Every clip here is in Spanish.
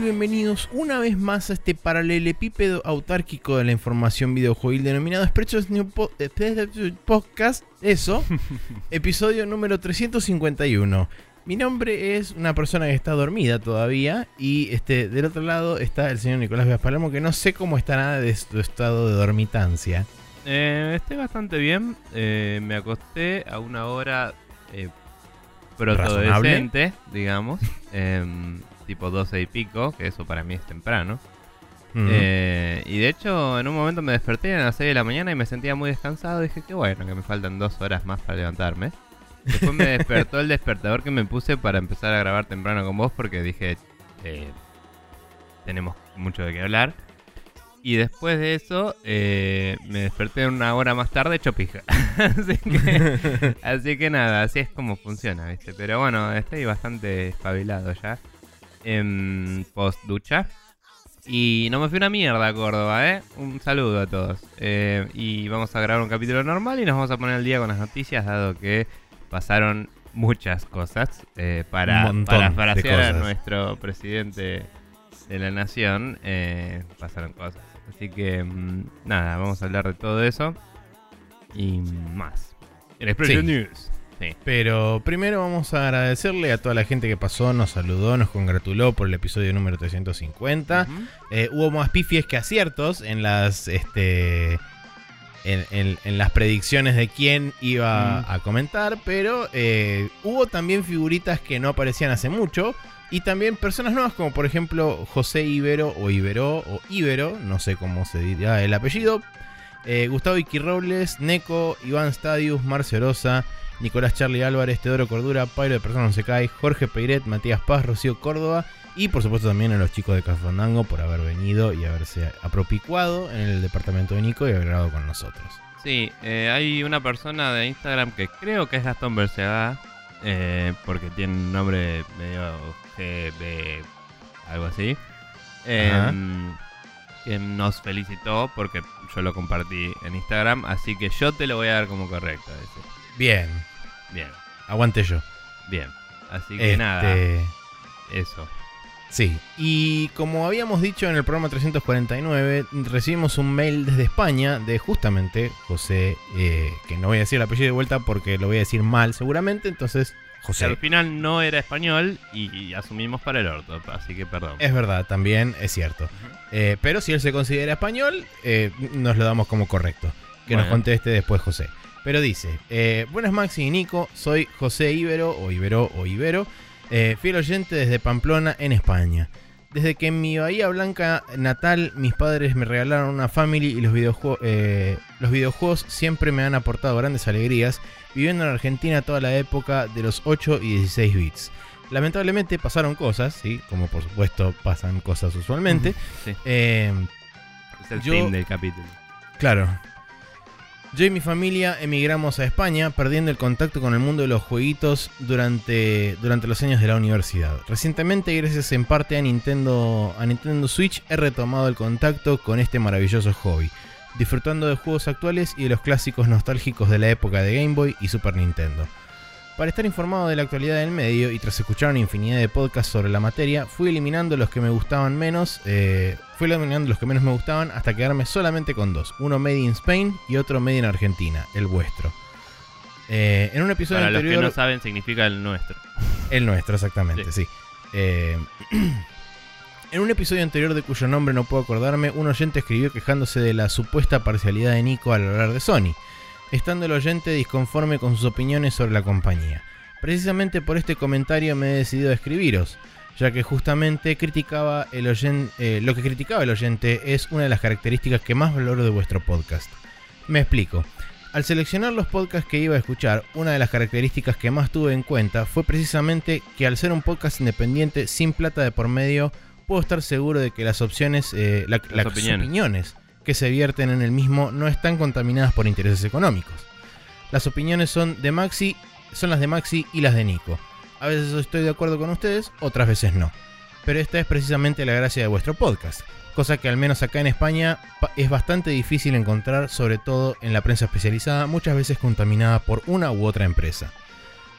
Bienvenidos una vez más a este paralelepípedo autárquico de la información videojuegil denominado Expressos New Po- eh, Podcast. Eso, episodio número 351. Mi nombre es una persona que está dormida todavía y este del otro lado está el señor Nicolás Vías Palermo que no sé cómo estará de su estado de dormitancia. Eh, estoy bastante bien. Eh, me acosté a una hora eh, digamos. tipo 12 y pico, que eso para mí es temprano. Eh, y de hecho, en un momento me desperté a las 6 de la mañana y me sentía muy descansado. Dije que bueno, que me faltan dos horas más para levantarme. Después me despertó el despertador que me puse para empezar a grabar temprano con vos porque dije, eh, tenemos mucho de qué hablar. Y después de eso, eh, me desperté una hora más tarde hecho pija. así, que, así que nada, así es como funciona, ¿viste? Pero bueno, estoy bastante espabilado ya. En post ducha. Y no me fui una mierda Córdoba, ¿eh? Un saludo a todos. Eh, y vamos a grabar un capítulo normal y nos vamos a poner al día con las noticias, dado que pasaron muchas cosas. eh, para parafrasear a nuestro presidente de la nación, eh, pasaron cosas. Así que, mm, nada, vamos a hablar de todo eso y más. En Expression Sí. News. Sí. Pero primero vamos a agradecerle a toda la gente que pasó, nos saludó, nos congratuló por el episodio número 350. Ujú. Eh, hubo más pifies que aciertos en las este en, en- en las predicciones de quién iba a comentar, pero eh, hubo también figuritas que no aparecían hace mucho y también personas nuevas como por ejemplo José Ibero o Ibero o Ibero, no sé cómo se dirá el apellido, eh, Gustavo Iqui Robles, Neco, Iván Stadius, Marcio Rosa, Nicolás Charlie Álvarez, Teodoro Cordura, Pairo de Persona No Se Cae, Jorge Peiret, Matías Paz, Rocío Córdoba y por supuesto también a los chicos de Cafandango por haber venido y haberse apropicuado en el departamento de Nico y haber grabado con nosotros. Sí, eh, hay una persona de Instagram que creo que es Gastón Berceaga, eh, porque tiene un nombre medio GB, algo así, em, que nos felicitó porque yo lo compartí en Instagram, así que yo te lo voy a dar como correcto. ese. Bien, Bien, aguante yo. bien. Así que nada, Este, eso. Sí, y como habíamos dicho en el programa 349, recibimos un mail desde España de justamente José, eh, que no voy a decir el apellido de vuelta porque lo voy a decir mal seguramente, entonces José. al final no era español y, y asumimos para el orto, así que perdón. Es verdad, también es cierto. Eh, pero si él se considera español, eh, nos lo damos como correcto. Que nos Bueno. conteste después José. Pero dice, eh, buenas Maxi y Nico, soy José Ibero o Ibero o Ibero, eh, fiel oyente desde Pamplona en España. Desde que en mi Bahía Blanca natal mis padres me regalaron una family y los, videojue- eh, los videojuegos siempre me han aportado grandes alegrías, viviendo en Argentina toda la época de los 8 y 16 bits. Lamentablemente pasaron cosas, ¿sí? como por supuesto pasan cosas usualmente. Sí, Eh, es el yo- fin del capítulo. Claro. Yo y mi familia emigramos a España, perdiendo el contacto con el mundo de los jueguitos durante, durante los años de la universidad. Recientemente, gracias en parte a Nintendo, a Nintendo Switch, he retomado el contacto con este maravilloso hobby, disfrutando de juegos actuales y de los clásicos nostálgicos de la época de Game Boy y Super Nintendo. Para estar informado de la actualidad del medio y tras escuchar una infinidad de podcasts sobre la materia, fui eliminando los que me gustaban menos, eh, fui eliminando los que menos me gustaban hasta quedarme solamente con dos, uno made in Spain y otro made in Argentina, el vuestro. Eh, en un episodio Para los anterior, que no saben, significa el nuestro. el nuestro, exactamente, sí. Eh, en un episodio anterior de cuyo nombre no puedo acordarme, un oyente escribió quejándose de la supuesta parcialidad de Nico al hablar de Sony, estando el oyente disconforme con sus opiniones sobre la compañía. Precisamente por este comentario me he decidido a escribiros, ya que justamente criticaba el oyen- eh, lo que criticaba el oyente es una de las características que más valoro de vuestro podcast. Me explico. Al seleccionar los podcasts que iba a escuchar, una de las características que más tuve en cuenta fue precisamente que al ser un podcast independiente sin plata de por medio, puedo estar seguro de que las opciones, eh, la- las opiniones. opiniones que se vierten en el mismo no están contaminadas por intereses económicos. Las opiniones son de Maxi, son las de Maxi y las de Nico. A veces estoy de acuerdo con ustedes, otras veces no. Pero esta es precisamente la gracia de vuestro podcast, cosa que al menos acá en España pa- es bastante difícil encontrar, sobre todo en la prensa especializada, muchas veces contaminada por una u otra empresa.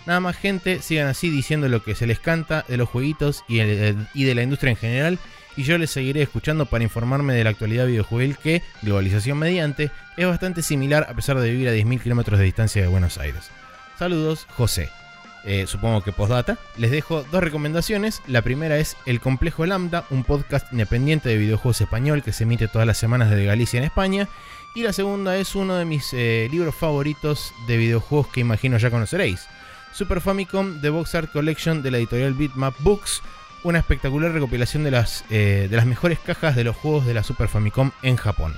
Nada más gente, sigan así diciendo lo que se les canta de los jueguitos y, y de la industria en general. Y yo les seguiré escuchando para informarme de la actualidad videojuegil que, globalización mediante, es bastante similar a pesar de vivir a 10.000 kilómetros de distancia de Buenos Aires. Saludos, José. Eh, supongo que postdata. Les dejo dos recomendaciones. La primera es El Complejo Lambda, un podcast independiente de videojuegos español que se emite todas las semanas desde Galicia en España. Y la segunda es uno de mis eh, libros favoritos de videojuegos que imagino ya conoceréis. Super Famicom The Box Art Collection de la editorial Bitmap Books. Una espectacular recopilación de las, eh, de las mejores cajas de los juegos de la Super Famicom en Japón.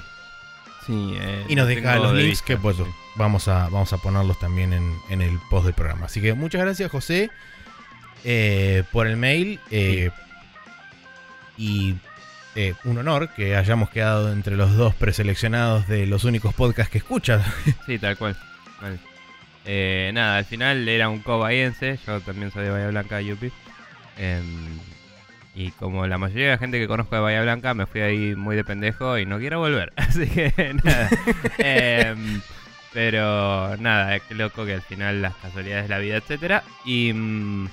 Sí, eh, Y nos deja los de links vista, que pues, sí. vamos, a, vamos a ponerlos también en, en el post del programa. Así que muchas gracias, José, eh, por el mail. eh, Y eh, un honor que hayamos quedado entre los dos preseleccionados de los únicos podcasts que escuchas. Sí, tal cual. Mal. Eh, nada, al final era un cobayense, yo también soy de Bahía Blanca, Yupi. Em, y como la mayoría de la gente que conozco de Bahía Blanca, me fui ahí muy de pendejo y no quiero volver. Así que nada. Em, pero nada, qué loco que al final las casualidades de la vida, etcétera. Y mm,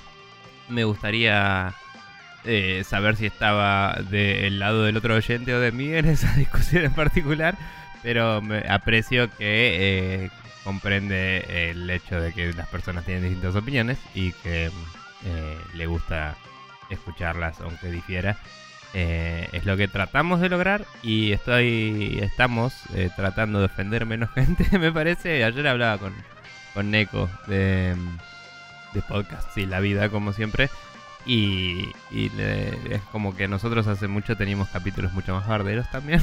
me gustaría eh, saber si estaba del lado del otro oyente o de mí en esa discusión en particular. Pero me aprecio que eh, comprende el hecho de que las personas tienen distintas opiniones y que eh, le gusta escucharlas aunque difiera. Eh, es lo que tratamos de lograr y estoy estamos eh, tratando de ofender menos gente, me parece. Ayer hablaba con, con Neko de, de podcast y la vida, como siempre. Y, y le- es como que nosotros hace mucho teníamos capítulos mucho más barderos también.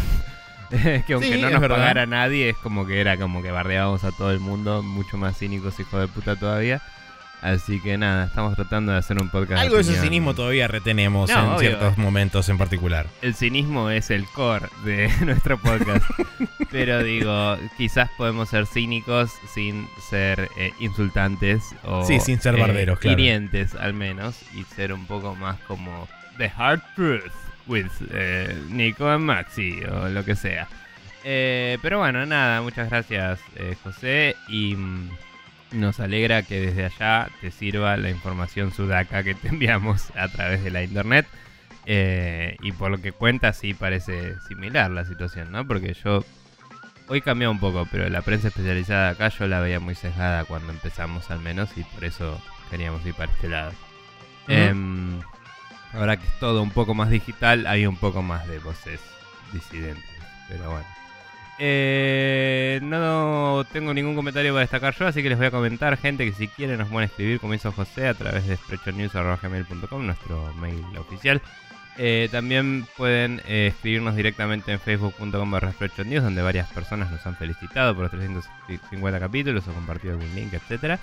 que aunque Sí, no nos pagara nadie, es como que era como que bardeábamos a todo el mundo, mucho más cínicos, hijos de puta todavía. Así que nada, estamos tratando de hacer un podcast. Algo de ese cinismo todavía retenemos No, en obvio. ciertos momentos en particular. El cinismo es el core de nuestro podcast. Pero digo, quizás podemos ser cínicos sin ser eh, insultantes o Sí, sin ser barderos, claro. hirientes al menos y ser un poco más como The Hard Truth with eh, Nico and Maxi o lo que sea. Eh, pero bueno, nada, muchas gracias eh, José y mm, nos alegra que desde allá te sirva la información sudaca que te enviamos a través de la internet. Eh, y por lo que cuenta sí parece similar la situación, ¿no? Porque yo hoy cambió un poco, pero la prensa especializada acá yo la veía muy sesgada cuando empezamos al menos y por eso queríamos ir para este lado. Em, ahora que es todo un poco más digital, hay un poco más de voces disidentes, pero bueno. Eh, no tengo ningún comentario para destacar yo, así que les voy a comentar, gente, que si quieren nos pueden escribir, como hizo José, a través de sprechonews.gmail.com, nuestro mail oficial. Eh, también pueden eh, escribirnos directamente en facebook.com barra donde varias personas nos han felicitado por los 350 capítulos o compartido algún link, etcétera.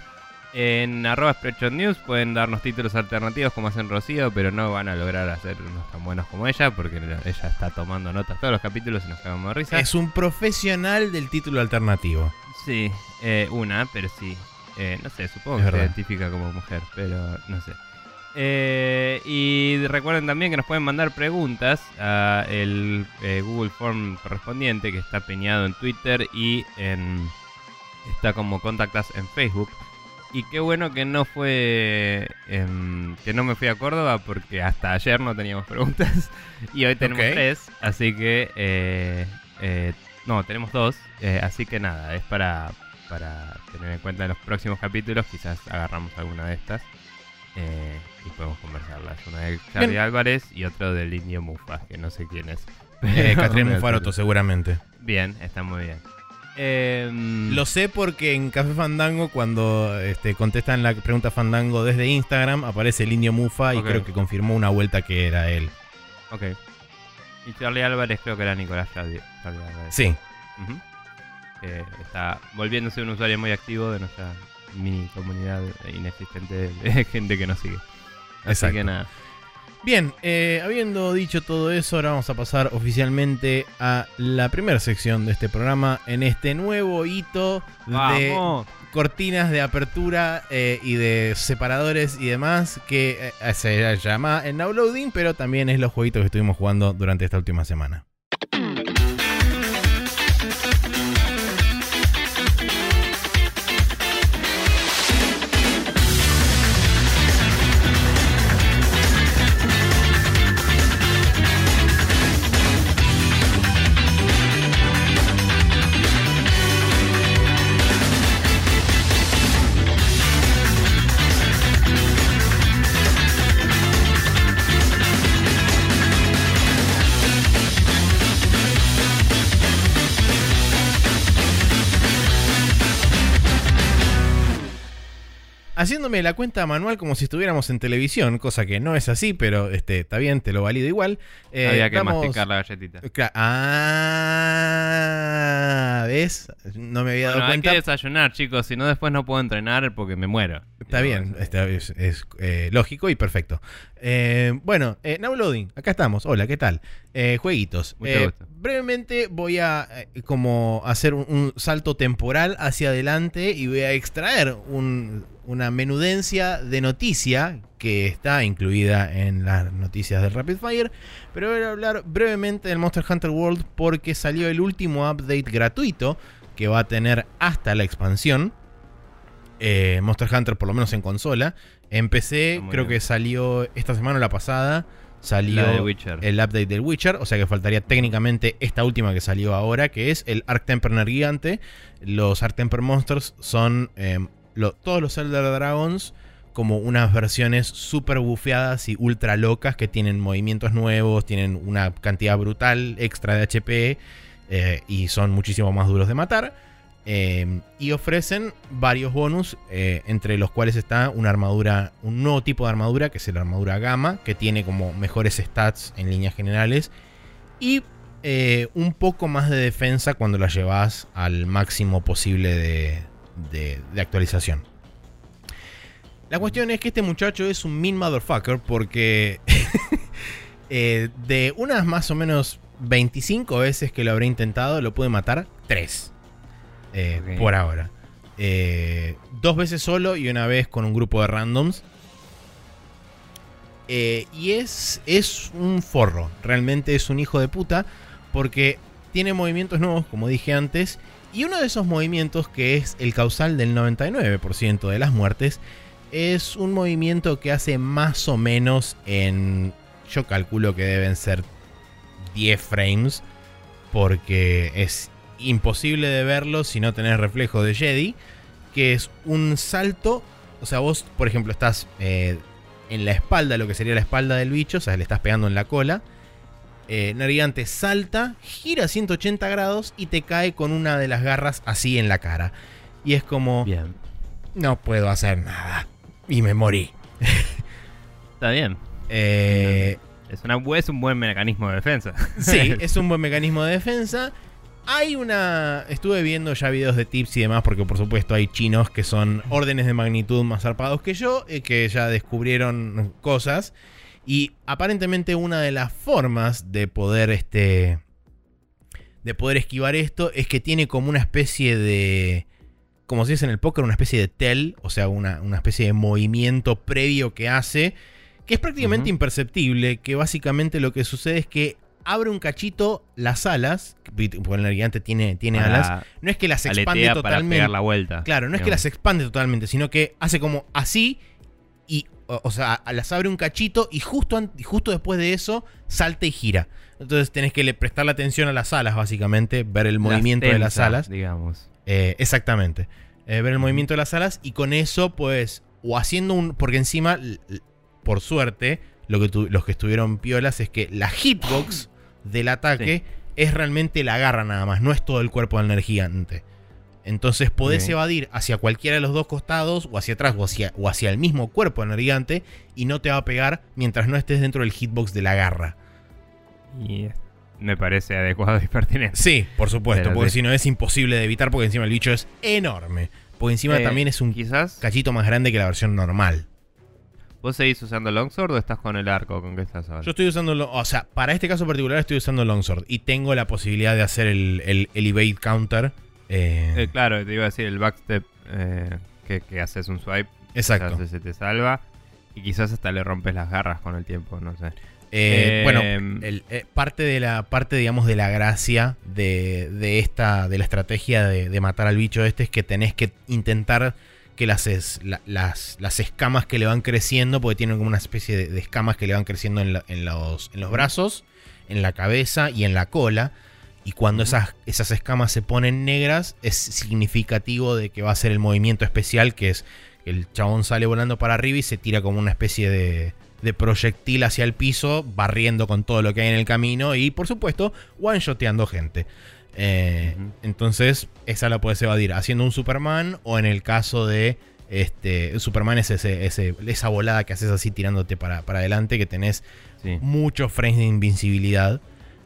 En arroba News pueden darnos títulos alternativos como hacen Rocío, pero no van a lograr hacer unos tan buenos como ella, porque ella está tomando notas todos los capítulos y nos cagamos de risa. Es un profesional del título alternativo. Sí, eh, una, pero sí. Eh, no sé, supongo Es que se identifica como mujer, pero no sé. Eh, y recuerden también que nos pueden mandar preguntas a el eh, Google Form correspondiente que está peñado en Twitter y en está como contactas en Facebook. Y qué bueno que no fue em, que no me fui a Córdoba porque hasta ayer no teníamos preguntas y hoy tenemos tres, así que eh, eh, no tenemos dos, eh, así que nada es para para tener en cuenta en los próximos capítulos quizás agarramos alguna de estas eh, y podemos conversarlas. Una de Charlie Bien. Álvarez y otro del Indio Mufa, que no sé quién es. Eh, Catrín Mufaroto, seguramente. Bien, está muy bien. Em, Lo sé porque en Café Fandango, cuando este, contestan la pregunta Fandango desde Instagram, aparece el indio Mufa y creo que confirmó una vuelta que era él. Ok. Y Charlie Álvarez creo que era Nicolás Charlie, Charlie Álvarez. Sí. Que está volviéndose un usuario muy activo de nuestra mini comunidad inexistente de gente que nos sigue. Así Exacto. que nada. Bien, eh, habiendo dicho todo eso, ahora vamos a pasar oficialmente a la primera sección de este programa en este nuevo hito de cortinas de apertura eh, y de separadores y demás que eh, se llama el Now Loading, pero también es los jueguitos que estuvimos jugando durante esta última semana. Haciéndome la cuenta manual como si estuviéramos en televisión, cosa que no es así, pero este, está bien, te lo valido igual. Eh, Había que masticar la galletita. Ah, ¿ves? No me había dado cuenta. Hay que desayunar, chicos, si no después no puedo entrenar porque me muero. Está bien, es, eh, lógico y perfecto. Eh, bueno, eh, Now Loading, acá estamos. Hola, ¿qué tal? jueguitos. brevemente voy a como hacer un, salto temporal hacia adelante y voy a extraer un, una menudencia de noticia que está incluida en las noticias del Rapid Fire, pero voy a hablar brevemente del Monster Hunter World porque salió el último update gratuito que va a tener hasta la expansión. Eh, Monster Hunter, por lo menos en consola. En PC, creo que salió esta semana o la pasada. Salió el update del Witcher. O sea que faltaría técnicamente esta última que salió ahora, que es el Arc Temper Gigante. Los Arc Temper Monsters son em, todos los Elder Dragons como unas versiones super bufeadas y ultra locas que tienen movimientos nuevos, tienen una cantidad brutal extra de HP eh, y son muchísimo más duros de matar. Eh, y ofrecen varios bonus, eh, entre los cuales está una armadura, un nuevo tipo de armadura, que es la armadura Gamma, que tiene como mejores stats en líneas generales. Y un poco más de defensa cuando la llevas al máximo posible de, de, actualización. La cuestión es que este muchacho es un mean motherfucker porque eh, de unas más o menos 25 veces que lo habré intentado, lo pude matar 3. Eh, por ahora. Eh, dos veces solo y una vez con un grupo de randoms. y es, es un forro, realmente es un hijo de puta porque tiene movimientos nuevos, como dije antes, y uno de esos movimientos, que es el causal del 99% de las muertes, es un movimiento que hace más o menos en... Yo calculo que deben ser 10 frames, porque es imposible de verlo si no tenés reflejo de Jedi, que es un salto, o sea, vos, por ejemplo, estás eh, en la espalda, lo que sería la espalda del bicho, o sea, le estás pegando en la cola, eh, salta, gira 180 grados y te cae con una de las garras así en la cara. Y es como... Bien. No puedo hacer nada. Y me morí. Está bien. Eh, es, una, es un buen mecanismo de defensa. sí, es un buen mecanismo de defensa. Hay una. Estuve viendo ya videos de tips y demás, porque por supuesto hay chinos que son órdenes de magnitud más zarpados que yo, y que ya descubrieron cosas. Y aparentemente una de las formas de poder este de poder esquivar esto es que tiene como una especie de como se dice en el póker, una especie de tell, o sea, una, especie de movimiento previo que hace, que es prácticamente imperceptible, que básicamente lo que sucede es que abre un cachito las alas, porque el gigante tiene, tiene alas, no es que las expande totalmente. la vuelta. Claro, no es que las expande totalmente, sino que hace como así y o, sea, las abre un cachito y justo, justo después de eso salta y gira. Entonces tenés que le prestar la atención a las alas, básicamente, ver el movimiento de las alas. Digamos. Eh, exactamente. Eh, ver el movimiento de las alas y con eso, pues, o haciendo un. Porque encima, por suerte, lo que los que estuvieron piolas es que la hitbox del ataque es realmente la garra nada más, no es todo el cuerpo del energiante. Entonces podés evadir hacia cualquiera de los dos costados, o hacia atrás, o hacia, o hacia el mismo cuerpo energiante, y no te va a pegar mientras no estés dentro del hitbox de la garra. Y me parece adecuado y pertinente. Sí, por supuesto, porque si no es imposible de evitar, porque encima el bicho es enorme. Porque encima eh, también es un cachito más grande que la versión normal. ¿Vos seguís usando Longsword o estás con el arco? ¿Con qué estás ahora? Yo estoy usando, o sea, para este caso particular estoy usando Longsword y tengo la posibilidad de hacer el, el, el evade counter eh, eh, claro, te iba a decir el backstep eh, que, haces un swipe. Exacto. se te salva. Y quizás hasta le rompes las garras con el tiempo, no sé. bueno, parte de la parte, digamos, de la gracia de, esta, de la estrategia de, matar al bicho este es que tenés que intentar que las, las, las, escamas que le van creciendo, porque tienen como una especie de, escamas que le van creciendo en, en, los, en los brazos, en la cabeza y en la cola. Y cuando esas, esas escamas se ponen negras, es significativo de que va a ser el movimiento especial, que es que el chabón sale volando para arriba y se tira como una especie de, de proyectil hacia el piso, barriendo con todo lo que hay en el camino y, por supuesto, one-shoteando gente. Eh, entonces, esa la puedes evadir haciendo un Superman o en el caso de Este, Superman es ese, ese- esa volada que haces así tirándote para, para adelante, que tenés Sí. muchos frames de invincibilidad.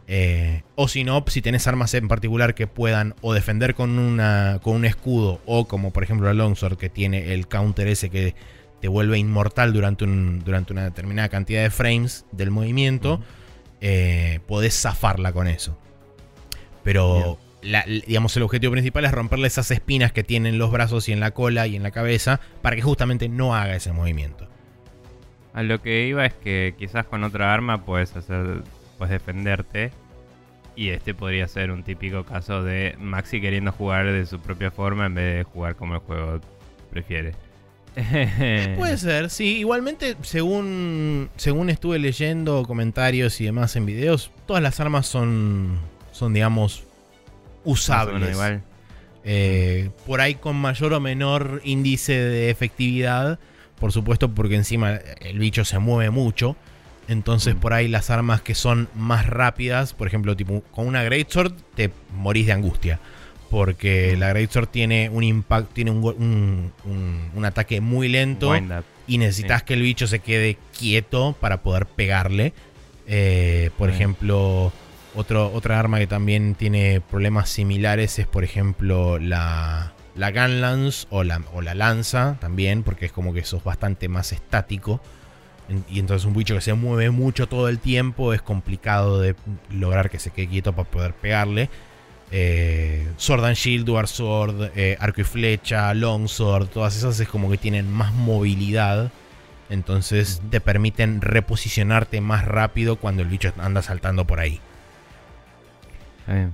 Eh, o si no, si tenés armas en particular que puedan o defender con, una, con un escudo, o como por ejemplo la Longsword que tiene el counter ese que te vuelve inmortal durante, un, durante una determinada cantidad de frames del movimiento, Ujú. eh, podés zafarla con eso. Pero, la- digamos, el objetivo principal es romperle esas espinas que tiene en los brazos y en la cola y en la cabeza para que justamente no haga ese movimiento. A lo que iba es que quizás con otra arma puedes hacer, puedes defenderte. Y este podría ser un típico caso de Maxi queriendo jugar de su propia forma en vez de jugar como el juego prefiere. Puede ser, sí. Igualmente, según, según estuve leyendo comentarios y demás en videos, todas las armas son, son digamos, usables. igual. Eh, por ahí con mayor o menor índice de efectividad. Por supuesto, porque encima el bicho se mueve mucho. Entonces, Mm. por ahí las armas que son más rápidas, por ejemplo, tipo con una Greatsword, te morís de angustia. Porque la Greatsword tiene un impacto, tiene un, un- un- un ataque muy lento y necesitas Sí. que el bicho se quede quieto para poder pegarle. Eh, por Sí. ejemplo, otro, otra arma que también tiene problemas similares es, por ejemplo, la, la Gun Lance o la, o la lanza también, porque es como que sos bastante más estático. Y entonces un bicho que se mueve mucho todo el tiempo es complicado de lograr que se quede quieto para poder pegarle. Eh, Sword and Shield, Dual Sword, eh, Arco y Flecha, Long Sword, todas esas es como que tienen más movilidad. Entonces te permiten reposicionarte más rápido cuando el bicho anda saltando por ahí.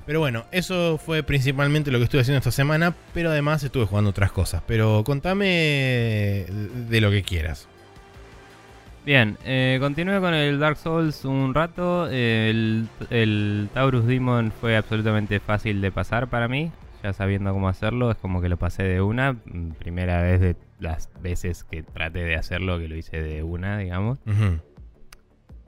Pero bueno, eso fue principalmente lo que estuve haciendo esta semana, pero además estuve jugando otras cosas. Pero contame de lo que quieras. Bien, eh, continué con el Dark Souls un rato. El, el Taurus Demon fue absolutamente fácil de pasar para mí. Ya sabiendo cómo hacerlo, es como que lo pasé de una. Mm, Primera vez de las veces que traté de hacerlo, que lo hice de una, digamos.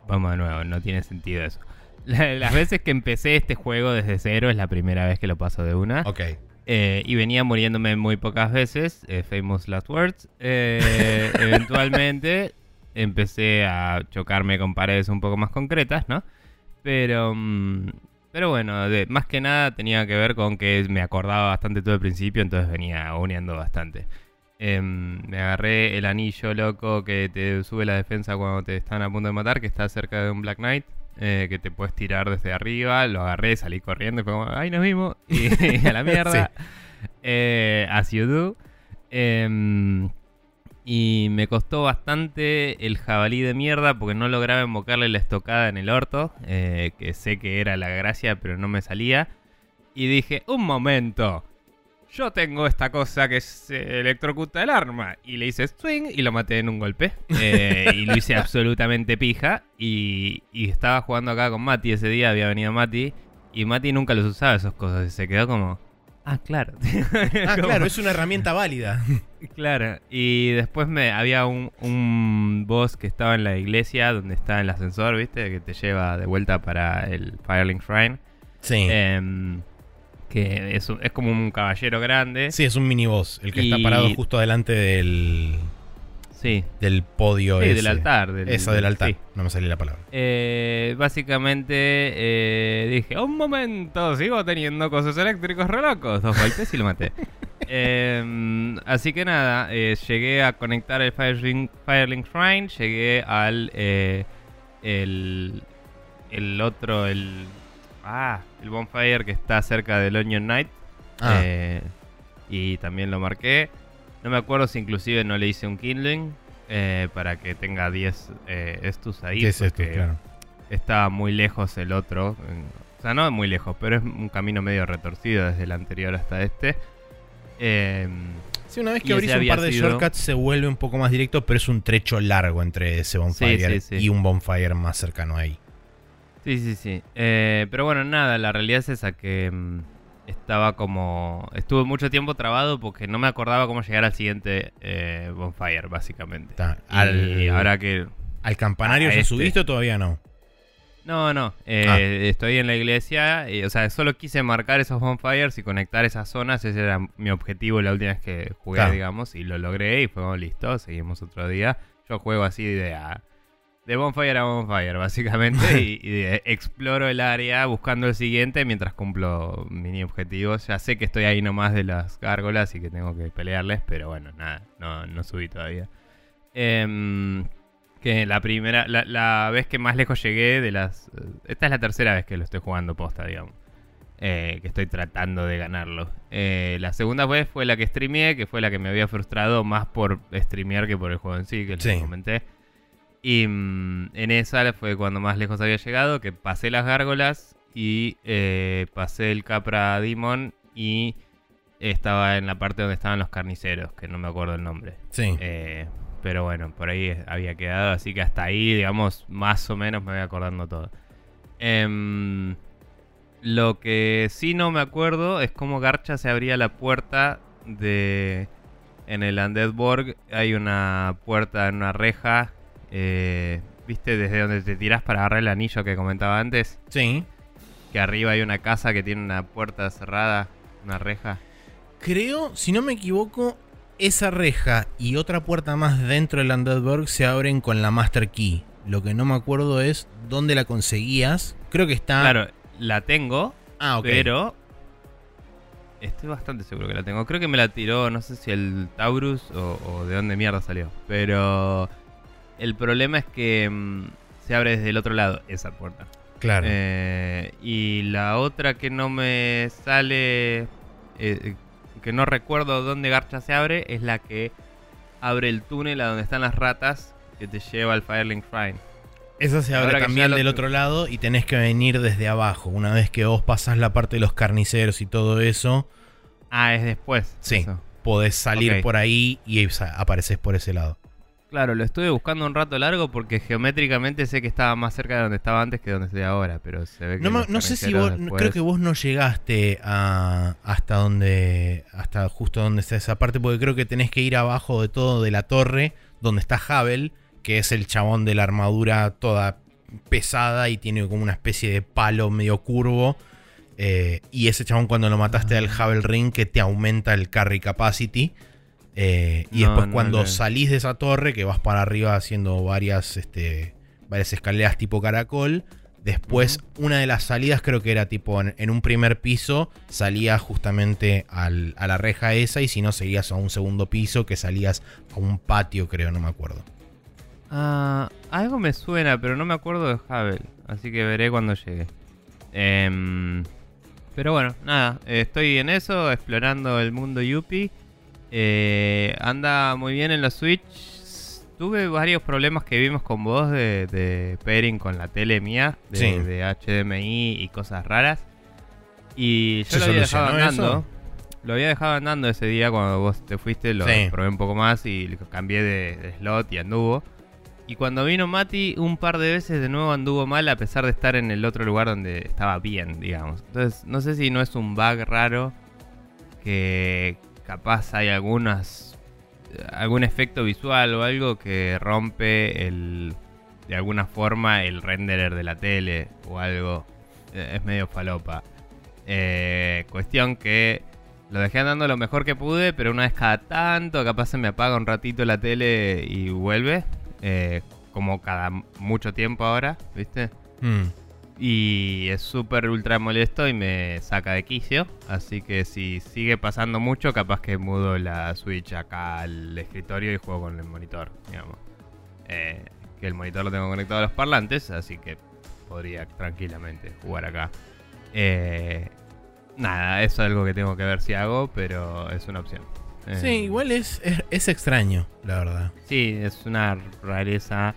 Vamos de nuevo, no tiene sentido eso. La- Las veces que empecé este juego desde cero es la primera vez que lo paso de una. Ok. Eh, y venía muriéndome muy pocas veces, eh, famous last words. Eh, eventualmente empecé a chocarme con paredes un poco más concretas, ¿no? Pero, mm, pero bueno, de- más que nada tenía que ver con que me acordaba bastante todo el principio, entonces venía uniendo bastante. Em, me agarré el anillo loco que te sube la defensa cuando te están a punto de matar, que está cerca de un Black Knight, eh, que te puedes tirar desde arriba. Lo agarré, salí corriendo y fue como, ¡ay, nos vimos! Y a la mierda. Eh, as you do. Em, y me costó bastante el jabalí de mierda porque no lograba invocarle la estocada en el orto, eh, que sé que era la gracia, pero no me salía. Y dije, un momento, yo tengo esta cosa que se electrocuta el arma. Y le hice swing y lo maté en un golpe. Eh, y lo hice absolutamente pija. Y, y estaba jugando acá con Mati ese día, había venido Mati. Y Mati nunca los usaba esas cosas. Y se quedó como, ah, claro. Ah, claro, es una herramienta válida. Claro, y después me había un, un boss que estaba en la iglesia donde está el ascensor, ¿viste? Que te lleva de vuelta para el Firelink Shrine. Sí. Em, que es, es como un caballero grande. Sí, es un miniboss, el que está parado justo delante del, Sí, del podio sí, ese. del altar. Del, Eso, del altar. sí. No me salió la palabra. Eh, básicamente eh, dije, un momento, sigo teniendo cosas eléctricos re locos. Dos golpes y lo maté. Eh, así que nada, eh, llegué a conectar el Firelink, Firelink Shrine, llegué al eh, el, el otro, el ah, el bonfire que está cerca del Onion Knight. Ah, y también lo marqué. No me acuerdo si inclusive no le hice un kindling eh, para que tenga 10 eh, estus ahí. ¿qué es esto? porque Claro. Estaba muy lejos el otro. O sea, no muy lejos, pero es un camino medio retorcido desde el anterior hasta este. Em, Sí, una vez que abrís un par de sido- shortcuts se vuelve un poco más directo, pero es un trecho largo entre ese bonfire sí, sí. y un bonfire más cercano ahí. Sí, sí, sí. Eh, pero bueno, nada, la realidad es esa que mm, estaba como... Estuve mucho tiempo trabado porque no me acordaba cómo llegar al siguiente eh, bonfire, básicamente. Está. Y Al, ahora que... ¿Al campanario ya este. subiste o todavía no? No, no. eh, Ah. Estoy en la iglesia. y, o sea, solo quise marcar esos bonfires y conectar esas zonas. Ese era mi objetivo la última vez que jugué, digamos. Y lo logré y fue listo. Seguimos otro día. Yo juego así de, a- de bonfire a bonfire, básicamente. y, y de- exploro el área buscando el siguiente mientras cumplo mini objetivos. Ya sé que estoy ahí nomás de las gárgolas y que tengo que pelearles. Pero bueno, nada. No, no subí todavía. Em, que la primera, la, la vez que más lejos llegué de las... Esta es la tercera vez que lo estoy jugando posta, digamos. Eh, que estoy tratando de ganarlo. Eh, la segunda vez fue la que streameé, que fue la que me había frustrado más por streamear que por el juego en sí, que Sí. les comenté. Y mm, en esa fue cuando más lejos había llegado, que pasé las gárgolas y eh, pasé el Capra Demon y estaba en la parte donde estaban los carniceros, que no me acuerdo el nombre. Sí. Eh, pero bueno, por ahí había quedado, así que hasta ahí, digamos, más o menos me voy acordando todo. Em, lo que sí no me acuerdo es cómo Garcha se abría la puerta de... En el Undeadborg hay una puerta en una reja, eh, ¿viste? Desde donde te tiras para agarrar el anillo que comentaba antes. Sí. Que arriba hay una casa que tiene una puerta cerrada, una reja. Creo, si no me equivoco, esa reja y otra puerta más dentro del Undeadburg se abren con la Master Key. Lo que no me acuerdo es dónde la conseguías. Creo que está. Claro, la tengo, Ah, ok. Pero estoy bastante seguro que la tengo. Creo que me la tiró, no sé si el Taurus o, o de dónde mierda salió. Pero el problema es que mm, se abre desde el otro lado esa puerta. Claro. Eh, y la otra que no me sale, eh, que no recuerdo dónde Garcha se abre, es la que abre el túnel a donde están las ratas que te lleva al Firelink Shrine. Esa se abre ahora también del otro lado y tenés que venir desde abajo. Una vez que vos pasás la parte de los carniceros y todo eso, Ah, es después. Sí. eso. podés salir por ahí y apareces por ese lado. Claro, lo estuve buscando un rato largo porque geométricamente sé que estaba más cerca de donde estaba antes que donde estoy ahora, pero se ve que No, no sé si vos, después- creo que vos no llegaste a, hasta donde, hasta justo donde está esa parte, porque creo que tenés que ir abajo de todo de la torre, donde está Havel, que es el chabón de la armadura toda pesada y tiene como una especie de palo medio curvo. eh, y ese chabón cuando lo mataste al Havel Ring que te aumenta el carry capacity. Eh, y No, después no cuando salís de esa torre, que vas para arriba haciendo varias, este, varias escaleras tipo caracol, Después, una de las salidas creo que era tipo en, en un primer piso, salías justamente al- a la reja esa y si no seguías a un segundo piso que salías a un patio, creo, no me acuerdo. Ah, algo me suena, pero no me acuerdo de Havel, así que veré cuando llegue. Em, pero bueno, nada, estoy en eso, explorando el mundo Yuppie. Eh, anda muy bien en la Switch. Tuve varios problemas que vimos con vos de, de pairing con la tele mía, de, Sí. de HDMI y cosas raras. Y yo ¿Se lo había dejado andando. eso? Lo había dejado andando ese día cuando vos te fuiste, lo Sí. probé un poco más y cambié de, de slot y anduvo. Y cuando vino Mati, un par de veces de nuevo anduvo mal a pesar de estar en el otro lugar donde estaba bien, digamos. Entonces, no sé si no es un bug raro que capaz hay algunas algún efecto visual o algo que rompe el de alguna forma el renderer de la tele o algo. Eh, Es medio falopa. Eh, cuestión que lo dejé andando lo mejor que pude, pero una vez cada tanto capaz se me apaga un ratito la tele y vuelve. eh, como cada mucho tiempo ahora, ¿viste? Mm. Y es súper ultra molesto y me saca de quicio. Así que si sigue pasando mucho, capaz que mudo la Switch acá al escritorio y juego con el monitor, digamos. Eh, que el monitor lo tengo conectado a los parlantes, así que podría tranquilamente jugar acá. Eh, nada, eso es algo que tengo que ver si hago, pero es una opción. Eh, Sí, igual es, es, es extraño, la verdad. Sí, es una rareza.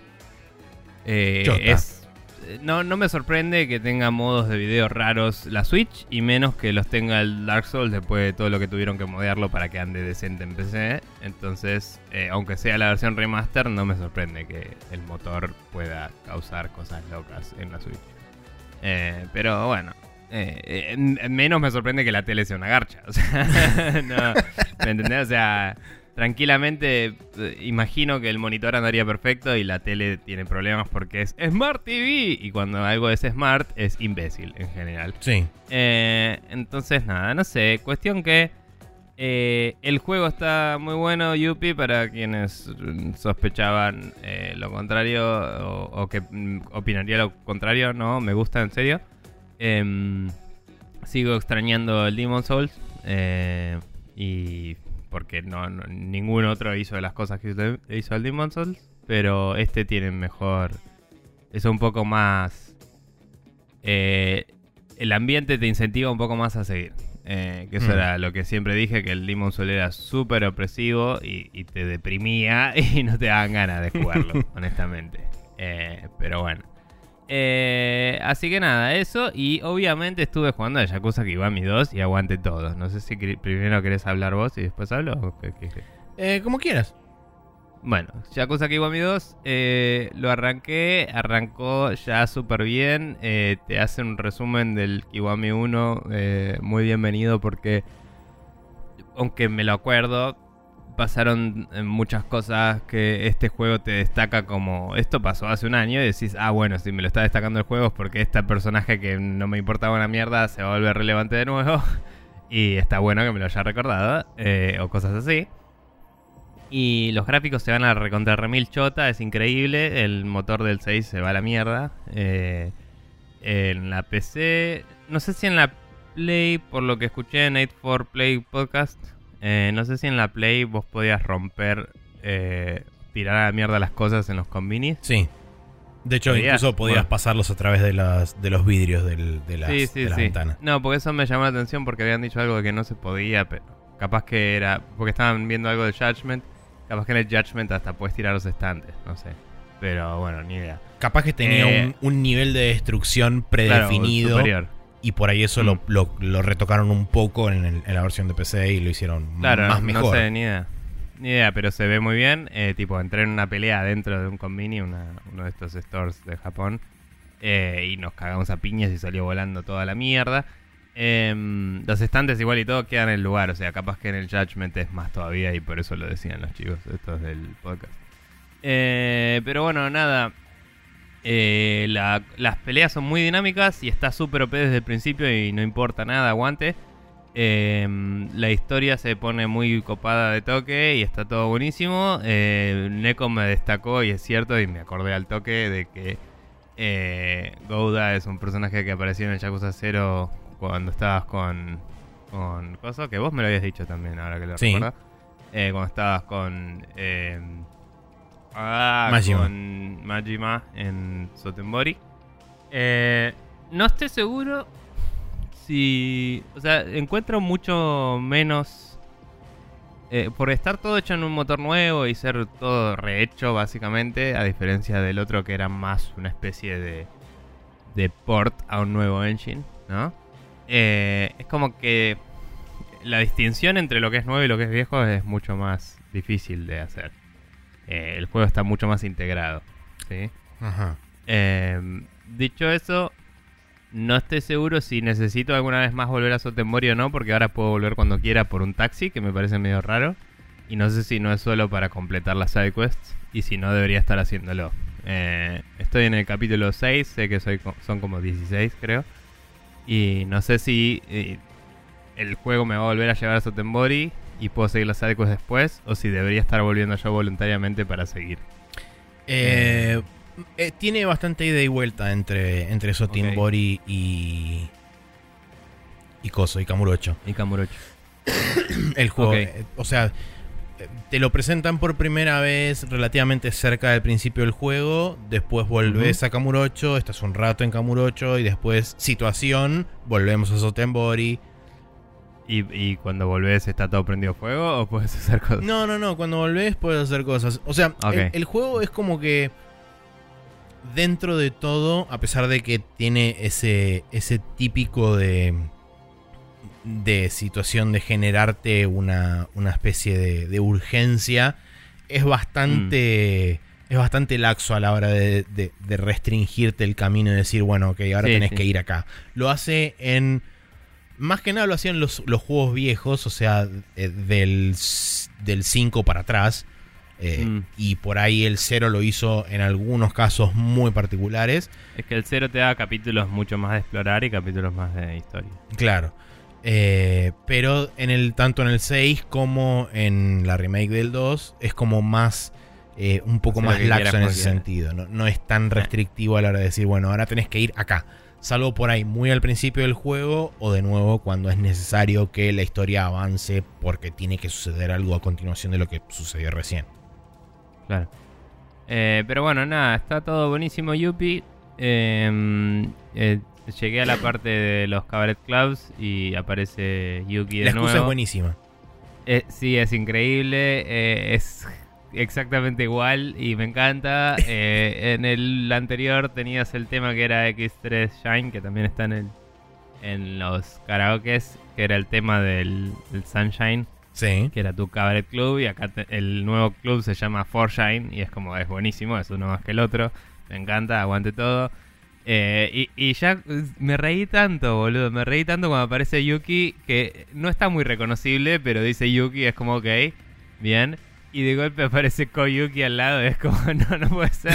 Eh, es, eh, no, no me sorprende que tenga modos de video raros la Switch y menos que los tenga el Dark Souls después de todo lo que tuvieron que modearlo para que ande decente en PC. Entonces, eh, aunque sea la versión remaster, no me sorprende que el motor pueda causar cosas locas en la Switch. Eh, pero bueno, eh, en- en menos me sorprende que la tele sea una garcha. ¿me entendés? O sea, tranquilamente eh, imagino que el monitor andaría perfecto y la tele tiene problemas porque es Smart TV y cuando algo es Smart es imbécil en general. Sí. Eh, entonces nada, no sé, cuestión que eh, el juego está muy bueno, Yuppie, para quienes mm, sospechaban eh, lo contrario o, o que mm, opinaría lo contrario, no, me gusta en serio. Em, sigo extrañando el Demon Souls y porque no, no- ningún otro hizo las cosas que hizo- el Demon Souls, pero este tiene mejor, es un poco más, eh, el ambiente te incentiva un poco más a seguir. Eh, que eso Mm. era lo que siempre dije, que el Demon Souls era súper opresivo y, y te deprimía y no te daban ganas de jugarlo, honestamente. Eh, pero bueno. Eh, así que nada, eso. Y obviamente estuve jugando a Yakuza Kiwami 2 y aguante todo. No sé si primero querés hablar vos y después hablo. Eh, como quieras. Bueno, Yakuza Kiwami 2 eh, lo arranqué, arrancó ya súper bien. eh, te hace un resumen del Kiwami 1 eh, muy bienvenido porque, aunque me lo acuerdo, pasaron eh, muchas cosas que este juego te destaca como esto pasó hace un año y decís, ah bueno, si me lo está destacando el juego es porque este personaje que no me importaba una mierda se va a volver relevante de nuevo y está bueno que me lo haya recordado eh, o cosas así. Y los gráficos se van a recontra remil chota, es increíble. El motor del 6 se va a la mierda. Eh, en la PC, no sé si en la Play, por lo que escuché en 8 Play Podcast, eh, no sé si en la Play vos podías romper, eh, tirar a la mierda las cosas en los combinis. Sí. De hecho, ¿Podías? incluso podías Bueno. pasarlos a través de, las, de los vidrios del- de las, sí, sí, de las sí. ventanas. No, porque eso me llamó la atención porque habían dicho algo de que no se podía, pero capaz que era. Porque estaban viendo algo de Judgment. Capaz que en el Judgment hasta puedes tirar los estantes, no sé. Pero bueno, ni idea. Capaz que tenía Eh, un, un nivel de destrucción predefinido. Claro, superior. Y por ahí eso Mm. lo, lo- lo retocaron un poco en, el- en la versión de PC y lo hicieron Claro, más no mejor. sé, ni idea. Ni idea, pero se ve muy bien. Eh, tipo, entré en una pelea dentro de un convini, una- uno de estos stores de Japón. eh, y nos cagamos a piñas y salió volando toda la mierda. Em, los estantes igual y todo quedan en el lugar. O sea, capaz que en el Judgment es más todavía y por eso lo decían los chicos estos del podcast. Eh, pero bueno, nada. Eh, la- las peleas son muy dinámicas y está súper OP desde el principio y no importa nada, aguante. Eh, la historia se pone muy copada de toque y está todo buenísimo. Eh, Neko me destacó y es cierto y me acordé al toque de que eh, Gouda es un personaje que apareció en el Yakuza 0 cuando estabas con... con Coso, que vos me lo habías dicho también, ahora que lo Sí. recuerdo. Eh, cuando estabas con... ah, Majima. con Majima en Sotenbori. Eh, no estoy seguro si. O sea, encuentro mucho menos. eh, por estar todo hecho en un motor nuevo y ser todo rehecho, básicamente, a diferencia del otro que era más una especie de. de port a un nuevo engine, ¿no? Eh, es como que. La distinción entre lo que es nuevo y lo que es viejo es mucho más difícil de hacer. Eh, el juego está mucho más integrado, ¿sí? Ajá. Eh, dicho eso, no estoy seguro si necesito alguna vez más volver a Sotenbori o no, porque ahora puedo volver cuando quiera por un taxi, que me parece medio raro. Y no sé si no es solo para completar las sidequests y si no debería estar haciéndolo. Eh, estoy en el capítulo 6, sé que soy, son como 16 creo. Y no sé si eh, el juego me va a volver a llevar a Sotenbori y puedo seguir las sidequests después, o si debería estar volviendo yo voluntariamente para seguir. Eh, eh, tiene bastante ida y vuelta entre, entre Sotimbori y. y Coso, y Kamurocho. Y Kamurocho. El juego. Eh, o sea, te lo presentan por primera vez relativamente cerca del principio del juego. Después volvés a Kamurocho, estás un rato en Kamurocho y después situación, volvemos a Sotenbori. ¿Y, y cuando volvés está todo prendido fuego o puedes hacer cosas? No, no, no, cuando volvés puedes hacer cosas. O sea, el, el juego es como que dentro de todo, a pesar de que tiene ese, ese típico de, de situación de generarte una, una especie de, de urgencia, es bastante... Mm. Es bastante laxo a la hora de, de- de restringirte el camino y decir, bueno, ok, ahora Sí, tenés sí. que ir acá. Lo hace en más que nada lo hacían los, los juegos viejos, o sea, eh, del, del 5 para atrás. Eh, Mm. Y por ahí el 0 lo hizo en algunos casos muy particulares. Es que el 0 te da capítulos mucho más de explorar y capítulos más de historia. Claro. Eh, pero en el, tanto en el 6 como en la remake del 2 es como más. eh, un poco más laxo en ese sentido. No, no es tan restrictivo a la hora de decir, bueno, ahora tenés que ir acá. Salvo por ahí muy al principio del juego o de nuevo cuando es necesario que la historia avance porque tiene que suceder algo a continuación de lo que sucedió recién. Claro. Eh, pero bueno, nada, está todo buenísimo, Yuppie. Eh, eh, llegué a la parte de los cabaret clubs y aparece Yuki de La excusa es buenísima. Eh, sí, es increíble. es exactamente igual y me encanta. Eh, en el anterior tenías el tema que era X3 Shine, que también está en, el, en los karaokes, que era el tema del, Sunshine, Sí. que era tu cabaret club. Y acá te- el nuevo club se llama Shine y es como, es buenísimo, es uno más que el otro. Me encanta, aguante todo. Eh, y, y ya eh, me reí tanto, boludo. Me reí tanto cuando aparece Yuki, que no está muy reconocible, pero dice Yuki, es como, ok, bien. Y de golpe aparece Koyuki al lado, es como, no, no puede ser.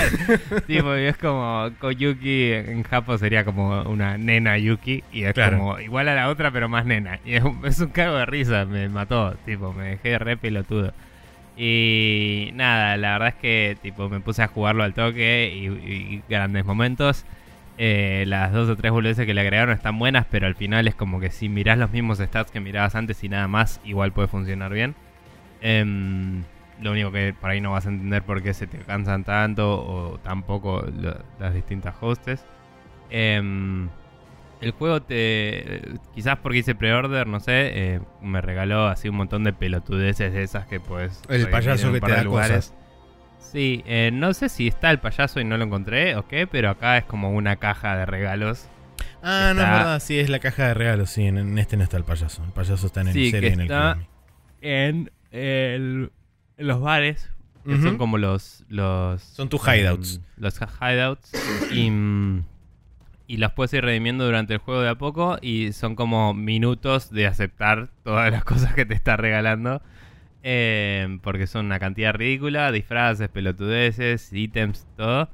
tipo, y es como, Koyuki en Japón sería como una nena Yuki, y es Claro. como igual a la otra, pero más nena. Y es un, es un cago de risa, me mató, tipo, me dejé re pelotudo. Y nada, la verdad es que tipo me puse a jugarlo al toque y, y grandes momentos. Eh, las dos o tres boludeces que le agregaron están buenas, pero al final es como que si mirás los mismos stats que mirabas antes y nada más, igual puede funcionar bien. Em, lo único que por ahí no vas a entender por qué se te cansan tanto o tampoco lo- las distintas hostes. Em, el juego te. Quizás porque hice pre-order, no sé. eh, me regaló así un montón de pelotudeces de esas que puedes. El payaso que te da cosas. Sí, eh, no sé si está el payaso y no lo encontré o qué, pero acá es como una caja de regalos. Ah, no es Está- verdad, sí, es la caja de regalos, sí, en, en este no está el payaso. El payaso está en el Sí, serie que en el está-. En, el- los bares, que son como los. los Son tus hideouts. em, los hideouts. y, y los puedes ir redimiendo durante el juego de a poco. Y son como minutos de aceptar todas las cosas que te está regalando. em, porque son una cantidad ridícula: disfraces, pelotudeces, ítems, todo.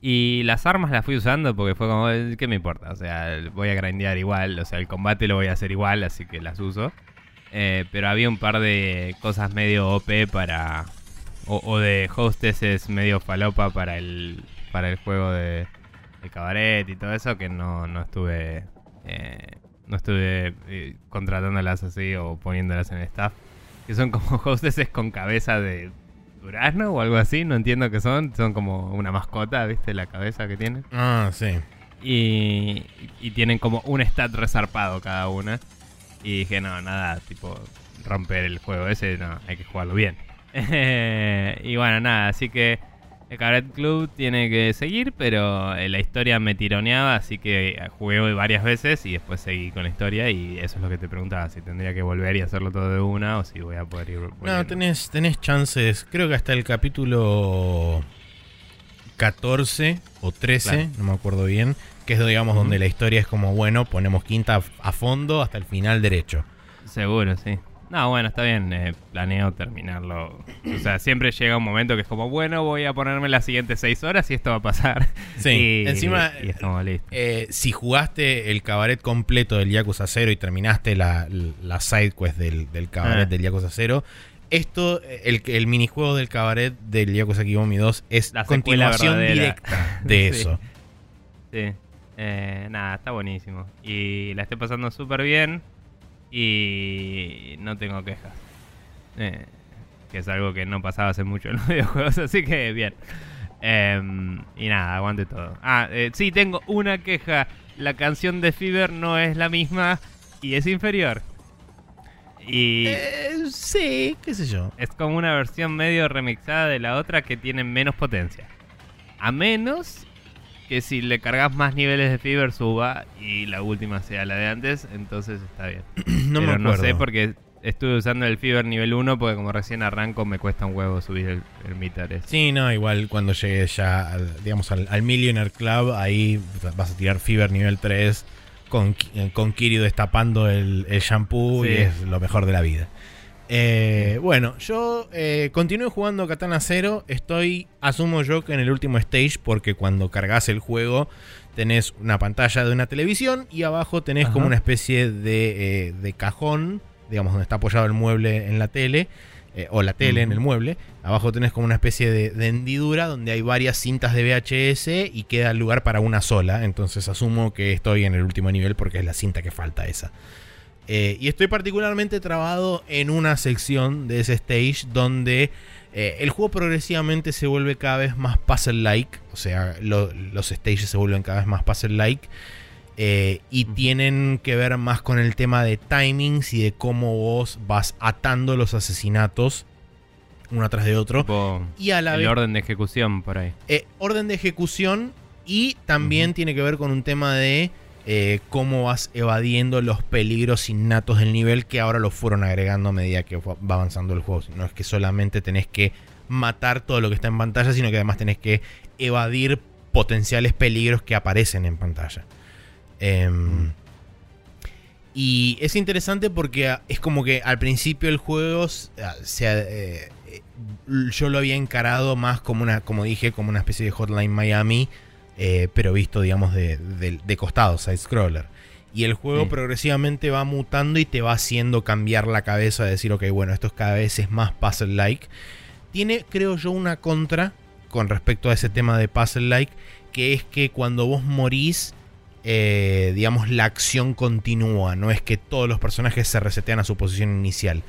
Y las armas las fui usando porque fue como, eh, ¿qué me importa? O sea, voy a grindear igual, o sea, el combate lo voy a hacer igual, así que las uso. Eh, pero había un par de cosas medio OP para... O, o de hostesses medio falopa para el, para el juego de, de cabaret y todo eso que no, no estuve... eh, no estuve eh, contratándolas así o poniéndolas en staff. Que son como hostesses con cabeza de durazno o algo así, no entiendo qué son. Son como una mascota, ¿viste? La cabeza que tienen. Ah, sí. Y, y tienen como un stat resarpado cada una. Y dije, no, nada, tipo, romper el juego ese, no, hay que jugarlo bien. y bueno, nada, así que el Cabaret Club tiene que seguir, pero eh, la historia me tironeaba, así que eh, jugué varias veces y después seguí con la historia. Y eso es lo que te preguntaba, si tendría que volver y hacerlo todo de una o si voy a poder ir. No, tenés, tenés chances, creo que hasta el capítulo 14 o 13, Claro. no me acuerdo bien, que es digamos donde la historia es como, bueno, ponemos quinta a, fondo hasta el final derecho. Seguro, sí. No, bueno, está bien. eh, planeo terminarlo. O sea, siempre llega un momento que es como, bueno, voy a ponerme las siguientes seis horas y esto va a pasar. Sí, y, encima, Y es como listo. Eh, si jugaste el cabaret completo del Yakuza 0 y terminaste la, la side quest del, del cabaret Ah. del Yakuza 0, esto, el, el minijuego del cabaret del Yakuza Kiwami 2 es La continuación verdadera. directa de Sí. eso. Sí. Eh, nada, está buenísimo. Y la estoy pasando súper bien. Y no tengo quejas. Eh, que es algo que no pasaba hace mucho en los videojuegos, así que bien. Em, y nada, aguante todo. Ah, eh, sí, tengo una queja. La canción de Fever no es la misma y es inferior. Y Eh, sí, qué sé yo. es como una versión medio remixada de la otra que tiene menos potencia. A menos que si le cargas más niveles de Fever suba y la última sea la de antes, entonces está bien. No Pero me no acuerdo. sé porque estuve usando el Fever nivel 1 porque como recién arranco me cuesta un huevo subir el, el meter ese. Sí, no, igual cuando llegues ya, al, digamos, al, al Millionaire Club, ahí vas a tirar Fever nivel 3 con, eh, con Kiryu destapando el, el shampoo y es lo mejor de la vida. Eh, bueno, yo eh, continúo jugando Katana Zero. Estoy, asumo yo, que en el último stage, porque cuando cargas el juego tenés una pantalla de una televisión y abajo tenés Ajá. como una especie de, eh, de cajón, digamos, donde está apoyado el mueble en la tele, eh, o la tele en el mueble. Abajo tenés como una especie de, de hendidura donde hay varias cintas de VHS y queda lugar para una sola. Entonces asumo que estoy en el último nivel porque es la cinta que falta esa. Eh, y estoy particularmente trabado en una sección de ese stage donde eh, el juego progresivamente se vuelve cada vez más puzzle-like. O sea, lo- los stages se vuelven cada vez más puzzle-like. eh, y tienen que ver más con el tema de timings y de cómo vos vas atando los asesinatos uno tras de otro. Tipo, Y a la el vez orden de ejecución por ahí. orden de ejecución y también tiene que ver con un tema de eh, cómo vas evadiendo los peligros innatos del nivel que ahora lo fueron agregando a medida que va va avanzando el juego. No es que solamente tenés que matar todo lo que está en pantalla, sino que además tenés que evadir potenciales peligros que aparecen en pantalla. Em. Y es interesante porque ah, es como que al principio el juego ah, eh, eh, yo lo había encarado más como una, como dije, como una especie de Hotline Miami, eh, pero visto, digamos, de, de- de costado, side scroller. Y el juego Sí. progresivamente va mutando y te va haciendo cambiar la cabeza de decir, ok, bueno, esto es cada vez es más puzzle-like. Tiene, creo yo, una contra con respecto a ese tema de puzzle-like, que es que cuando vos morís, eh, digamos, la acción continúa, no es que todos los personajes se resetean a su posición inicial.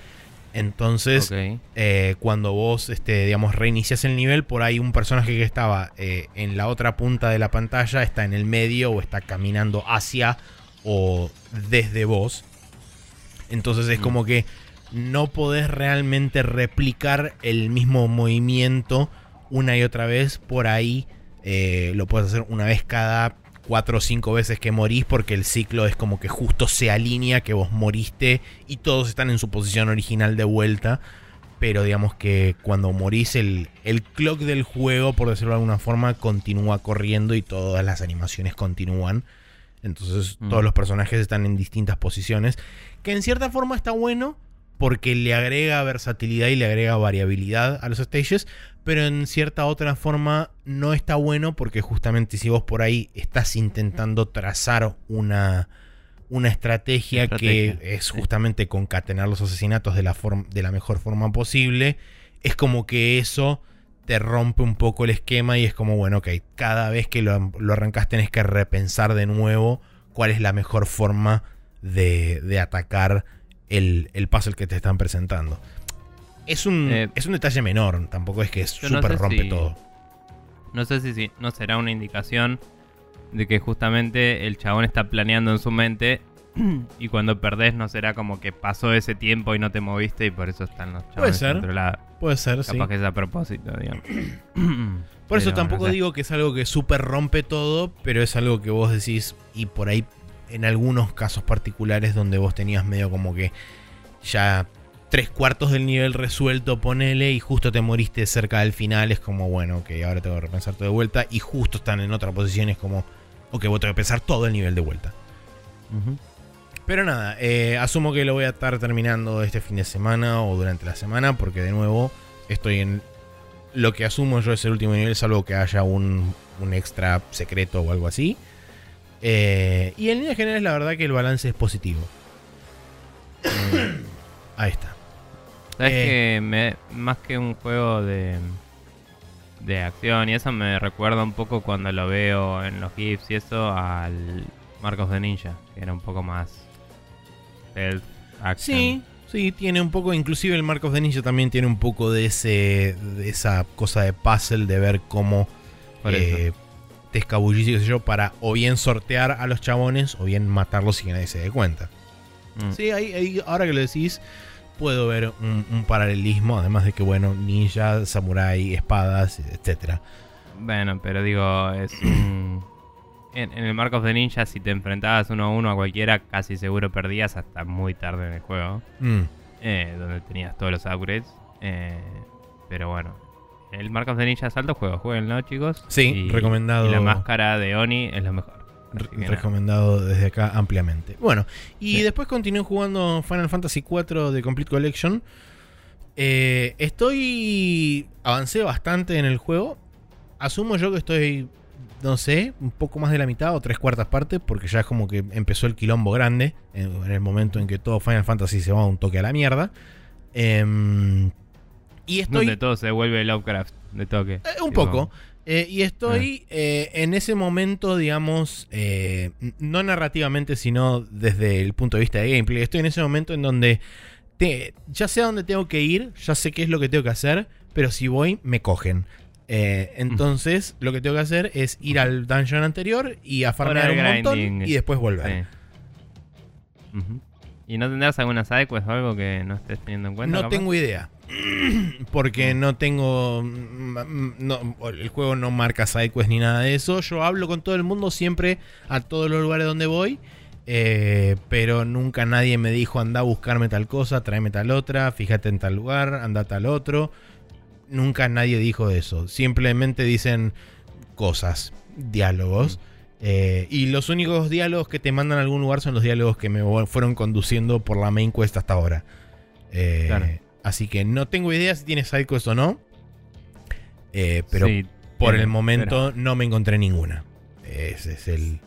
Entonces, eh, cuando vos, este, digamos, reinicias el nivel, por ahí un personaje que estaba eh, en la otra punta de la pantalla está en el medio o está caminando hacia o desde vos. Entonces es Mm. como que no podés realmente replicar el mismo movimiento una y otra vez. Por ahí eh, lo puedes hacer una vez cada cuatro o cinco veces que morís porque el ciclo es como que justo se alinea que vos moriste y todos están en su posición original de vuelta. Pero digamos que cuando morís el, el clock del juego, por decirlo de alguna forma, continúa corriendo y todas las animaciones continúan. Entonces Mm. todos los personajes están en distintas posiciones. Que en cierta forma está bueno porque le agrega versatilidad y le agrega variabilidad a los stages. Pero en cierta otra forma no está bueno porque justamente si vos por ahí estás intentando trazar una, una estrategia, Estrategia, que es justamente concatenar los asesinatos de la, de la mejor forma posible, es como que eso te rompe un poco el esquema y es como, bueno, ok, cada vez que lo, lo arrancas tenés que repensar de nuevo cuál es la mejor forma de, de atacar el, el puzzle que te están presentando. Es un, Eh, es un detalle menor, tampoco es que no súper sé rompe si- todo. No sé si, si no será una indicación de que justamente el chabón está planeando en su mente y cuando perdés no será como que pasó ese tiempo y no te moviste y por eso están los chabones ser. controlados. Puede ser, sí. Capaz que es a propósito, digamos. Por eso Pero tampoco no sé. digo que es algo que súper rompe todo, pero es algo que vos decís y por ahí en algunos casos particulares donde vos tenías medio como que ya tres cuartos del nivel resuelto, ponele, y justo te moriste cerca del final, es como, bueno, ok, ahora tengo que repensar todo de vuelta, y justo están en otra posición, es como, ok, vos tengo que pensar todo el nivel de vuelta. Pero nada, eh, asumo que lo voy a estar terminando este fin de semana o durante la semana, porque de nuevo estoy en lo que asumo yo es el último nivel, salvo que haya un, un extra secreto o algo así. Eh, y en líneas generales, la verdad que el balance es positivo. Ahí está. Sabes Eh. que me, más que un juego de, de acción y eso me recuerda un poco cuando lo veo en los GIFs y eso al Marcos de Ninja, que era un poco más stealth action. Sí, sí, tiene un poco, inclusive el Mark of the Ninja también tiene un poco de, ese, de esa cosa de puzzle de ver cómo eh, te escabullís y qué sé yo, para o bien sortear a los chabones o bien matarlos sin que nadie se dé cuenta. Mm. Sí, ahí, ahí, ahora que lo decís, puedo ver un, un paralelismo, además de que, bueno, ninja, samurai, espadas, etcétera. Bueno, pero digo, es un... En, en el Mark of the Ninja, si te enfrentabas uno a uno a cualquiera, casi seguro perdías hasta muy tarde en el juego. Mm, eh, donde tenías todos los upgrades. eh, pero bueno, el Mark of the Ninja es alto juego, jueguenlo chicos. Sí, recomendado. Y la máscara de Oni es lo mejor. Recomendado desde acá ampliamente. Bueno, y después continué jugando Final Fantasy IV de Complete Collection. Eh, estoy. Avancé bastante en el juego. Asumo yo que estoy, no sé, un poco más de la mitad o tres cuartas partes, porque ya es como que empezó el quilombo grande en, el momento en que todo Final Fantasy se va un toque a la mierda. Em, y estoy. Donde todo se vuelve Lovecraft de toque. Eh, un poco. Eh, y estoy ah. eh, en ese momento, digamos, eh, no narrativamente, sino desde el punto de vista de gameplay. Estoy en ese momento en donde ya sé a dónde tengo que ir, ya sé qué es lo que tengo que hacer, pero si voy, me cogen. entonces, lo que tengo que hacer es ir al dungeon anterior y a farmear un montón y después volver. ¿Y no tendrás alguna sidequest o algo que no estés teniendo en cuenta? No tengo idea. Porque no tengo. el juego no marca sidequest ni nada de eso. Yo hablo con todo el mundo siempre a todos los lugares donde voy. Eh, pero nunca nadie me dijo anda a buscarme tal cosa, tráeme tal otra, fíjate en tal lugar, anda a tal otro. Nunca nadie dijo eso. Simplemente dicen cosas, diálogos. Eh, y los únicos diálogos que te mandan a algún lugar son los diálogos que me fueron conduciendo por la main quest hasta ahora. Eh, así que no tengo idea si tiene sidequest o no. Eh, pero por el momento no me encontré ninguna. Ese es el.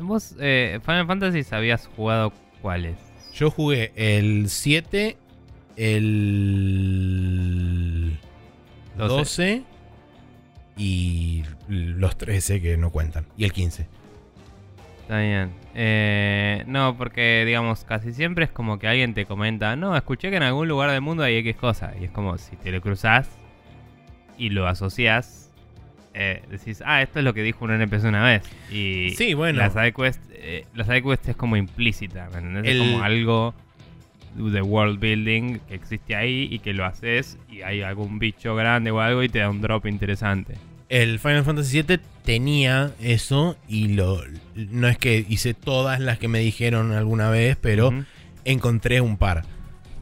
¿Vos, Final Fantasy, habías jugado cuáles? Yo jugué el 7, el 12 y los 13 que no cuentan. Y el 15. Está bien. Eh, no, porque digamos, casi siempre es como que alguien te comenta, no, escuché que en algún lugar del mundo hay X cosa. Y es como si te lo cruzas y lo asocias, eh, decís, ah, esto es lo que dijo un NPC una vez. Y sí, bueno. la sidequest, eh, la sidequest es como implícita, Es como algo de world building que existe ahí y que lo haces y hay algún bicho grande o algo y te da un drop interesante el Final Fantasy VII tenía eso y lo no es que hice todas las que me dijeron alguna vez, pero encontré un par.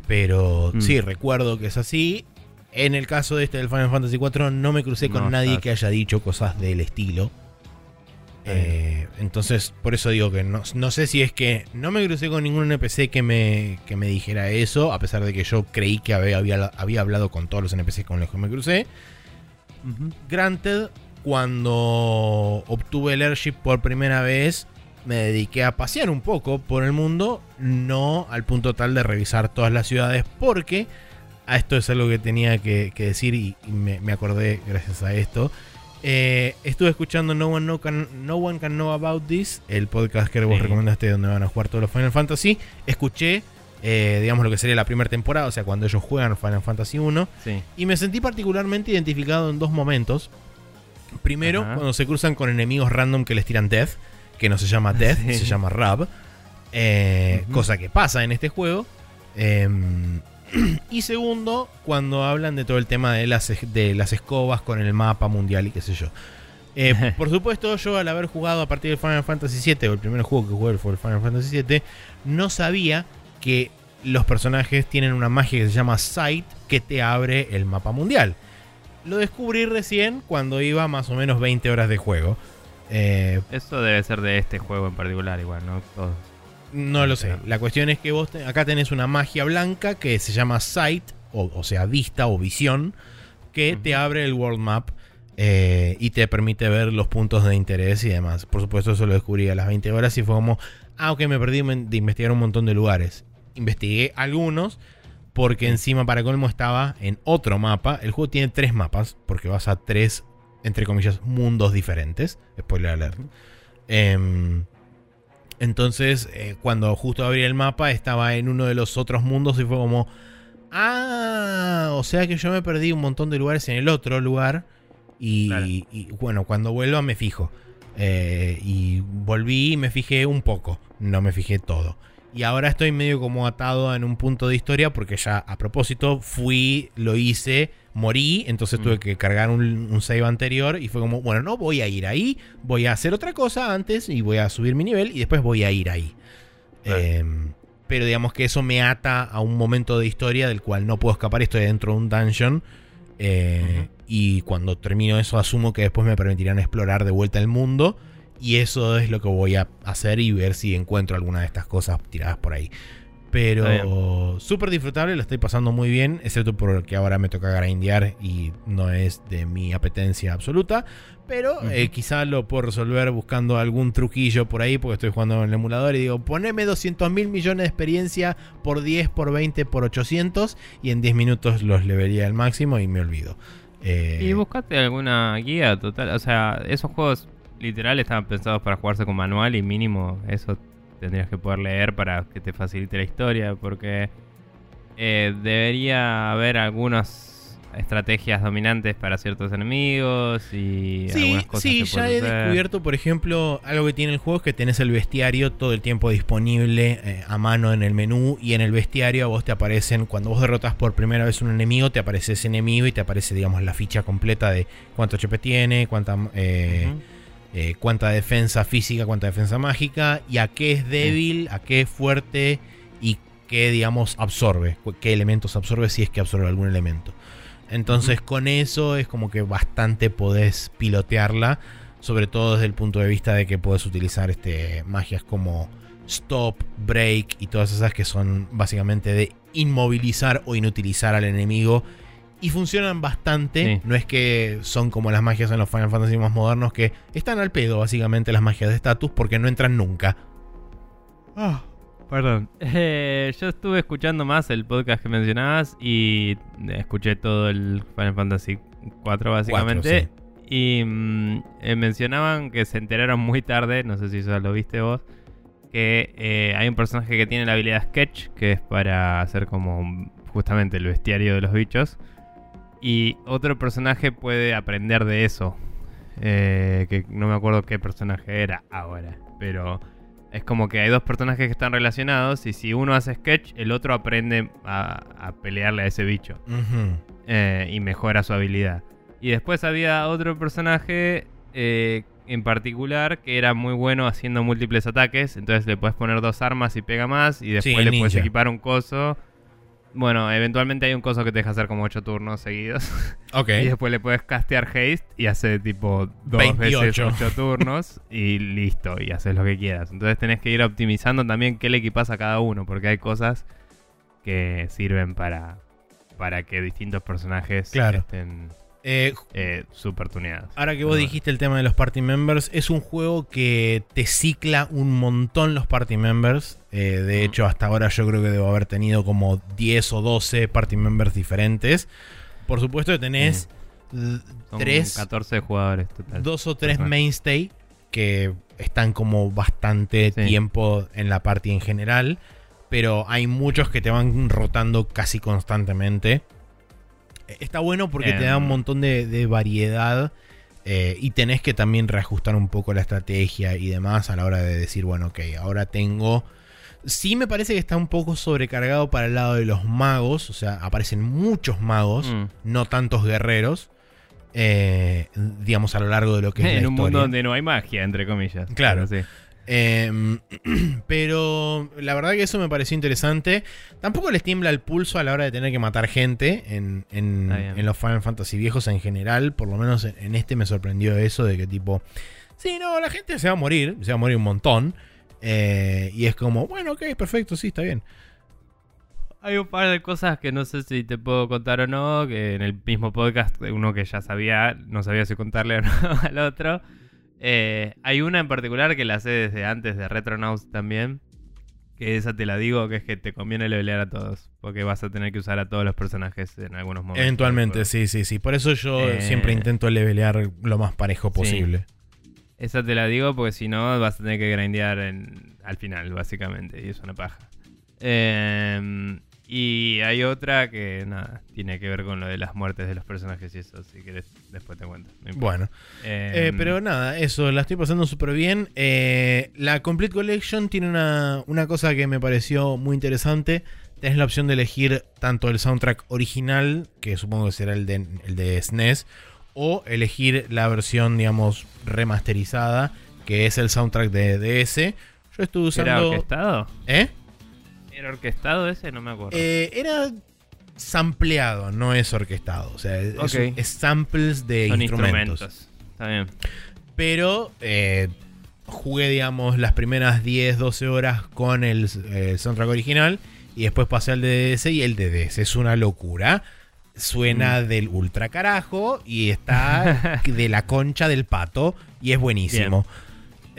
Pero mm. sí, recuerdo que es así. En el caso de este del Final Fantasy IV no me crucé con nadie que haya dicho cosas del estilo. Eh, entonces, por eso digo que no, sé si es que no me crucé con ningún NPC que me, que me dijera eso, a pesar de que yo creí que había, había hablado con todos los NPCs con los que me crucé. Granted, cuando obtuve el airship por primera vez, me dediqué a pasear un poco por el mundo, no al punto tal de revisar todas las ciudades, porque a esto es algo que tenía que, decir y, me, acordé gracias a esto. Eh, estuve escuchando no One, no, Can, no One Can Know About This, el podcast que vos recomendaste donde van a jugar todos los Final Fantasy. Escuché eh, digamos lo que sería la primera temporada, o sea, cuando ellos juegan Final Fantasy 1. Y me sentí particularmente identificado en dos momentos. Primero, cuando se cruzan con enemigos random que les tiran Death, que no se llama Death, se llama Rab. Eh, cosa que pasa en este juego. Em, y segundo, cuando hablan de todo el tema de las, de las escobas con el mapa mundial y qué sé yo. Eh, por supuesto, yo al haber jugado a partir de Final Fantasy VII, o el primer juego que jugué fue el Final Fantasy VII, no sabía que los personajes tienen una magia que se llama Sight que te abre el mapa mundial. Lo descubrí recién cuando iba más o menos 20 horas de juego. Eh, Eso debe ser de este juego en particular, igual, ¿no? No lo sé. La cuestión es que vos acá tenés una magia blanca que se llama Sight, o, sea, vista o visión, que te abre el world map eh, y te permite ver los puntos de interés y demás. Por supuesto, eso lo descubrí a las 20 horas y fue como, ah, ok, me perdí de investigar un montón de lugares investigué algunos porque encima para colmo estaba en otro mapa. El juego tiene tres mapas porque vas a tres, entre comillas, mundos diferentes. Spoiler alert. Em, entonces, eh, cuando justo abrí el mapa, estaba en uno de los otros mundos y fue como... Ah, o sea que yo me perdí un montón de lugares en el otro lugar. Y, bueno, cuando vuelva me fijo. Eh, y volví y me fijé un poco. No me fijé todo. Y ahora estoy medio como atado en un punto de historia porque ya a propósito fui, lo hice, morí, entonces tuve mm. que cargar un, save anterior y fue como, bueno, no voy a ir ahí, voy a hacer otra cosa antes y voy a subir mi nivel y después voy a ir ahí. Em, pero digamos que eso me ata a un momento de historia del cual no puedo escapar, estoy dentro de un dungeon. Eh, y cuando termino eso asumo que después me permitirán explorar de vuelta el mundo Y eso es lo que voy a hacer y ver si encuentro alguna de estas cosas tiradas por ahí. Pero súper disfrutable, lo estoy pasando muy bien, excepto porque ahora me toca grindear y no es de mi apetencia absoluta. Pero eh, quizá lo puedo resolver buscando algún truquillo por ahí, porque estoy jugando en el emulador y digo, poneme 200 mil millones de experiencia por 10, por 20, por 800 y en 10 minutos los levería al máximo y me olvido. Eh, y buscate alguna guía total, o sea, esos juegos literal estaban pensados para jugarse con manual y mínimo eso tendrías que poder leer para que te facilite la historia, porque eh, debería haber algunas estrategias dominantes para ciertos enemigos y algunas cosas sí, ya he descubierto, por ejemplo, algo que tiene el juego es que tenés el bestiario todo el tiempo disponible eh, a mano en el menú y en el bestiario a vos te aparecen, cuando vos derrotas por primera vez un enemigo, te aparece ese enemigo y te aparece, digamos, la ficha completa de cuánto HP tiene, cuánta... Eh, eh, cuánta defensa física, cuánta defensa mágica, y a qué es débil, a qué es fuerte y qué, digamos, absorbe, qué elementos absorbe si es que absorbe algún elemento. Entonces con eso es como que bastante podés pilotearla, sobre todo desde el punto de vista de que podés utilizar este, magias como stop, break y todas esas que son básicamente de inmovilizar o inutilizar al enemigo y funcionan bastante. No es que son como las magias en los Final Fantasy más modernos que están al pedo, básicamente, las magias de estatus porque no entran nunca. Ah, perdón. Eh, yo estuve escuchando más el podcast que mencionabas y escuché todo el Final Fantasy 4 básicamente. Y mm, eh, mencionaban que se enteraron muy tarde, no sé si eso lo viste vos, que eh, hay un personaje que tiene la habilidad Sketch, que es para hacer como justamente el bestiario de los bichos. Y otro personaje puede aprender de eso. Eh, que no me acuerdo qué personaje era ahora. Pero es como que hay dos personajes que están relacionados. Y si uno hace sketch, el otro aprende a, pelearle a ese bicho. Eh, y mejora su habilidad. Y después había otro personaje eh, en particular que era muy bueno haciendo múltiples ataques. Entonces le puedes poner dos armas y pega más. Y después le puedes equipar un coso bueno, eventualmente hay un coso que te deja hacer como 8 turnos seguidos. Ok. y después le puedes castear haste y hace tipo dos veces 8 turnos y listo, y haces lo que quieras. Entonces tenés que ir optimizando también qué le equipas a cada uno, porque hay cosas que sirven para, para que distintos personajes estén eh, eh, super tuneados. Ahora que vos dijiste el tema de los party members, es un juego que te cicla un montón los party members. Eh, de hecho, hasta ahora yo creo que debo haber tenido como 10 o 12 party members diferentes. Por supuesto que tenés 3... 14 jugadores total. Dos o tres mainstay que están como bastante tiempo en la party en general. Pero hay muchos que te van rotando casi constantemente. Está bueno porque te da un em. montón de, variedad eh, y tenés que también reajustar un poco la estrategia y demás a la hora de decir, bueno, ok, ahora tengo... Sí me parece que está un poco sobrecargado para el lado de los magos, o sea, aparecen muchos magos, mm. no tantos guerreros. Eh, digamos a lo largo de lo que es en un mundo donde no hay magia entre comillas claro sí. Em, pero la verdad que eso me pareció interesante. Tampoco les tiembla el pulso a la hora de tener que matar gente en, los Final Fantasy viejos en general. Por lo menos en este me sorprendió eso de que tipo... Sí, no, la gente se va a morir, se va a morir un montón. Eh, y es como, bueno, ok, perfecto, sí, está bien. Hay un par de cosas que no sé si te puedo contar o no, que en el mismo podcast, uno que ya sabía, no sabía si contarle o no al otro. Eh, hay una en particular que la sé desde antes de Retronauts también. Que esa te la digo, que es que te conviene levelear a todos. Porque vas a tener que usar a todos los personajes en algunos momentos. Eventualmente, sí, sí, sí. Por eso yo eh, siempre intento levelear lo más parejo posible. Esa te la digo porque si no vas a tener que grindear al final, básicamente. Y es una paja. Eh, y hay otra que, nada, tiene que ver con lo de las muertes de los personajes y eso, si quieres, después te cuento. bueno, eh, pero nada, eso, la estoy pasando súper bien. Eh, la Complete Collection tiene una, una cosa que me pareció muy interesante. Tienes la opción de elegir tanto el soundtrack original, que supongo que será el de, el de SNES, o elegir la versión, digamos, remasterizada, que es el soundtrack de DS. Yo estuve usando. ¿Era orquestado? ¿Eh? ¿Era orquestado ese? No me acuerdo. Eh, era sampleado, no es orquestado. O sea, es, samples de instrumentos. Está bien. Pero eh, jugué, digamos, las primeras 10, 12 horas con el, eh, soundtrack original y después pasé al DDS y el DDS es una locura. Suena Mm. del ultra carajo y está de la concha del pato y es buenísimo.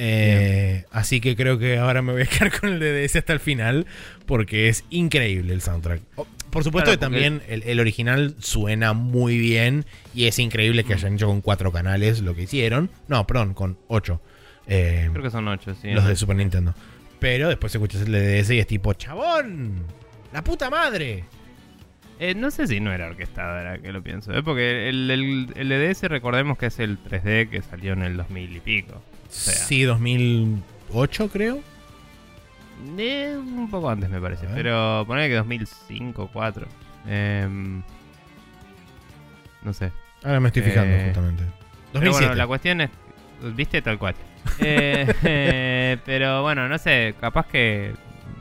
Eh, así que creo que ahora me voy a quedar con el DDS hasta el final porque es increíble el soundtrack. Oh, Por supuesto Claro, que también el, el original suena muy bien y es increíble que Mm. hayan hecho con cuatro canales lo que hicieron. No, perdón, con ocho. Eh, Creo que son ocho, sí. los de Super Nintendo. Pero después escuchas el DDS y es tipo, chabón, la puta madre. Eh, no sé si no era orquestado, ahora que lo pienso. ¿eh? Porque el, el, el DDS, recordemos que es el 3D que salió en el 2000 y pico. Sea. Sí, 2008 creo. Eh, un poco antes, me parece. Pero ponele que 2005, 2004. Em, no sé. Ahora me estoy fijando Eh, justamente. Pero 2007. bueno, la cuestión es. ¿Viste? Tal cual. Eh, pero bueno, no sé. Capaz que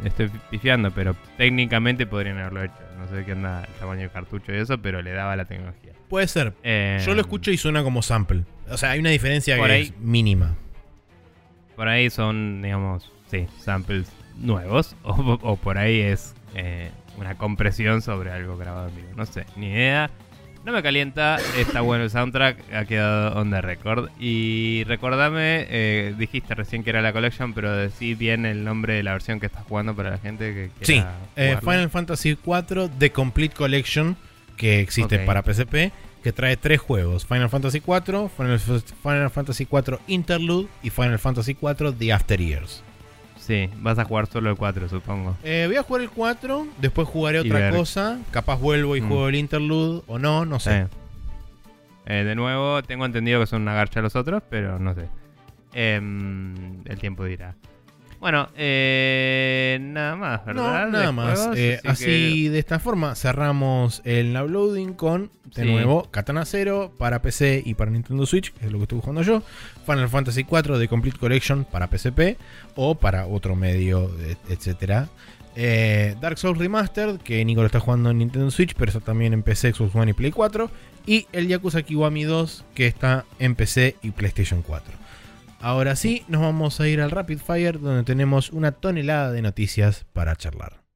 estoy pifiando, pero técnicamente podrían haberlo hecho. No sé qué onda el tamaño del cartucho y eso, pero le daba la tecnología. Puede ser. Em, Yo lo escucho y suena como sample. O sea, hay una diferencia Por que ahí- es mínima. Por ahí son, digamos, sí, samples nuevos. O, o por ahí es eh, una compresión sobre algo grabado en vivo. No sé, ni idea. No me calienta, está bueno el soundtrack, ha quedado on the record. Y recordame, eh, dijiste recién que era la collection, pero decí bien el nombre de la versión que estás jugando para la gente que Sí, quiera eh, jugarla. Final Fantasy IV The Complete Collection, que existe para PSP, que trae tres juegos: Final Fantasy IV, Final, Fantasy IV Interlude y Final Fantasy IV The After Years. Sí, vas a jugar solo el 4, supongo. Eh, voy a jugar el 4, después jugaré Y otra ver. cosa. Capaz vuelvo y Mm. juego el Interlude o no, no sé. Eh, de nuevo, tengo entendido que son una garcha los otros, pero no sé. Em, el tiempo dirá. Bueno, eh, nada más, ¿verdad? No, nada De más. juegos, Eh, así que- de esta forma cerramos el Nowloading con, de Sí. nuevo, Katana Zero para PC y para Nintendo Switch, que es lo que estoy jugando yo. Final Fantasy IV de Complete Collection para PSP o para otro medio, et- etcétera. Eh, Dark Souls Remastered, que Nico lo está jugando en Nintendo Switch, pero está también en PC, Xbox One y Play 4. Y el Yakuza Kiwami 2, que está en PC y PlayStation 4. Ahora sí, nos vamos a ir al Rapid Fire, donde tenemos una tonelada de noticias para charlar.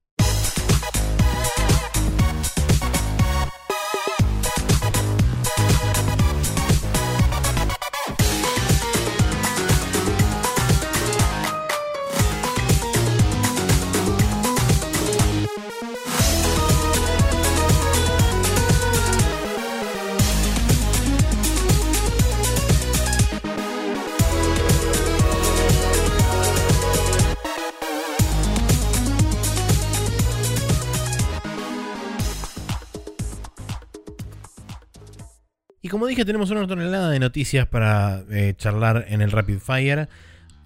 Como dije, tenemos una tonelada de noticias para eh, charlar en el Rapid Fire.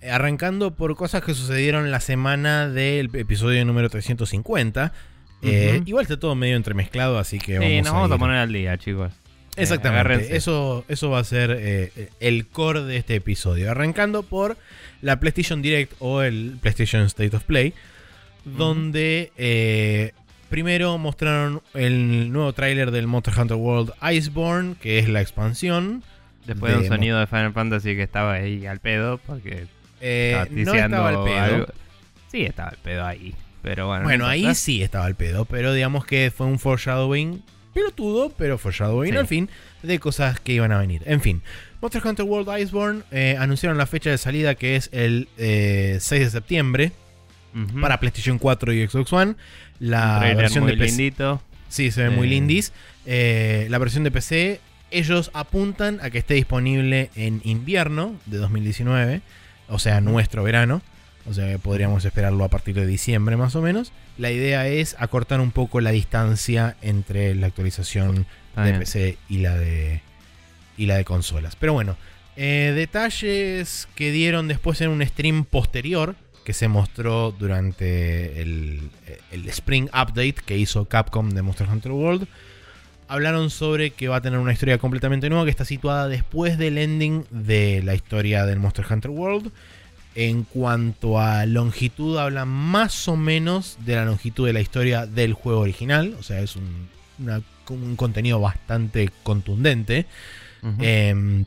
Arrancando por cosas que sucedieron la semana del episodio número 350. Eh. Igual está todo medio entremezclado, así que Sí, vamos nos vamos a poner al día, chicos. Eh, Exactamente. eso, eso va a ser eh, el core de este episodio. Arrancando por la PlayStation Direct o el PlayStation State of Play. Donde primero mostraron el nuevo tráiler del Monster Hunter World Iceborne, que es la expansión. Después de un sonido de Final Fantasy que estaba ahí al pedo, porque Eh, estaba no estaba al pedo. algo. Sí, estaba al pedo ahí. Pero bueno. Bueno, no ahí sí estaba al pedo, pero digamos que fue un foreshadowing pelotudo, pero foreshadowing Sí. al fin de cosas que iban a venir. En fin, Monster Hunter World Iceborne eh, anunciaron la fecha de salida que es el eh, 6 de septiembre para PlayStation 4 y Xbox One. La Un trailer versión muy de PC. lindito. Sí, se ve muy Eh. lindis. Eh, la versión de PC, ellos apuntan a que esté disponible en invierno de 2019, o sea, nuestro verano. O sea, que podríamos esperarlo a partir de diciembre más o menos. La idea es acortar un poco la distancia entre la actualización de bien. PC y la de, y la de consolas. Pero bueno, eh, detalles que dieron después en un stream posterior que se mostró durante el, el Spring Update que hizo Capcom de Monster Hunter World. Hablaron sobre que va a tener una historia completamente nueva que está situada después del ending de la historia del Monster Hunter World. En cuanto a longitud, habla más o menos de la longitud de la historia del juego original. O sea, es un, una- un contenido bastante contundente. Eh,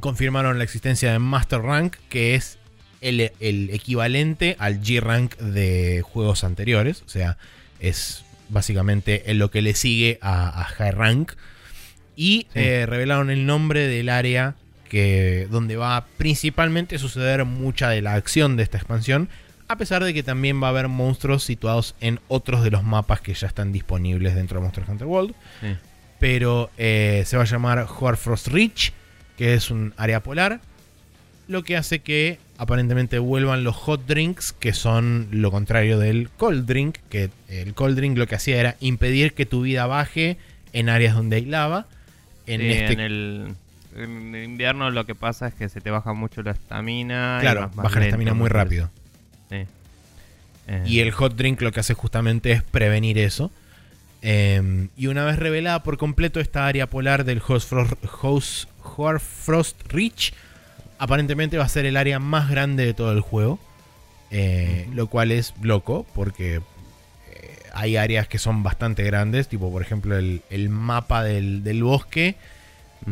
confirmaron la existencia de Master Rank, que es el, el equivalente al G-Rank de juegos anteriores. O sea, es básicamente en lo que le sigue a, a High Rank. Y Sí. eh, revelaron el nombre del área que, donde va a principalmente suceder mucha de la acción de esta expansión. A pesar de que también va a haber monstruos situados en otros de los mapas que ya están disponibles dentro de Monster Hunter World. Sí. Pero eh, se va a llamar Hoarfrost Ridge, que es un área polar. Lo que hace que aparentemente vuelvan los hot drinks, que son lo contrario del cold drink. Que el cold drink lo que hacía era impedir que tu vida baje en áreas donde hay lava. En Sí, este en el en el invierno lo que pasa es que se te baja mucho la estamina. Claro, baja la estamina muy rápido. Sí. Eh, Y el hot drink lo que hace justamente es prevenir eso. Eh, y una vez revelada por completo esta área polar del Hoarfrost, Host- Hoarfrost Reach, aparentemente va a ser el área más grande de todo el juego. Eh. Lo cual es loco porque eh, hay áreas que son bastante grandes, tipo por ejemplo el, el mapa del, del bosque.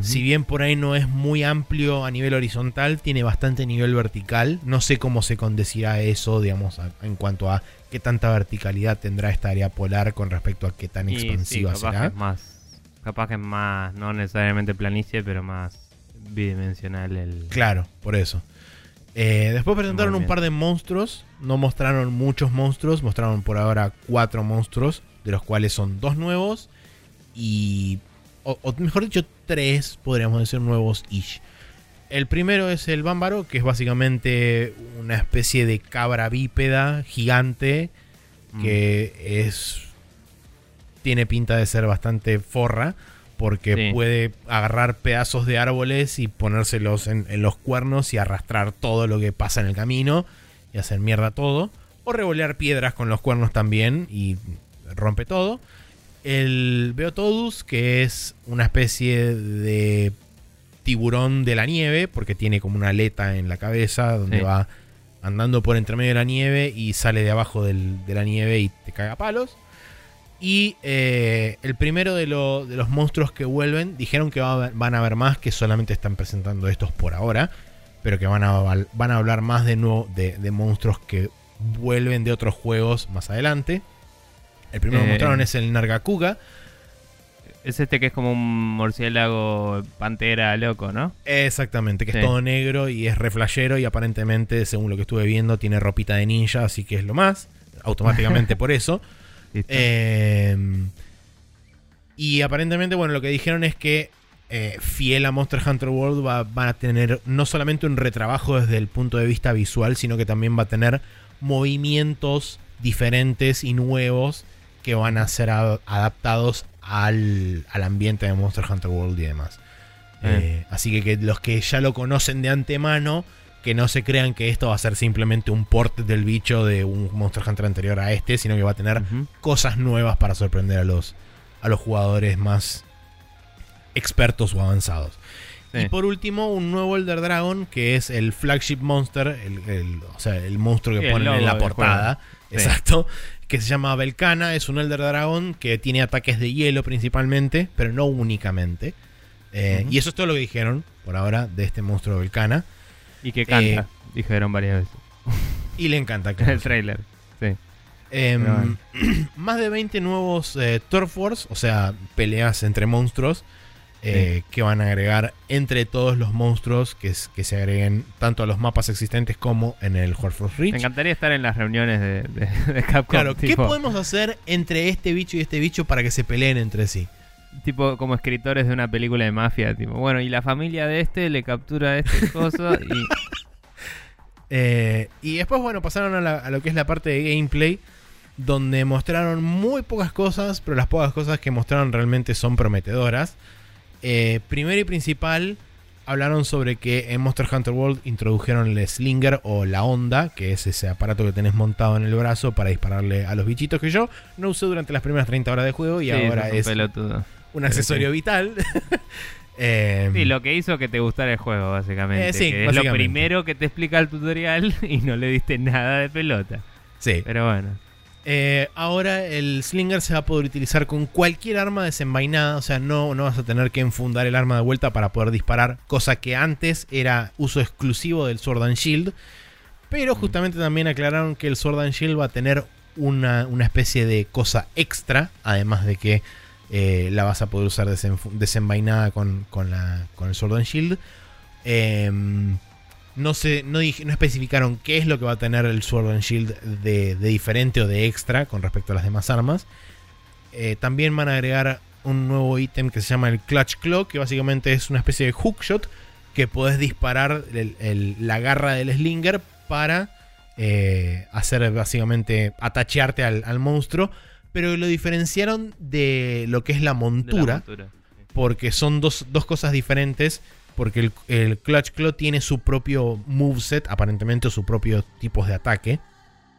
Si bien por ahí no es muy amplio a nivel horizontal, tiene bastante nivel vertical. No sé cómo se condecirá eso, digamos, a- en cuanto a qué tanta verticalidad tendrá esta área polar con respecto a qué tan Y sí, expansiva que será. es más. Capaz que es más, no necesariamente planicie, pero más bidimensional el. Claro, por eso. Eh, después presentaron un par de monstruos. No mostraron muchos monstruos. Mostraron por ahora cuatro monstruos. De los cuales son dos nuevos. Y. O, o mejor dicho, tres, podríamos decir, nuevos ish. El primero es el Bámbaro, que es básicamente una especie de cabra bípeda gigante. Mm. Que es. Tiene pinta de ser bastante forra. Porque Sí. puede agarrar pedazos de árboles y ponérselos en, en los cuernos y arrastrar todo lo que pasa en el camino y hacer mierda todo. O revolear piedras con los cuernos también y rompe todo. El Beotodus, que es una especie de tiburón de la nieve, porque tiene como una aleta en la cabeza donde Sí. va andando por entre medio de la nieve y sale de abajo del- de la nieve y te caga palos. Y eh, el primero de, lo- de los monstruos que vuelven, dijeron que va a haber- van a haber más, que solamente están presentando estos por ahora, pero que van a, van a hablar más de nuevo de, de monstruos que vuelven de otros juegos más adelante. El primero que Eh. mostraron es el Nargacuga. Es este que es como un murciélago pantera loco, ¿no? Exactamente, que Sí. es todo negro y es reflejero y aparentemente, según lo que estuve viendo, tiene ropita de ninja, así que es lo más, automáticamente por eso. Eh, y aparentemente, bueno, lo que dijeron es que eh, fiel a Monster Hunter World va, a tener no solamente un retrabajo desde el punto de vista visual, sino que también va a tener movimientos diferentes y nuevos que van a ser adaptados al, al ambiente de Monster Hunter World y demás. Eh, así que, que los que ya lo conocen de antemano, que no se crean que esto va a ser simplemente un port del bicho de un Monster Hunter anterior a este, sino que va a tener cosas nuevas para sorprender a los, a los jugadores más expertos o avanzados. Sí. Y por último, un nuevo Elder Dragon, que es el flagship monster, el, el- o sea, el monstruo que Sí, ponen en la portada. Sí. Exacto. Que se llama Belcana, es un Elder Dragon que tiene ataques de hielo principalmente, pero no únicamente. Eh. Y eso es todo lo que dijeron por ahora de este monstruo Belcana. Y que canta, Eh, dijeron varias veces. Y le encanta. En claro. el trailer. Sí. Em, bueno. más de 20 nuevos eh, Turf Wars, o sea, peleas entre monstruos, eh, que van a agregar entre todos los monstruos que, se agreguen tanto a los mapas existentes como en el Warfrost Reach. Me encantaría estar en las reuniones de, de, de Capcom. Claro, ¿qué podemos hacer entre este bicho y este bicho para que se peleen entre sí? Tipo como escritores de una película de mafia. Tipo, bueno, y la familia de este le captura a este coso y. Eh, y después, bueno, pasaron a, la- a lo que es la parte de gameplay, donde mostraron muy pocas cosas, pero las pocas cosas que mostraron realmente son prometedoras. Eh, primero y principal, hablaron sobre que en Monster Hunter World introdujeron el Slinger o la onda, que es ese aparato que tenés montado en el brazo para dispararle a los bichitos que yo no usé durante las primeras 30 horas de juego y Sí, ahora es pelotudo. Un accesorio vital. Eh, Sí, lo que hizo que te gustara el juego, básicamente. Eh, sí, que es lo primero que te explica el tutorial y no le diste nada de pelota. sí. Pero bueno. Eh, ahora el Slinger se va a poder utilizar con cualquier arma desenvainada, o sea, no, no vas a tener que enfundar el arma de vuelta para poder disparar, cosa que antes era uso exclusivo del Sword and Shield. Pero justamente también aclararon que el Sword and Shield va a tener una, una especie de cosa extra, además de que eh, la vas a poder usar desenf- desenvainada con, con, la, con el Sword and Shield. Em, no, sé, no, no especificaron qué es lo que va a tener el Sword and Shield de, diferente o de extra con respecto a las demás armas. Eh, también van a agregar un nuevo ítem que se llama el Clutch Claw, que básicamente es una especie de hookshot que podés disparar la garra del Slinger para eh, hacer básicamente atachearte al monstruo. Pero lo diferenciaron de lo que es la la montura porque son dos, dos cosas diferentes. Porque el, el Clutch Claw tiene su propio moveset, aparentemente, o su propio tipos de ataque.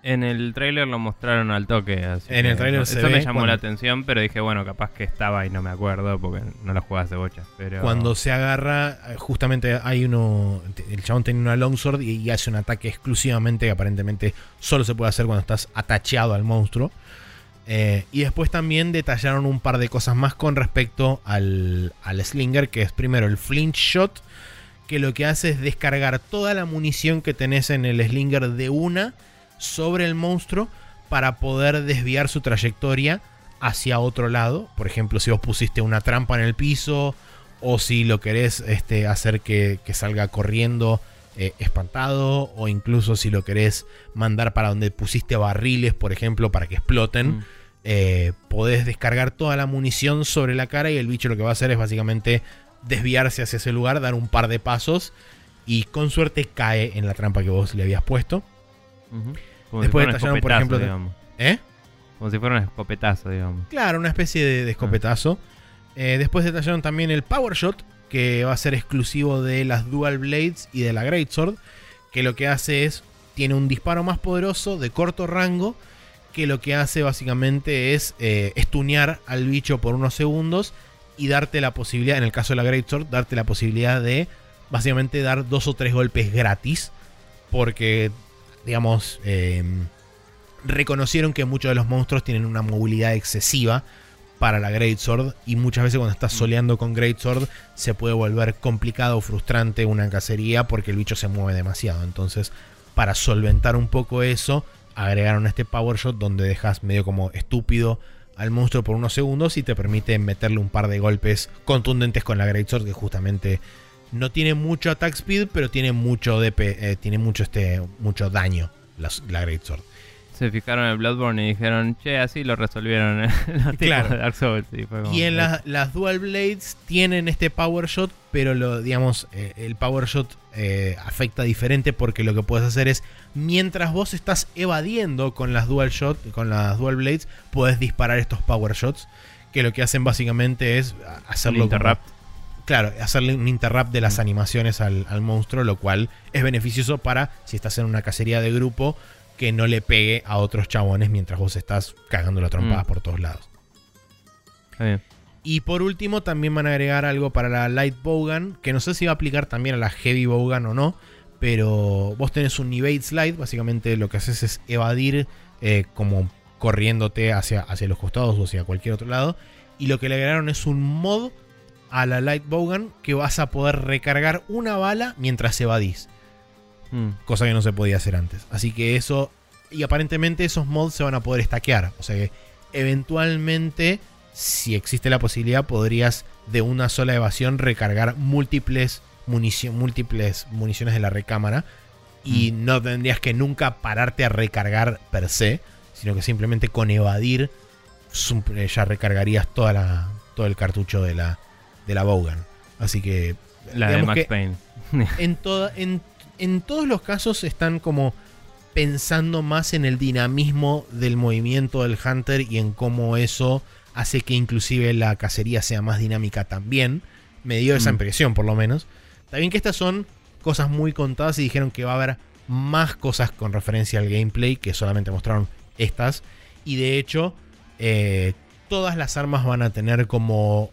En el tráiler lo mostraron al toque. así En el tráiler eso, se eso ve me llamó cuando- la atención, pero dije, bueno, capaz que estaba y no me acuerdo porque no lo jugaba hace bocha. Pero... Cuando se agarra, eh, justamente hay uno. El chabón tiene una longsword y, y hace un ataque exclusivamente que aparentemente solo se puede hacer cuando estás atacheado al monstruo. Eh, y después también detallaron un par de cosas más con respecto al, al Slinger, que es primero el Flinch Shot, que lo que hace es descargar toda la munición que tenés en el Slinger de una sobre el monstruo para poder desviar su trayectoria hacia otro lado. Por ejemplo, si vos pusiste una trampa en el piso o si lo querés este, hacer que, que salga corriendo eh, espantado o incluso si lo querés mandar para donde pusiste barriles, por ejemplo, para que exploten. Mm. Eh, podés descargar toda la munición sobre la cara y el bicho lo que va a hacer es básicamente desviarse hacia ese lugar, dar un par de pasos y con suerte cae en la trampa que vos le habías puesto. Como Después si detallaron, por ejemplo, digamos. ¿Eh? Como si fuera un escopetazo, digamos. Claro, una especie de, de escopetazo. Eh, después detallaron también el Power Shot, que va a ser exclusivo de las Dual Blades y de la Great Sword, que lo que hace es, tiene un disparo más poderoso de corto rango, que lo que hace básicamente es eh, estunear al bicho por unos segundos y darte la posibilidad, en el caso de la Great Sword, darte la posibilidad de básicamente dar dos o tres golpes gratis, porque, digamos, eh, reconocieron que muchos de los monstruos tienen una movilidad excesiva para la Great Sword y muchas veces cuando estás soleando con Great Sword se puede volver complicado o frustrante una cacería porque el bicho se mueve demasiado. Entonces, para solventar un poco eso, agregaron este Power Shot donde dejas medio como estúpido al monstruo por unos segundos y te permite meterle un par de golpes contundentes con la Great Sword que justamente no tiene mucho attack speed, pero tiene mucho DP, eh, tiene mucho este mucho daño la, la Great Sword. Se fijaron en el Bloodborne y dijeron, che, así lo resolvieron los tipos Claro. de Dark Souls. Y, fue como, Y en eh, las, las Dual Blades tienen este Power Shot, pero lo, digamos, eh, el Power Shot eh, afecta diferente porque lo que puedes hacer es, mientras vos estás evadiendo con las Dual Shot, con las Dual Blades, puedes disparar estos Power Shots, que lo que hacen básicamente es hacerlo como- interrupt. claro, hacerle un interrupt de las Mm. animaciones al, al monstruo, lo cual es beneficioso para si estás en una cacería de grupo que no le pegue a otros chabones mientras vos estás cagando la trompada Mm. por todos lados. Está bien. Y por último, también van a agregar algo para la Light Bowgun, que no sé si va a aplicar también a la Heavy Bowgun o no, pero vos tenés un Evade Slide, básicamente lo que haces es evadir eh, como corriéndote hacia, hacia los costados o hacia cualquier otro lado. Y lo que le agregaron es un mod a la Light Bowgun que vas a poder recargar una bala mientras evadís, Mm. cosa que no se podía hacer antes. Así que eso, y aparentemente esos mods se van a poder stackear, o sea que eventualmente si existe la posibilidad, podrías de una sola evasión recargar múltiples, munici- múltiples municiones de la recámara. Y no tendrías que nunca pararte a recargar per se, sino que simplemente con evadir eh, ya recargarías toda la, todo el cartucho de la, de la Bowgun. Así que. La de Max Payne. en, toda, en, en todos los casos están como pensando más en el dinamismo del movimiento del Hunter y en cómo eso hace que inclusive la cacería sea más dinámica también. Me dio esa Mm. impresión por lo menos. También que estas son cosas muy contadas y dijeron que va a haber más cosas con referencia al gameplay que solamente mostraron estas. Y de hecho, eh, todas las armas van a tener como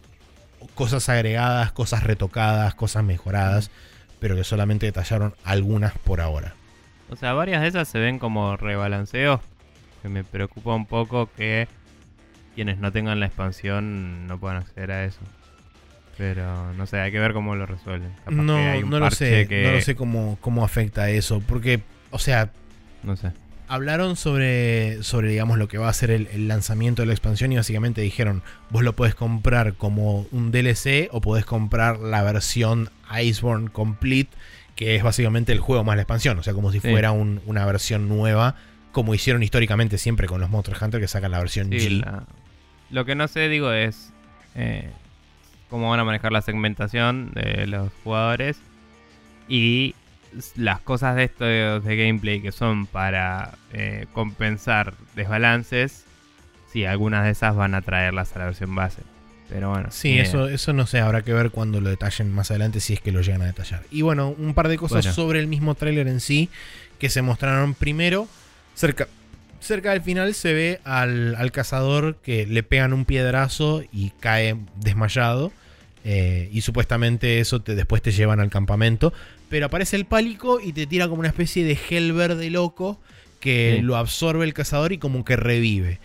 cosas agregadas, cosas retocadas, cosas mejoradas, pero que solamente detallaron algunas por ahora. O sea, varias de esas se ven como rebalanceos. Que me preocupa un poco que quienes no tengan la expansión no puedan acceder a eso. Pero no sé, hay que ver cómo lo resuelven. Capaz No, que hay un no lo sé, que- no lo sé cómo, cómo afecta eso, porque, o sea, No sé. Hablaron sobre, sobre digamos, lo que va a ser el, el lanzamiento de la expansión y básicamente dijeron, vos lo podés comprar como un DLC o podés comprar la versión Iceborne Complete, que es básicamente el juego más la expansión, o sea, como si Sí. fuera un- una versión nueva, como hicieron históricamente siempre con los Monster Hunter que sacan la versión Sí, G. la- Lo que no sé, digo, es eh, cómo van a manejar la segmentación de los jugadores y las cosas de esto de, gameplay que son para eh, compensar desbalances, si algunas de esas van a traerlas a la versión base. Pero bueno. Sí, idea. eso, eso no sé, habrá que ver cuando lo detallen más adelante si es que lo llegan a detallar. Y bueno, un par de cosas Bueno. sobre el mismo tráiler en sí que se mostraron primero. Cerca, cerca del final se ve al, al cazador que le pegan un piedrazo y cae desmayado. Eh, y supuestamente eso te, después te llevan al campamento. Pero aparece el pálico y te tira como una especie de gel verde loco que Sí. lo absorbe el cazador y como que revive.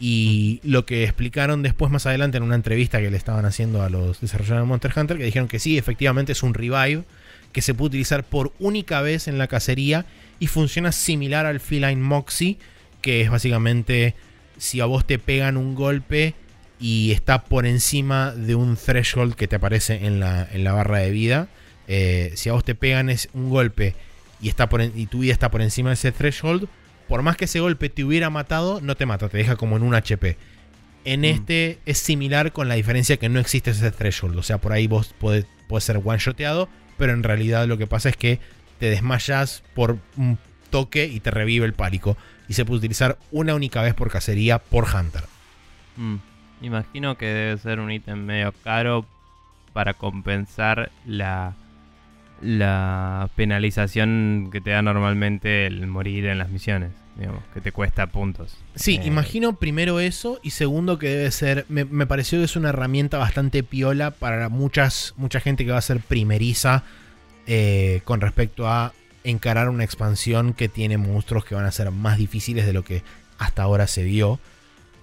Y lo que explicaron después más adelante en una entrevista que le estaban haciendo a los desarrolladores de Monster Hunter, que dijeron que sí, efectivamente es un revive que se puede utilizar por única vez en la cacería y funciona similar al Feline Moxie, que es básicamente si a vos te pegan un golpe y está por encima de un threshold que te aparece en la, en la barra de vida, eh, si a vos te pegan es un golpe y, está por en- y tu vida está por encima de ese threshold, por más que ese golpe te hubiera matado, no te mata, te deja como en un HP. En Mm. este es similar con la diferencia que no existe ese threshold. O sea, por ahí vos podés, podés ser one-shoteado, pero en realidad lo que pasa es que te desmayas por un toque y te revive el pálico. Y se puede utilizar una única vez por cacería por Hunter. Mm, Imagino que debe ser un ítem medio caro para compensar la, la penalización que te da normalmente el morir en las misiones. Digamos, que te cuesta puntos. Sí, Eh, imagino primero eso y segundo que debe ser, me, me pareció que es una herramienta bastante piola para muchas, mucha gente que va a ser primeriza eh, con respecto a encarar una expansión que tiene monstruos que van a ser más difíciles de lo que hasta ahora se vio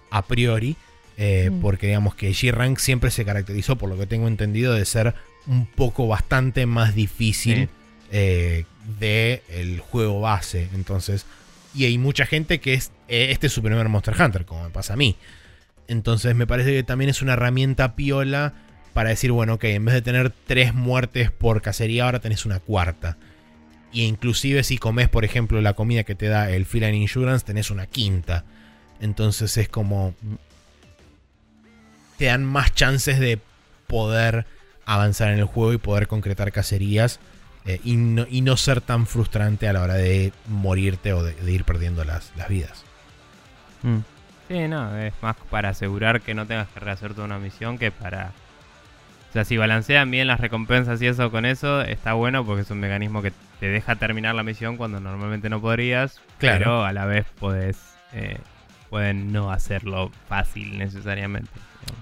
a priori. Eh, Mm. Porque digamos que G-Rank siempre se caracterizó, por lo que tengo entendido, de ser un poco bastante más difícil Sí. eh, de el juego base. Entonces, y hay mucha gente que es eh, este es su primer Monster Hunter, como me pasa a mí. Entonces me parece que también es una herramienta piola para decir, bueno, ok, en vez de tener tres muertes por cacería, ahora tenés una cuarta. Y inclusive si comes, por ejemplo, la comida que te da el Feline Insurance, tenés una quinta. Entonces es como... Te dan más chances de poder avanzar en el juego y poder concretar cacerías eh, y, no, y no ser tan frustrante a la hora de morirte o de, de ir perdiendo las, las vidas. Mm. Sí, no, es más para asegurar que no tengas que rehacer toda una misión que para... O sea, si balancean bien las recompensas y eso con eso, está bueno porque es un mecanismo que te deja terminar la misión cuando normalmente no podrías, Claro. pero a la vez podés, eh, pueden no hacerlo fácil necesariamente.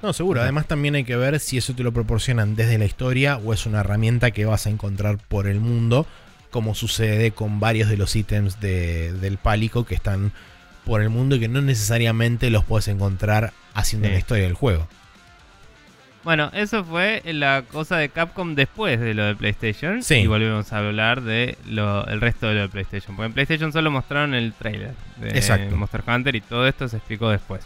No, seguro. Además también hay que ver si eso te lo proporcionan desde la historia o es una herramienta que vas a encontrar por el mundo, como sucede con varios de los ítems de- del pálico que están por el mundo y que no necesariamente los puedes encontrar haciendo Sí. la historia del juego. Bueno, eso fue la cosa de Capcom después de lo de PlayStation. Sí. Y volvemos a hablar de lo, el resto de lo de PlayStation. Porque en PlayStation solo mostraron el trailer de Exacto. Monster Hunter y todo esto se explicó después.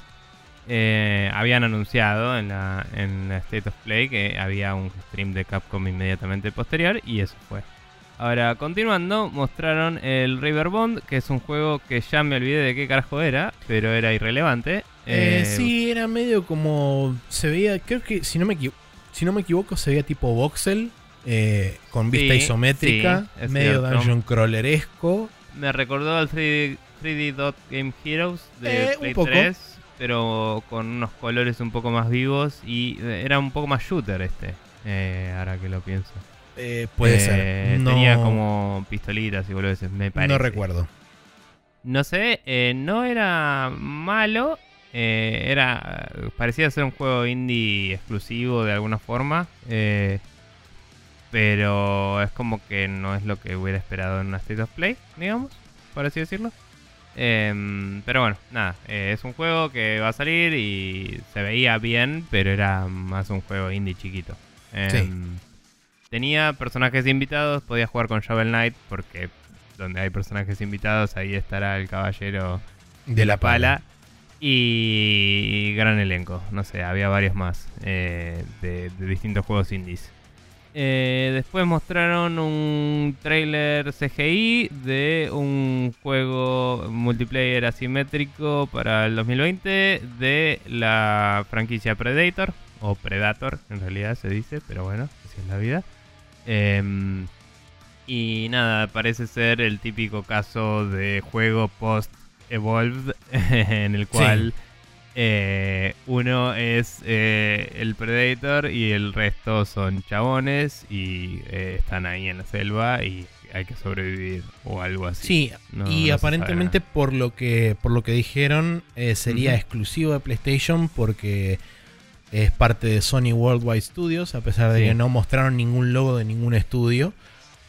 Eh, habían anunciado en la, en la State of Play que había un stream de Capcom inmediatamente posterior y eso fue. Ahora, continuando, mostraron el Riverbond, que es un juego que ya me olvidé de qué carajo era, pero era irrelevante. Eh, Eh, sí, era medio como. Se veía. Creo que si no me, si no me equivoco, se veía tipo voxel. eh, con vista Sí, isométrica. sí, medio cierto. dungeon crawleresco. Me recordó al 3D, 3D Dot Game Heroes de Eh, un Play poco. 3, pero con unos colores un poco más vivos y eh, era un poco más shooter este, eh, ahora que lo pienso. Eh, puede Eh, ser. No, Tenía como pistolitas y boludeces, me parece. no recuerdo. No sé, eh, no era malo, eh, era parecía ser un juego indie exclusivo de alguna forma, eh, pero es como que no es lo que hubiera esperado en una State of Play, digamos, por así decirlo. Em, pero bueno, nada, eh, es un juego que va a salir y se veía bien, pero era más un juego indie chiquito. Em, Tenía personajes invitados, podía jugar con Shovel Knight porque donde hay personajes invitados, ahí estará el caballero De la pala. y gran elenco. No sé, había varios más eh, de, de distintos juegos indies. Eh, después mostraron un trailer CGI de un juego multiplayer asimétrico para el 2020 de la franquicia Predator, o Predator en realidad se dice, pero bueno, así es la vida. Em, y nada, parece ser el típico caso de juego post-evolved en el cual eh, uno es eh, el Predator y el resto son chabones y eh, están ahí en la selva y hay que sobrevivir o algo así. Sí, No- y no aparentemente por lo que por lo que dijeron eh, sería exclusivo de PlayStation porque es parte de Sony Worldwide Studios, a pesar de Sí. que no mostraron ningún logo de ningún estudio.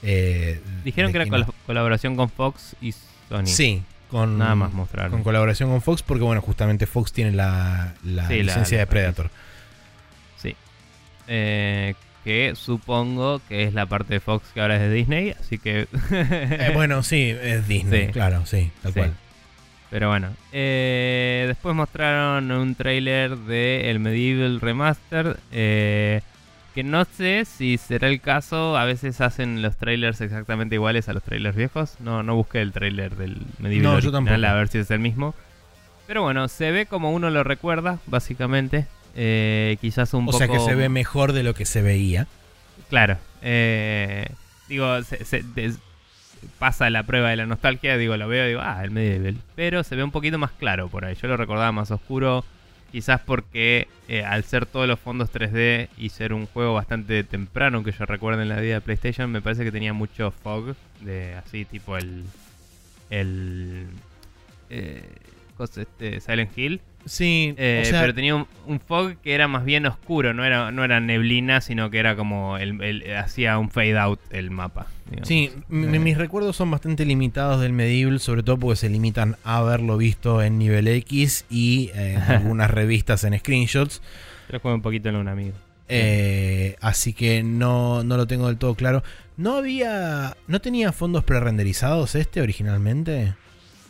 eh, Dijeron de que era no- col- colaboración con Fox y Sony. Sí, con, Nada más mostraron. con colaboración con Fox, porque bueno, justamente Fox tiene la, la Sí, la- licencia la de Predator. Sí. Eh, que supongo que es la parte de Fox que ahora es de Disney, así que... Eh, bueno, sí, es Disney, Sí. claro, sí, tal Sí. cual. Pero bueno, eh, después mostraron un trailer de el Medieval Remaster. eh, que no sé si será el caso. A veces hacen los trailers exactamente iguales a los trailers viejos. No, no busqué el trailer del Medieval No, yo original a ver si es el mismo. Pero bueno, se ve como uno lo recuerda, básicamente. Eh, quizás un O poco. sea que se ve mejor de lo que se veía. Claro. eh, digo, se, se- des- pasa la prueba de la nostalgia, digo, lo veo y digo, ah, el medieval. Pero se ve un poquito más claro por ahí. Yo lo recordaba más oscuro, quizás porque eh, al ser todos los fondos 3D y ser un juego bastante temprano que yo recuerdo en la vida de PlayStation, me parece que tenía mucho fog, de así tipo el... el eh, este, Silent Hill. Sí, Eh, o sea, pero tenía un, un fog que era más bien oscuro, no era, no era neblina, sino que era como el, el- hacía un fade out el mapa. digamos. Sí, Eh, mis recuerdos son bastante limitados del Medieval, sobre todo porque se limitan a haberlo visto en nivel X y eh, en algunas revistas en screenshots. Yo jugué un poquito en un amigo. Así que no, no lo tengo del todo claro. ¿No había. ¿No tenía fondos prerenderizados este originalmente?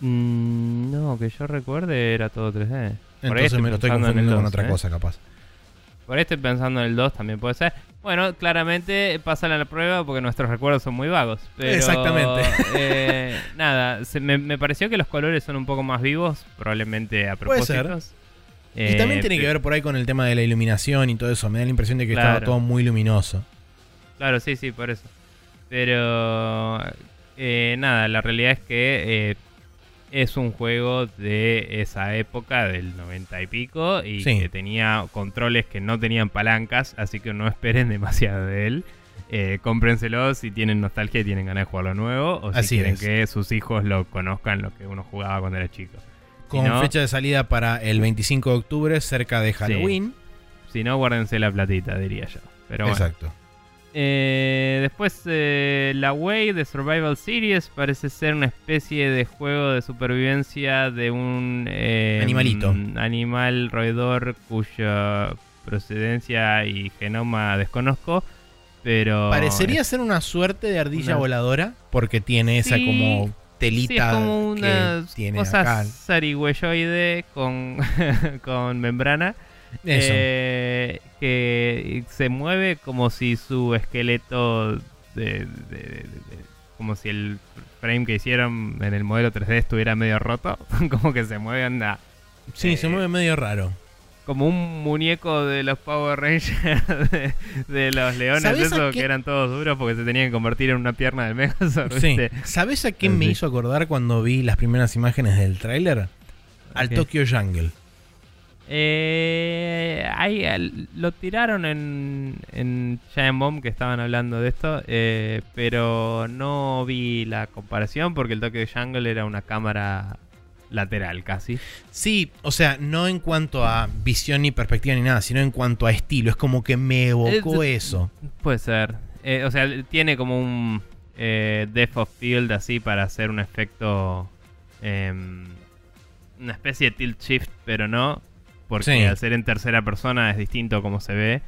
Mm, no, que yo recuerde era todo 3D. Por ahí Entonces me lo estoy pensando en confundiendo con 2, otra ¿eh? cosa, capaz. Por ahí estoy pensando en el 2 también puede ser. Bueno, claramente pasa la prueba porque nuestros recuerdos son muy vagos. Pero, Exactamente. eh, nada, se- me, me pareció que los colores son un poco más vivos, probablemente a Puede ser. propósito. y también tiene que ver por ahí con el tema de la iluminación y todo eso. Me da la impresión de que estaba todo muy luminoso. Claro, sí, sí, por eso. Pero eh, nada, la realidad es que eh, es un juego de esa época, del 90 y pico, y Sí. que tenía controles que no tenían palancas, así que no esperen demasiado de él. Eh, cómprenselo si tienen nostalgia y tienen ganas de jugarlo nuevo, o si Así quieren es. que sus hijos lo conozcan, lo que uno jugaba cuando era chico. Si Con no- fecha de salida para el 25 de octubre, cerca de Halloween. Si no, guárdense la platita, diría yo. Pero bueno. Exacto. Eh, después, eh, la Way de Survival Series parece ser una especie de juego de supervivencia de un eh, Animalito. animal roedor cuya procedencia y genoma desconozco. Pero. Parecería ser una suerte de ardilla Una- voladora, porque tiene esa Sí, como Sí, telita es como que una tiene cosa zarigüeyoide con, con membrana. Eh, que se mueve como si su esqueleto de, de- de- de- como si el frame que hicieron en el modelo 3D estuviera medio roto como que se mueve anda sí, se eh, mueve medio raro. como un muñeco de los Power Rangers de, de los leones ¿Sabés a esos qué- que eran todos duros porque se tenían que convertir en una pierna del Megazord Sí. ¿Sabes a qué me hizo acordar cuando vi las primeras imágenes del tráiler? Al? Tokyo Jungle. Eh, ahí lo tiraron en, en Giant Bomb que estaban hablando de esto, eh, pero no vi la comparación porque el Tokyo Jungle era una cámara lateral casi. Sí, o sea, no en cuanto a visión ni perspectiva ni nada, sino en cuanto a estilo. Es como que me evocó Es- eso. Puede ser. Eh, o sea, tiene como un eh, depth of field así para hacer un efecto. em, una especie de tilt shift, pero no. Porque Sí. al ser en tercera persona es distinto como se ve.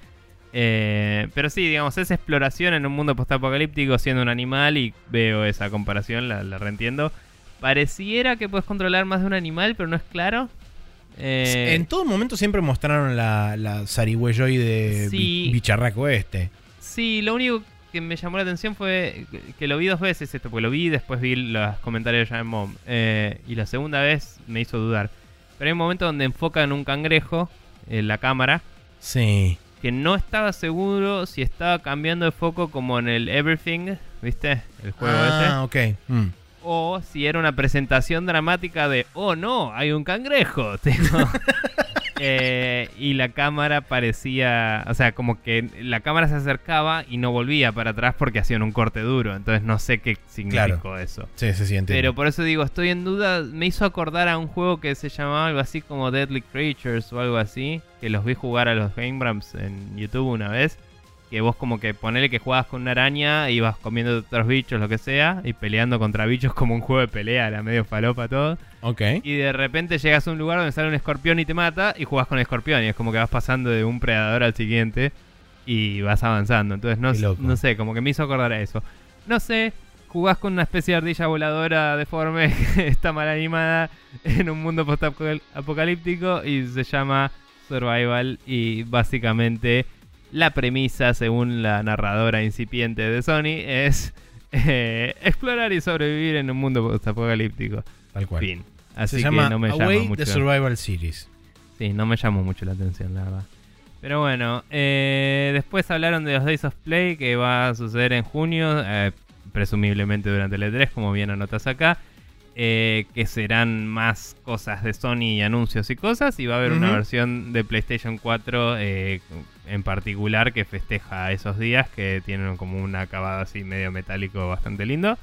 Eh, pero sí, digamos, es exploración en un mundo postapocalíptico siendo un animal y veo esa comparación, la, la reentiendo. Pareciera que puedes controlar más de un animal, pero no es claro. Eh, En todo momento siempre mostraron la, la zarigüeyoide Sí. bi- bicharraco este. Sí, lo único que me llamó la atención fue que lo vi dos veces esto, porque lo vi y después vi los comentarios de Giant Mom. Eh, y la segunda vez me hizo dudar. Pero hay un momento donde enfocan un cangrejo en la cámara Sí. que no estaba seguro si estaba cambiando de foco como en el Everything, ¿viste? El juego ese. ah, ok. Mm. O si era una presentación dramática de, oh no, hay un cangrejo. Eh, y la cámara parecía, o sea, como que la cámara se acercaba y no volvía para atrás porque hacían un corte duro. Entonces no sé qué significó Claro. eso. Sí, se siente. Pero por eso digo, estoy en duda. Me hizo acordar a un juego que se llamaba algo así como Deadly Creatures o algo así. Que los vi jugar a los Game Grumps en YouTube una vez. Que vos como que ponele que jugabas con una araña, ibas comiendo otros bichos, lo que sea, y peleando contra bichos como un juego de pelea, era medio falopa todo. Ok. Y de repente llegas a un lugar donde sale un escorpión y te mata, y jugás con el escorpión, y es como que vas pasando de un predador al siguiente y vas avanzando. Entonces no, no sé, como que me hizo acordar a eso. No sé, jugás con una especie de ardilla voladora deforme que está mal animada en un mundo post-apocalíptico y se llama Survival y básicamente la premisa, según la narradora incipiente de Sony, es eh, explorar y sobrevivir en un mundo post-apocalíptico. Tal cual. Fin. Así se que llama no me llama Away mucho. the Survival Series. Sí, no me llamó mucho la atención, la verdad. Pero bueno, eh, después hablaron de los Days of Play que va a suceder en junio, eh, presumiblemente durante el E3, como bien anotas acá. Eh, que serán más cosas de Sony y anuncios y cosas. Y va a haber una versión de PlayStation 4 eh, en particular que festeja esos días, que tienen como un acabado así medio metálico bastante lindo.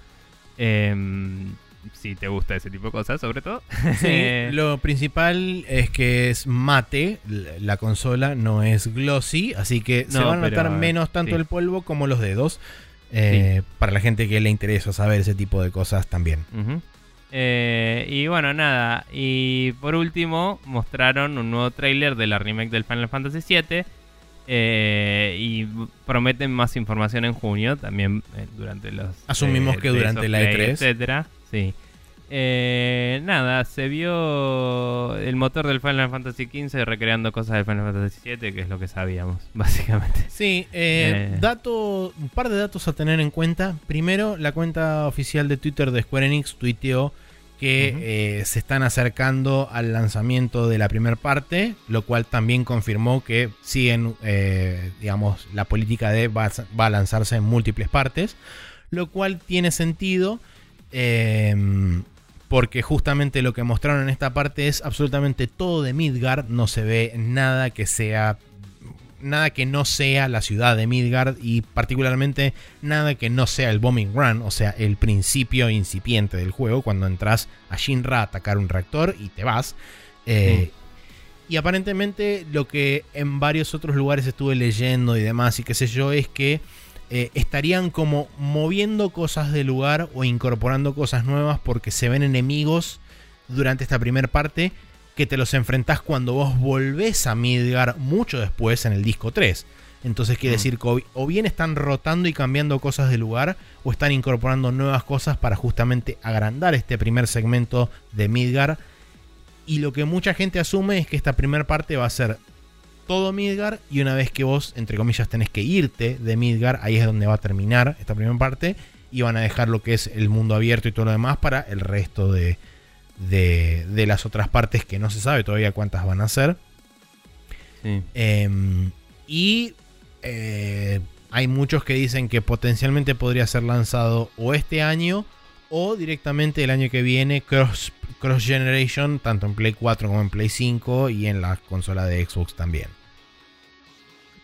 Em, si te gusta ese tipo de cosas, sobre todo. Sí, lo principal es que es mate, la- la consola no es glossy, así que se van a notar menos tanto sí. el polvo como los dedos. eh, Para la gente que le interesa saber ese tipo de cosas también. Ujú. Eh, y bueno, nada. Y por último, mostraron un nuevo tráiler de la remake del Final Fantasy VII. eh, y prometen más información en junio, también eh, durante los... Asumimos que Days durante la Play, E3. etcétera. Sí. Eh, nada, se vio el motor del Final Fantasy XV recreando cosas del Final Fantasy VII, que es lo que sabíamos, básicamente. Sí, eh, Eh. dato, un par de datos a tener en cuenta. Primero, la cuenta oficial de Twitter de Square Enix tuiteó que eh, se están acercando al lanzamiento de la primera parte, lo cual también confirmó que siguen, eh, digamos, la política de va a, va a lanzarse en múltiples partes, lo cual tiene sentido. eh, porque justamente lo que mostraron en esta parte es absolutamente todo de Midgard, no se ve nada que sea nada que no sea la ciudad de Midgard y particularmente nada que no sea el Bombing Run, o sea, el principio incipiente del juego cuando entras a Shinra a atacar un reactor y te vas. Eh, Y aparentemente lo que en varios otros lugares estuve leyendo y demás y qué sé yo es que eh, estarían como moviendo cosas del lugar o incorporando cosas nuevas porque se ven enemigos durante esta primera parte que te los enfrentás cuando vos volvés a Midgar mucho después en el disco 3. Entonces quiere Mm. decir que o- bien están rotando y cambiando cosas del lugar o están incorporando nuevas cosas para justamente agrandar este primer segmento de Midgar. Y lo que mucha gente asume es que esta primera parte va a ser todo Midgar y una vez que vos, entre comillas, tenés que irte de Midgar, ahí es donde va a terminar esta primera parte y van a dejar lo que es el mundo abierto y todo lo demás para el resto de, de, de las otras partes que no se sabe todavía cuántas van a ser. Sí. Em, y eh, hay muchos que dicen que potencialmente podría ser lanzado o este año o directamente el año que viene cross, cross generation, tanto en Play 4 como en Play 5 y en la consola de Xbox también.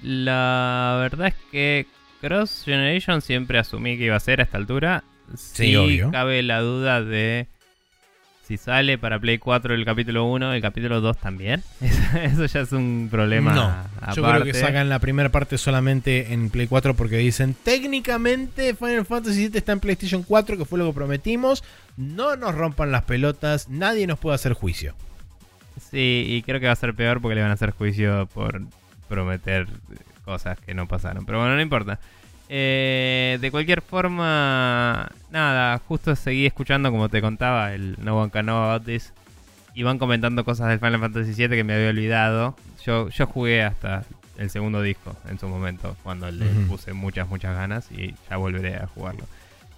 La verdad es que Cross Generation siempre asumí que iba a ser a esta altura. Sí, obvio. cabe la duda de si sale para Play 4 el capítulo 1, el capítulo 2 también. Eso ya es un problema no, aparte. yo creo que sacan la primera parte solamente en Play 4 porque dicen técnicamente Final Fantasy VII está en PlayStation 4, que fue lo que prometimos. No nos rompan las pelotas, nadie nos puede hacer juicio. Sí, y creo que va a ser peor porque le van a hacer juicio por prometer cosas que no pasaron. Pero bueno, no importa. Eh, de cualquier forma, nada, justo seguí escuchando, como te contaba, el No One Can Know About This. Y van comentando cosas del Final Fantasy VII que me había olvidado. Yo, yo jugué hasta el segundo disco en su momento, cuando le puse muchas, muchas ganas y ya volveré a jugarlo.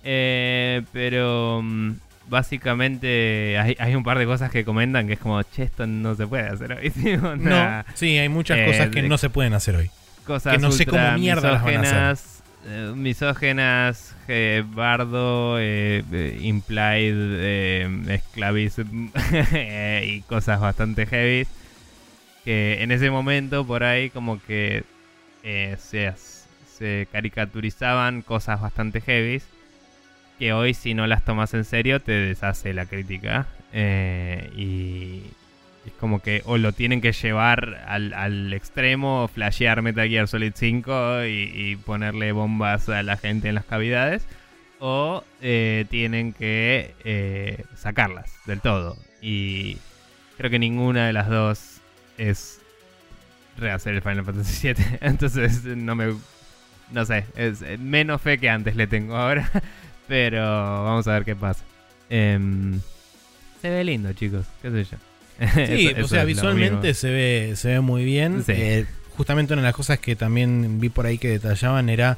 Eh, pero mm, básicamente hay, hay un par de cosas que comentan que es como, che, esto no se puede hacer hoy. Tipo, No, sí, hay muchas Eh, cosas que de- no se pueden hacer hoy. cosas que no sé ultra cómo mierda las van a hacer. misógenas, eh, misógenas, eh, bardo, eh, eh, implied, eh, esclavism eh, y cosas bastante heavy. Que en ese momento por ahí como que eh, se, se caricaturizaban cosas bastante heavy. Que hoy si no las tomas en serio te deshace la crítica. Eh, y, es como que o lo tienen que llevar al, al extremo, flashear Metal Gear Solid 5 y, ponerle bombas a la gente en las cavidades, o eh, tienen que eh, sacarlas del todo. Y creo que ninguna de las dos es rehacer el Final Fantasy VII. Entonces no me... No sé, menos fe que antes le tengo ahora, pero vamos a ver qué pasa. Em, se ve lindo, chicos, qué sé yo. Sí, Eso- o sea, visualmente se ve, se ve muy bien. Sí. Eh, justamente una de las cosas que también vi por ahí que detallaban era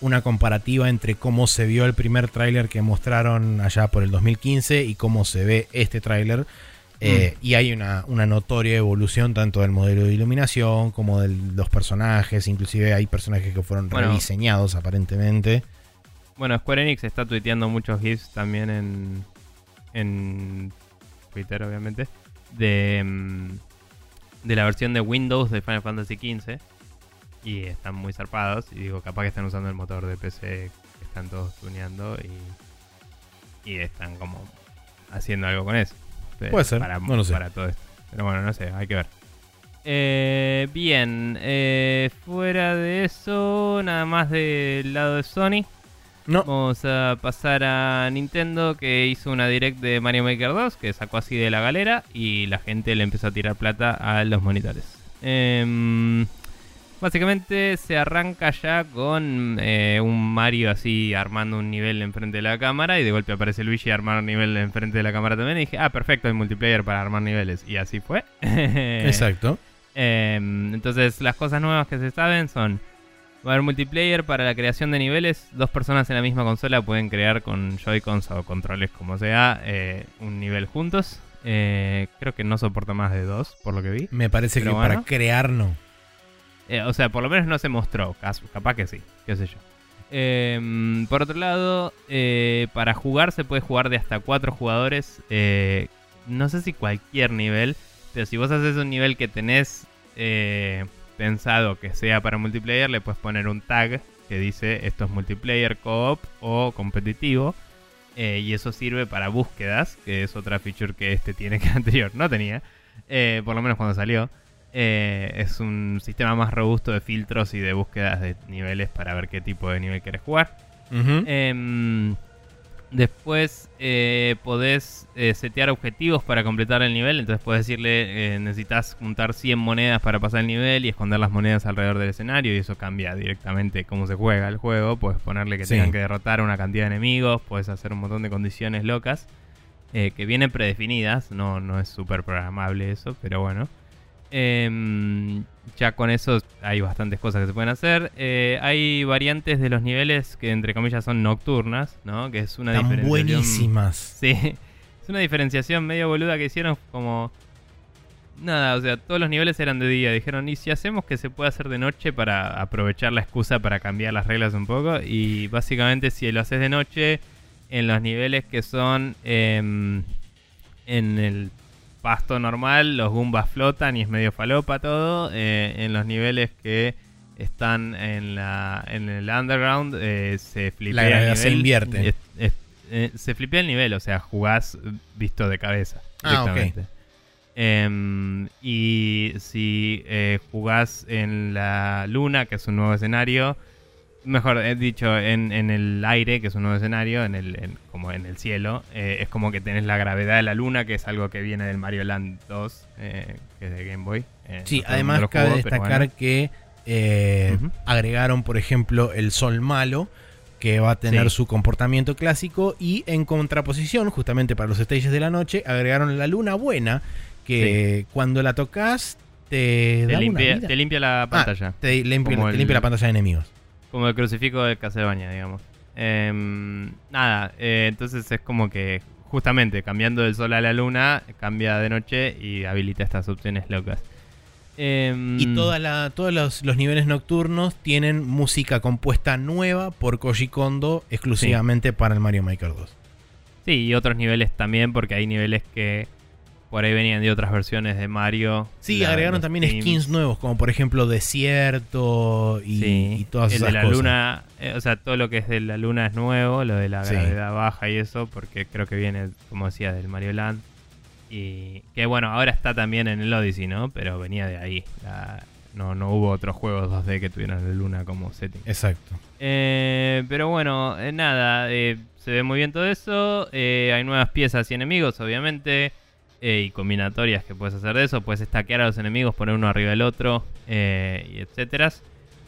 una comparativa entre cómo se vio el primer tráiler que mostraron allá por el 2015 y cómo se ve este tráiler. Eh, Mm. Y hay una, una notoria evolución tanto del modelo de iluminación como de los personajes. Inclusive hay personajes que fueron Bueno. rediseñados aparentemente. Bueno, Square Enix está tuiteando muchos GIFs también en, en Twitter, obviamente, de, mm, de la versión de Windows de Final Fantasy XV. Y están muy zarpados. Y digo, capaz que están usando el motor de PC que están todos tuneando y, y están como haciendo algo con eso. Pero Puede ser, para, no lo sé. para todo esto. Pero bueno, no sé, hay que ver. Eh, bien, eh, fuera de eso, nada más del lado de Sony. No, Vamos a pasar a Nintendo que hizo una direct de Mario Maker 2 que sacó así de la galera y la gente le empezó a tirar plata a los monitores. Em, básicamente se arranca ya con eh, un Mario así armando un nivel enfrente de la cámara y de golpe aparece Luigi a armar un nivel enfrente de la cámara también y dije, ah, perfecto, hay multiplayer para armar niveles y así fue. exacto. Em, entonces, las cosas nuevas que se saben son: va a haber multiplayer para la creación de niveles. Dos personas en la misma consola pueden crear con Joy-Cons o controles, como sea, eh, un nivel juntos. Eh, creo que no soporta más de dos, por lo que vi. Me parece Pero que para crear no. Eh, o sea, por lo menos no se mostró. Capaz que sí, qué sé yo. Em, por otro lado, eh, para jugar se puede jugar de hasta cuatro jugadores. eh, no sé si cualquier nivel, pero si vos haces un nivel que tenés pensado que sea para multiplayer, le puedes poner un tag que dice esto es multiplayer, co-op o competitivo. eh, y eso sirve para búsquedas, que es otra feature que este tiene que anterior no tenía. eh, por lo menos cuando salió. Eh, es un sistema más robusto de filtros y de búsquedas de niveles para ver qué tipo de nivel quieres jugar. Después eh, podés eh, setear objetivos para completar el nivel. Entonces puedes decirle, eh, necesitas juntar 100 monedas para pasar el nivel y esconder las monedas alrededor del escenario. Y eso cambia directamente cómo se juega el juego. Puedes ponerle que Sí. tengan que derrotar a una cantidad de enemigos. Puedes hacer un montón de condiciones locas. eh, que vienen predefinidas. No, no es súper programable eso, pero bueno. Ya con eso hay bastantes cosas que se pueden hacer. Eh, hay variantes de los niveles que entre comillas son nocturnas, ¿no? Que es una Están diferenciación. buenísimas. Sí, es una diferenciación medio boluda que hicieron como... Nada, o sea, todos los niveles eran de día. Dijeron, ¿y si hacemos que se pueda hacer de noche para aprovechar la excusa para cambiar las reglas un poco? Y básicamente si lo haces de noche, en los niveles que son em, en el pasto normal, los Goombas flotan y es medio falopa todo. Eh, en los niveles que están en, la, en el underground, eh, se flipea gravedad el se nivel. invierte. Es- es- eh, se flipea el nivel, o sea, jugás visto de cabeza. Ah, ok. directamente. Em, y si eh, jugás en la luna, que es un nuevo escenario, mejor he dicho, en, en el aire, que es un nuevo escenario, en el, en- como en el cielo, eh, es como que tenés la gravedad de la luna, que es algo que viene del Mario Land 2, eh, que es de Game Boy. Eh, Sí, no además cabe jugó, destacar bueno. que. Agregaron, por ejemplo, el sol malo, que va a tener Sí. su comportamiento clásico. Y en contraposición, justamente para los stages de la noche, agregaron la luna buena, que cuando la tocas te, Te da una limpia, vida. te limpia la Ah, pantalla. te limpia, te el- limpia la pantalla de enemigos. Como el crucifijo de Castlevania, digamos. Em, nada, eh, entonces es como que justamente cambiando del sol a la luna, cambia de noche y habilita estas opciones locas. Em, Y toda la, todos los, los niveles nocturnos tienen música compuesta nueva por Koji Kondo exclusivamente para el Mario Maker 2. Sí, y otros niveles también, porque hay niveles que por ahí venían de otras versiones de Mario. Sí, La- agregaron también skins nuevos, como por ejemplo Desierto y, Sí, y todas el esas de la cosas. luna, eh, o sea, todo lo que es de la luna es nuevo, lo de la Sí. gravedad baja y eso, porque creo que viene, como decía, del Mario Land. Y que bueno, ahora está también en el Odyssey, ¿no? Pero venía de ahí. La- no, no hubo otros juegos 2D que tuvieran la luna como setting. Exacto. Eh, pero bueno, eh, nada, eh, se ve muy bien todo eso. hay nuevas piezas y enemigos, obviamente. Y combinatorias que puedes hacer de eso. Puedes stackear a los enemigos, poner uno arriba del otro, eh, y etcétera.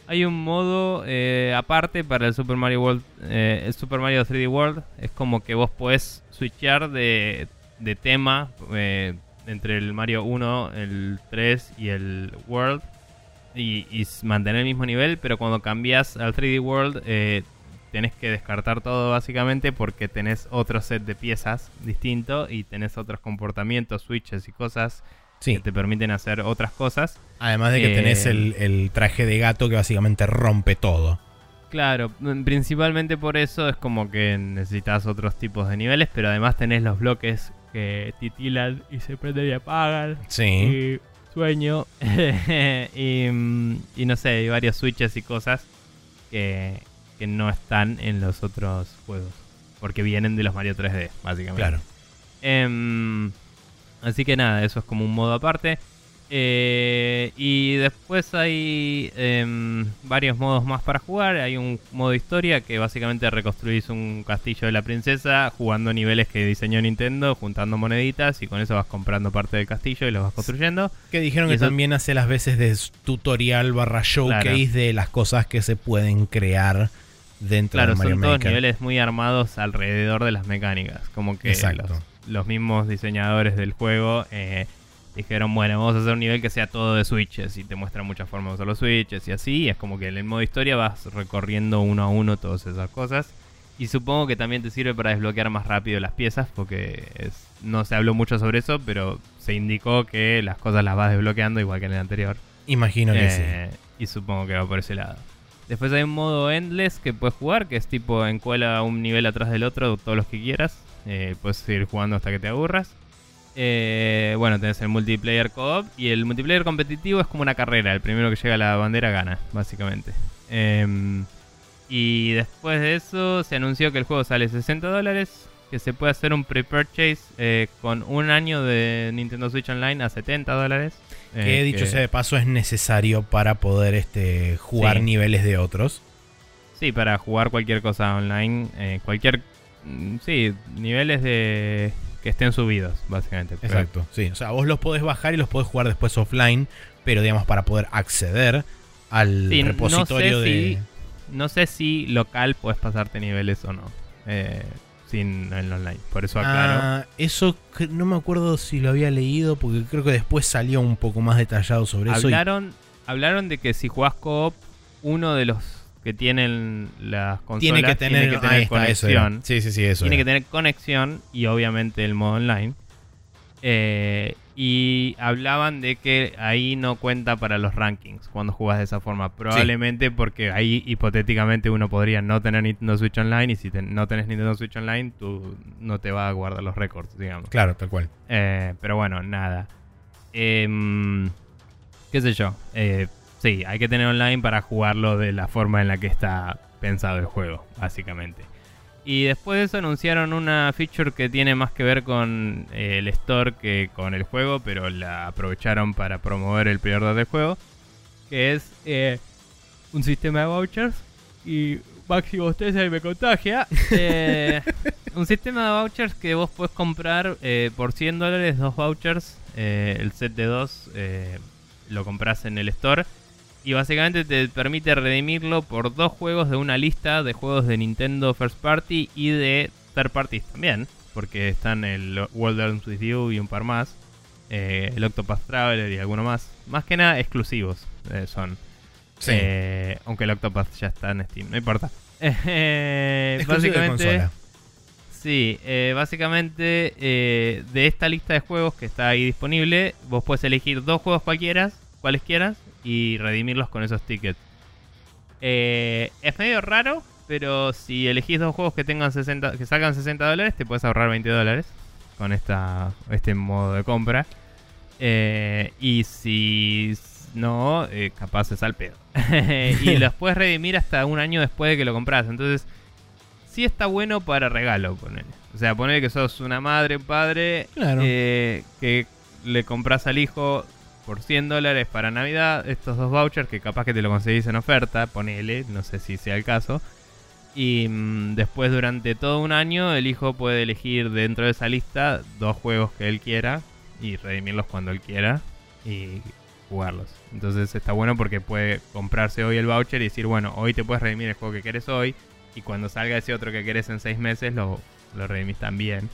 Hay un modo eh, aparte para el Super Mario World, eh, el Super Mario 3D World. Es como que vos podés switchar de, de tema eh, entre el Mario 1, el 3 y el World y, y mantener el mismo nivel, pero cuando cambias al 3D World tenés que descartar todo básicamente porque tenés otro set de piezas distinto y tenés otros comportamientos, switches y cosas Sí. que te permiten hacer otras cosas. Además de que Eh, tenés el, el traje de gato que básicamente rompe todo. Claro, mm, principalmente por eso es como que necesitas otros tipos de niveles, pero además tenés los bloques que titilan y se prenden y apagan. Sí. y sueño y, mm, y no sé, hay varios switches y cosas que, que no están en los otros juegos. Porque vienen de los Mario 3D, básicamente. Claro. Em, así que nada, eso es como un modo aparte. Eh, y después hay em, varios modos más para jugar. Hay un modo historia que básicamente reconstruís un castillo de la princesa jugando niveles que diseñó Nintendo, juntando moneditas y con eso vas comprando parte del castillo y lo vas construyendo. Que dijeron Y que eso- también hace las veces de tutorial barra showcase Claro. de las cosas que se pueden crear dentro Claro, de Mario son todos Maker. niveles muy armados alrededor de las mecánicas. Como que los, los mismos diseñadores del juego eh, dijeron, bueno, vamos a hacer un nivel que sea todo de switches y te muestra muchas formas de usar los switches y así. y es como que en el modo historia vas recorriendo uno a uno todas esas cosas. Y supongo que también te sirve para desbloquear más rápido las piezas porque es- no se habló mucho sobre eso, pero se indicó que las cosas las vas desbloqueando igual que en el anterior. Imagino que sí. Eh, Y supongo que va por ese lado. Después hay un modo endless que puedes jugar, que es tipo encuela un nivel atrás del otro, todos los que quieras. Eh, puedes seguir jugando hasta que te aburras. Eh, bueno, tenés el multiplayer co-op y el multiplayer competitivo es como una carrera. El primero que llega a la bandera gana, básicamente. Em, y después de eso se anunció que el juego sale 60 dólares, que se puede hacer un pre-purchase eh, con un año de Nintendo Switch Online a 70 dólares. Eh, que dicho sea de paso es necesario para poder este, jugar Sí. niveles de otros. Sí, para jugar cualquier cosa online, eh, cualquier, mm, sí, niveles de que estén subidos, básicamente. Pero- Exacto, sí. O sea, vos los podés bajar y los podés jugar después offline, pero digamos para poder acceder al Sí, no repositorio sé de... si- No sé si local puedes pasarte niveles o no, eh, sin el online. Por eso aclaro. Ah, eso cre- no me acuerdo si lo había leído, porque creo que después salió un poco más detallado sobre eso. y- hablaron, de que si jugás co-op, uno de los que tienen las consolas tiene que tener, tiene que tener está, eso conexión. Sí, sí, sí, eso. tiene que tener conexión y obviamente el modo online. Eh, y hablaban de que ahí no cuenta para los rankings cuando jugás de esa forma. Probablemente porque ahí hipotéticamente uno podría no tener Nintendo Switch Online y si te- no tenés Nintendo Switch Online tú no te va a guardar los récords, digamos. Claro, tal cual. Eh, pero bueno, nada. Em, ¿Qué sé yo? Eh, sí, hay que tener online para jugarlo de la forma en la que está pensado el juego, básicamente. Y después de eso anunciaron una feature que tiene más que ver con eh, el store que con el juego, pero la aprovecharon para promover el pre-order del juego, que es eh, un sistema de vouchers. Y Máximo usted ahí me contagia. Eh, un sistema de vouchers que vos podés comprar eh, por 100 dólares, dos vouchers. eh, el set de dos lo compras en el store. Y básicamente te permite redimirlo por dos juegos de una lista de juegos de Nintendo First Party y de Third Parties también. Porque están el World Arms With You y un par más. eh, el Octopath Traveler y alguno más. Más que nada exclusivos eh, son. Sí. Eh, aunque el Octopath ya está en Steam, no importa. De básicamente, consola. sí, básicamente de esta lista de juegos que está ahí disponible, vos puedes elegir dos juegos cualquiera, cuales quieras, y redimirlos con esos tickets. Eh, es medio raro, pero si elegís dos juegos que tengan 60, que salgan 60 dólares, te puedes ahorrar 20 dólares con esta, este modo de compra. Eh, y si no, eh, capaz es al pedo. y los puedes redimir hasta un año después de que lo compras. Entonces, sí está bueno para regalo, ponele. O sea, ponele que sos una madre, padre, Claro. eh, que le compras al hijo por 100 dólares para Navidad estos dos vouchers que capaz que te lo conseguís en oferta, ponele, no sé si sea el caso. Y mm, después durante todo un año el hijo puede elegir dentro de esa lista dos juegos que él quiera y redimirlos cuando él quiera y jugarlos. Entonces está bueno porque puede comprarse hoy el voucher y decir, bueno, hoy te puedes redimir el juego que quieres hoy y cuando salga ese otro que querés en seis meses lo, lo redimís también.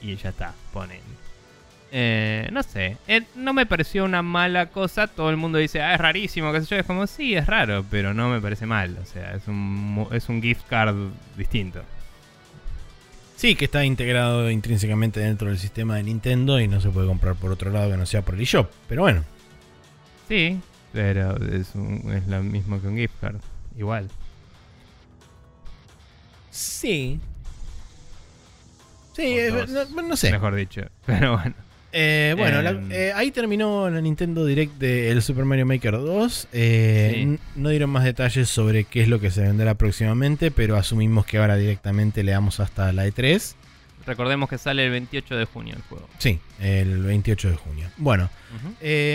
Y ya está, ponen. Eh, no sé, eh, no me pareció una mala cosa. Todo el mundo dice, ah, es rarísimo, qué sé yo. Es como, sí, es raro, pero no me parece mal. O sea, es un, es un gift card distinto. Sí, que está integrado intrínsecamente dentro del sistema de Nintendo y no se puede comprar por otro lado que no sea por el eShop. Pero bueno, Sí, pero es, un- es lo mismo que un gift card. Igual. sí. Sí, eh, no sé. Mejor dicho. Pero bueno. Eh, bueno, la- Em. eh, ahí terminó la Nintendo Direct del Super Mario Maker 2. Eh, Sí. No dieron más detalles sobre qué es lo que se venderá próximamente, pero asumimos que ahora directamente le damos hasta la E3. Recordemos que sale el 28 de junio el juego. Sí, el 28 de junio. Bueno,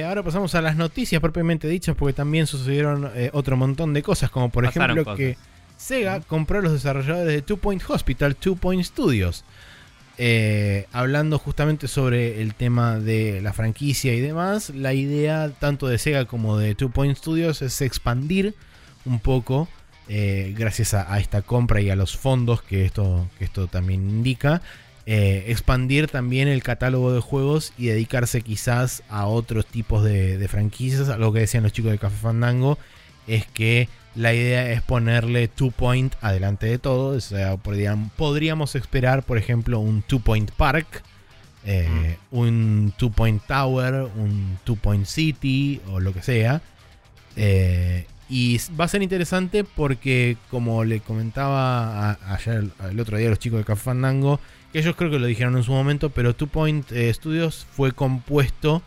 ahora pasamos a las noticias propiamente dichas, porque también sucedieron otro montón de cosas, como por Pasaron ejemplo que. Sega compró a los desarrolladores de Two Point Hospital, Two Point Studios. Eh, hablando justamente sobre el tema de la franquicia y demás, la idea tanto de Sega como de Two Point Studios es expandir un poco, eh, gracias a, esta compra y a los fondos que esto, que esto también indica, eh, expandir también el catálogo de juegos y dedicarse quizás a otros tipos de, de franquicias. Algo que decían los chicos de Café Fandango es que la idea es ponerle Two Point adelante de todo. O sea, podrían- podríamos esperar, por ejemplo, un Two Point Park, eh, un Two Point Tower, un Two Point City o lo que sea. Eh, y va a ser interesante porque, como le comentaba a- ayer, el otro día a los chicos de Café Fandango, que ellos creo que lo dijeron en su momento, pero Two Point eh, Studios fue compuesto,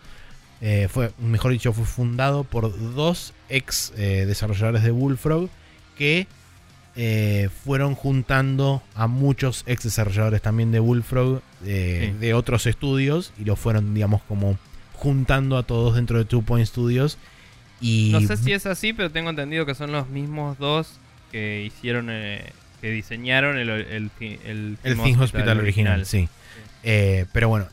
eh, fue, mejor dicho, fue fundado por dos ex eh, desarrolladores de Bullfrog que eh, fueron juntando a muchos ex desarrolladores también de Bullfrog eh, Sí. de otros estudios y los fueron, digamos, como juntando a todos dentro de Two Point Studios. Y No sé si es así, pero tengo entendido que son los mismos dos que hicieron, eh, que diseñaron el, el, el, El Hospital original, sí. Pero bueno,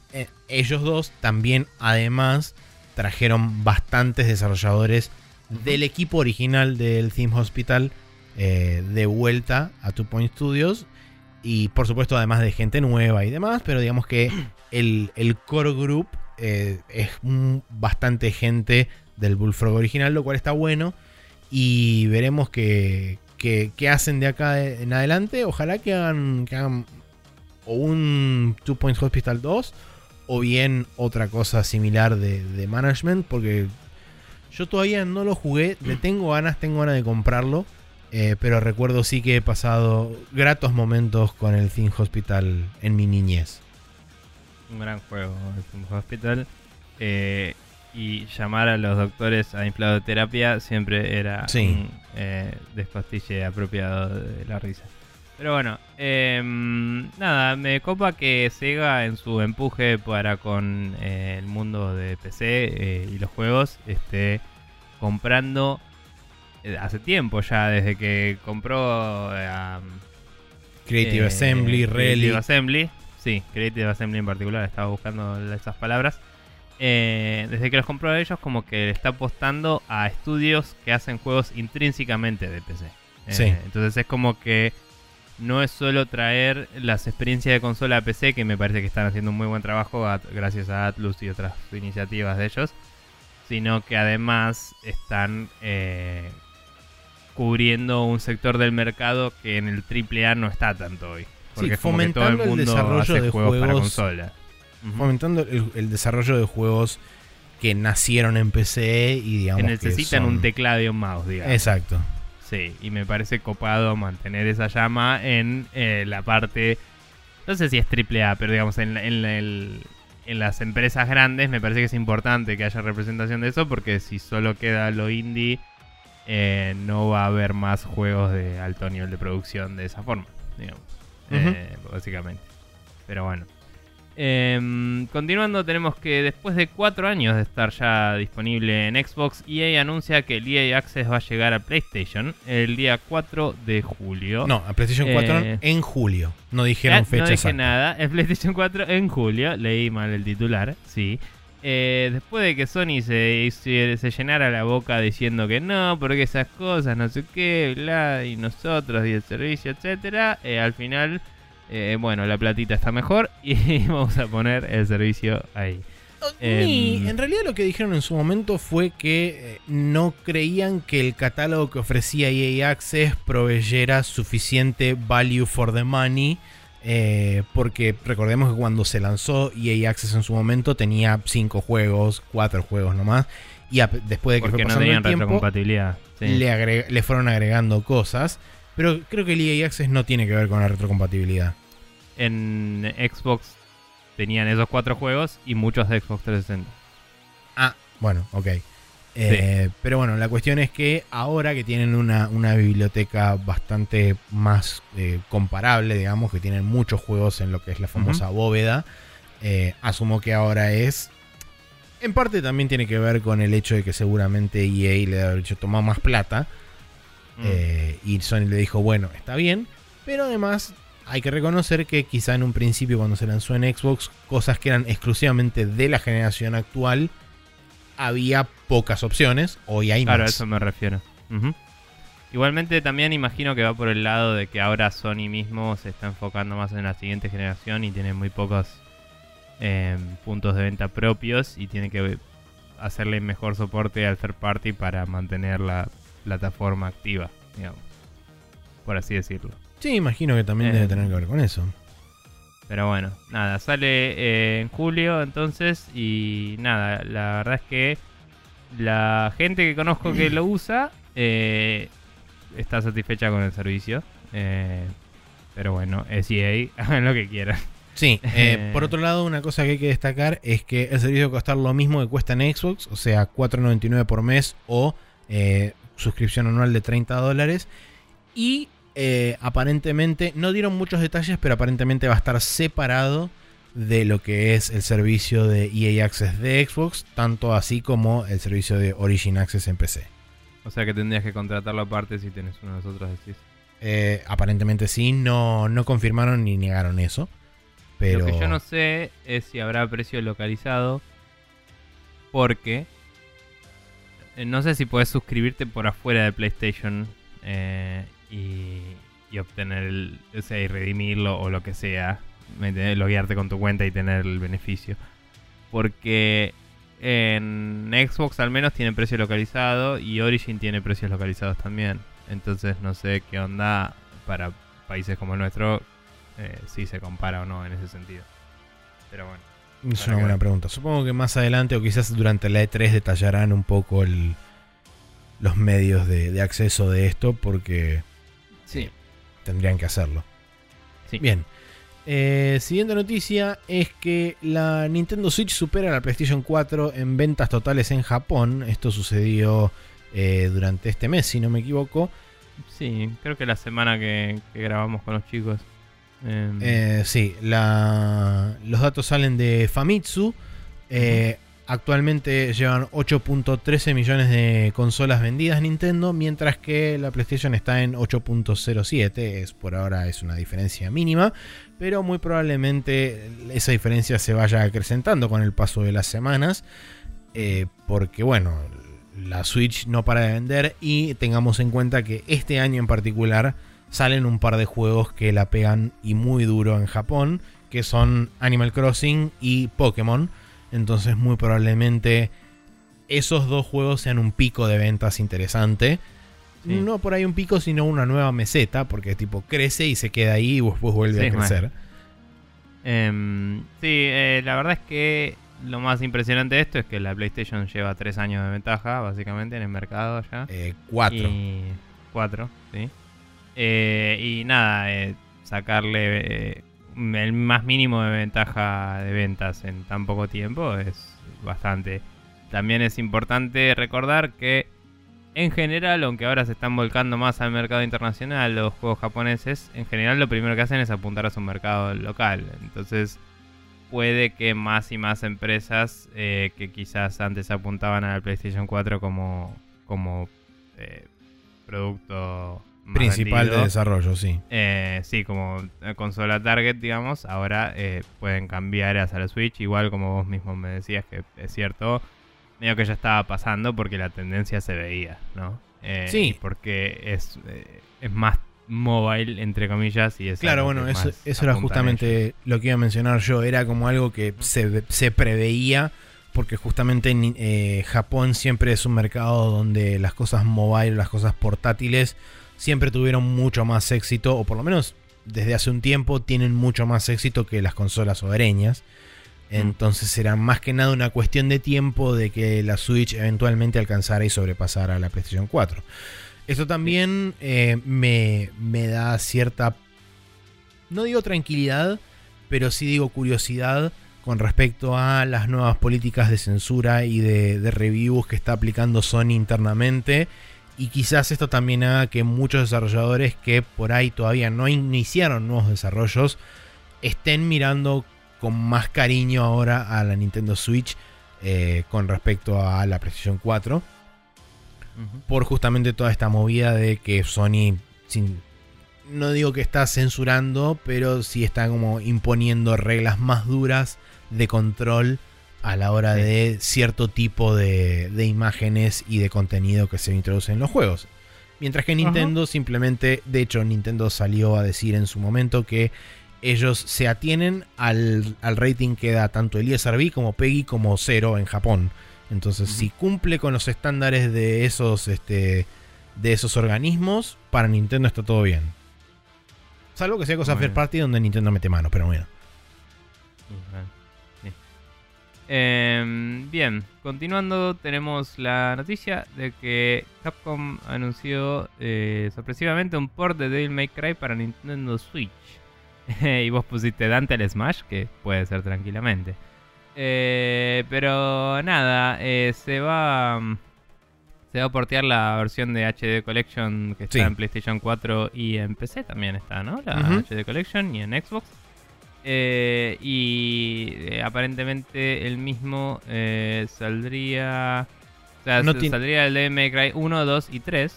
ellos dos también además trajeron bastantes desarrolladores del equipo original del Theme Hospital eh, de vuelta a Two Point Studios. Y por supuesto además de gente nueva y demás, pero digamos que el, el core group eh, es bastante gente del Bullfrog original, lo cual está bueno. Y veremos qué que, que hacen de acá en adelante. Ojalá que hagan, que hagan o un Two Point Hospital 2 o bien otra cosa similar de, de management porque yo todavía no lo jugué, le tengo ganas, tengo ganas de comprarlo, eh, pero recuerdo sí que he pasado gratos momentos con el Theme Hospital en mi niñez. Un gran juego, el Theme Hospital. Eh, y llamar a los doctores a infladoterapia siempre era Sí. un eh, despastille apropiado de la risa. Pero bueno, em, nada, me copa que Sega en su empuje para con eh, el mundo de PC eh, y los juegos esté comprando eh, hace tiempo ya, desde que compró a Creative Assembly, Creative Relic. Assembly. Sí, Creative Assembly en particular, estaba buscando esas palabras. desde que los compró ellos, como que está apostando a estudios que hacen juegos intrínsecamente de PC. Sí. Entonces es como que no es solo traer las experiencias de consola a PC, que me parece que están haciendo un muy buen trabajo a- gracias a Atlus y otras iniciativas de ellos, sino que además están eh, cubriendo un sector del mercado que en el AAA no está tanto hoy. Porque Sí, es como que todo el fomentando el mundo desarrollo hace de juegos, para consola. Fomentando el, el desarrollo de juegos que nacieron en PC y digamos que necesitan son- un teclado y un mouse, digamos. Exacto. Sí, y me parece copado mantener esa llama en eh, la parte. No sé si es triple A, pero digamos, en, en en las empresas grandes me parece que es importante que haya representación de eso, porque si solo queda lo indie, eh, no va a haber más juegos de alto nivel de producción de esa forma, digamos. Eh, básicamente. Pero bueno. Em, continuando, tenemos que después de cuatro años de estar ya disponible en Xbox, EA anuncia que el EA Access va a llegar a PlayStation el día 4 de julio. No, a PlayStation 4 Eh, en julio. No dijeron Ah, fecha no dije exacta. nada. Es PlayStation 4 en julio. Leí mal el titular, sí. Eh, después de que Sony se, se, se llenara la boca diciendo que no, porque esas cosas, no sé qué, bla, y nosotros y el servicio, etcétera, eh, al final, eh, bueno, la platita está mejor y vamos a poner el servicio ahí. Ni- Em, en realidad lo que dijeron en su momento fue que eh, no creían que el catálogo que ofrecía EA Access proveyera suficiente value for the money. eh, porque recordemos que cuando se lanzó EA Access en su momento tenía 5 juegos, 4 juegos nomás. Y a- después de que Porque fue no pasando el tenían tiempo, retrocompatibilidad. sí. le, le fueron agregando cosas. Pero creo que el EA Access no tiene que ver con la retrocompatibilidad. En Xbox tenían esos cuatro juegos y muchos de Xbox 360. Ah, bueno, ok. Eh, Pero bueno, la cuestión es que ahora que tienen una, una biblioteca bastante más eh, comparable, digamos, que tienen muchos juegos en lo que es la famosa bóveda, eh, asumo que ahora es... En parte también tiene que ver con el hecho de que seguramente EA le debe haber dicho toma más plata Mm. eh, y Sony le dijo bueno, está bien, pero además hay que reconocer que quizá en un principio cuando se lanzó en Xbox, cosas que eran exclusivamente de la generación actual, había pocas opciones, hoy hay Claro, a más. eso me refiero. Igualmente también imagino que va por el lado de que ahora Sony mismo se está enfocando más en la siguiente generación y tiene muy pocos eh, puntos de venta propios y tiene que hacerle mejor soporte al third party para mantener la plataforma activa, digamos. Por así decirlo. Sí, imagino que también Eh. debe tener que ver con eso. Pero bueno, nada, sale eh, en julio entonces y nada, la verdad es que la gente que conozco que lo usa eh, está satisfecha con el servicio. eh, pero bueno, es EA, hagan lo que quieran. Sí, eh, por otro lado, una cosa que hay que destacar es que el servicio va a costar lo mismo que cuesta en Xbox, o sea, 4.99 por mes o eh, suscripción anual de 30 dólares. Y eh, aparentemente, no dieron muchos detalles, pero aparentemente va a estar separado de lo que es el servicio de EA Access de Xbox, tanto así como el servicio de Origin Access en PC. O sea que tendrías que contratarlo aparte si tienes uno de nosotros decís. Eh, aparentemente sí, no, no confirmaron ni negaron eso. Pero... Lo que yo no sé es si habrá precio localizado. Porque eh, no sé si puedes suscribirte por afuera de PlayStation eh, y, y obtener el. O sea, y redimirlo o lo que sea. Loguearte con tu cuenta y tener el beneficio. Porque en Xbox al menos tiene precio localizado y Origin tiene precios localizados también. Entonces no sé qué onda para países como el nuestro eh, si se compara o no en ese sentido. Pero bueno. Es una buena pregunta. Supongo que más adelante o quizás durante la E3 detallarán un poco el- los medios de, de acceso de esto porque Sí. tendrían que hacerlo. Sí. Bien. Eh, siguiente noticia es que la Nintendo Switch supera a la PlayStation 4 en ventas totales en Japón. Esto sucedió eh, durante este mes, si no me equivoco. Sí, creo que la semana que, que grabamos con los chicos. em, Eh, sí, la- los datos salen de Famitsu. Eh, Actualmente llevan 8.13 millones de consolas vendidas Nintendo, mientras que la PlayStation está en 8.07. Es por ahora es una diferencia mínima, pero muy probablemente esa diferencia se vaya acrecentando con el paso de las semanas, eh, porque bueno, la Switch no para de vender y tengamos en cuenta que este año en particular salen un par de juegos que la pegan y muy duro en Japón, que son Animal Crossing y Pokémon entonces muy probablemente esos dos juegos sean un pico de ventas interesante. No por ahí un pico, sino una nueva meseta, porque tipo crece y se queda ahí y después vuelve a crecer. Em, sí, eh, la verdad es que lo más impresionante de esto es que la PlayStation lleva tres años de ventaja, básicamente, en el mercado ya. Eh, cuatro. cuatro, sí. Eh, y nada, sacarle el más mínimo de ventaja de ventas en tan poco tiempo es bastante. También es importante recordar que en general, aunque ahora se están volcando más al mercado internacional los juegos japoneses, en general lo primero que hacen es apuntar a su mercado local. Entonces puede que más y más empresas eh, que quizás antes apuntaban a la PlayStation 4 como, como eh, producto principal de desarrollo, sí. Eh, sí, como consola target, digamos, ahora eh, pueden cambiar hacia la Switch, igual como vos mismo me decías que es cierto, medio que ya estaba pasando porque la tendencia se veía, ¿no? Eh, sí. Porque es, es más mobile, entre comillas, y es Claro, bueno, eso, eso era justamente lo que iba a mencionar yo, era como algo que se, se preveía porque justamente en Japón siempre es un mercado donde las cosas mobile, las cosas portátiles siempre tuvieron mucho más éxito, o por lo menos desde hace un tiempo tienen mucho más éxito que las consolas hogareñas. Mm. Entonces será más que nada una cuestión de tiempo de que la Switch eventualmente alcanzara y sobrepasara a la PlayStation 4. Esto también eh, me, da cierta, no digo tranquilidad, pero sí digo curiosidad con respecto a las nuevas políticas de censura y de, de reviews que está aplicando Sony internamente y quizás esto también haga que muchos desarrolladores que por ahí todavía no iniciaron nuevos desarrollos estén mirando con más cariño ahora a la Nintendo Switch eh, con respecto a la PlayStation 4. Por justamente toda esta movida de que Sony, no digo que está censurando, pero sí está como imponiendo reglas más duras de control a la hora de cierto tipo de, imágenes y de contenido que se introduce en los juegos. Mientras que Nintendo simplemente, de hecho Nintendo salió a decir en su momento que ellos se atienen al, rating que da tanto el ESRB como PEGI como Zero en Japón. Entonces, si cumple con los estándares de esos, este, de esos organismos, para Nintendo está todo bien. Salvo que sea cosa fair party donde Nintendo mete mano, pero bueno. Em, bien, continuando, tenemos la noticia de que Capcom anunció eh, sorpresivamente un port de Devil May Cry para Nintendo Switch. y vos pusiste Dante al Smash, que puede ser tranquilamente. Eh, pero nada, eh, se va. Se va a portear la versión de HD Collection que está en PlayStation 4 y en PC también está, ¿no? La HD Collection y en Xbox. Eh, y eh, aparentemente el mismo eh, saldría. O sea, saldría el DMC Cry 1, 2 y 3.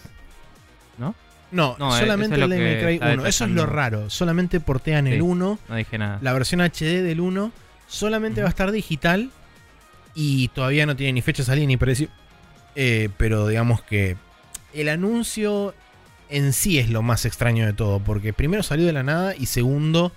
¿No? No, solamente el DMC Cry 1. Eso es lo raro. Solamente portean el 1. No dije nada. La versión HD del 1 solamente va a estar digital. Y todavía no tiene ni fecha de salida ni precio. pero digamos que el anuncio en sí es lo más extraño de todo. Porque primero salió de la nada y segundo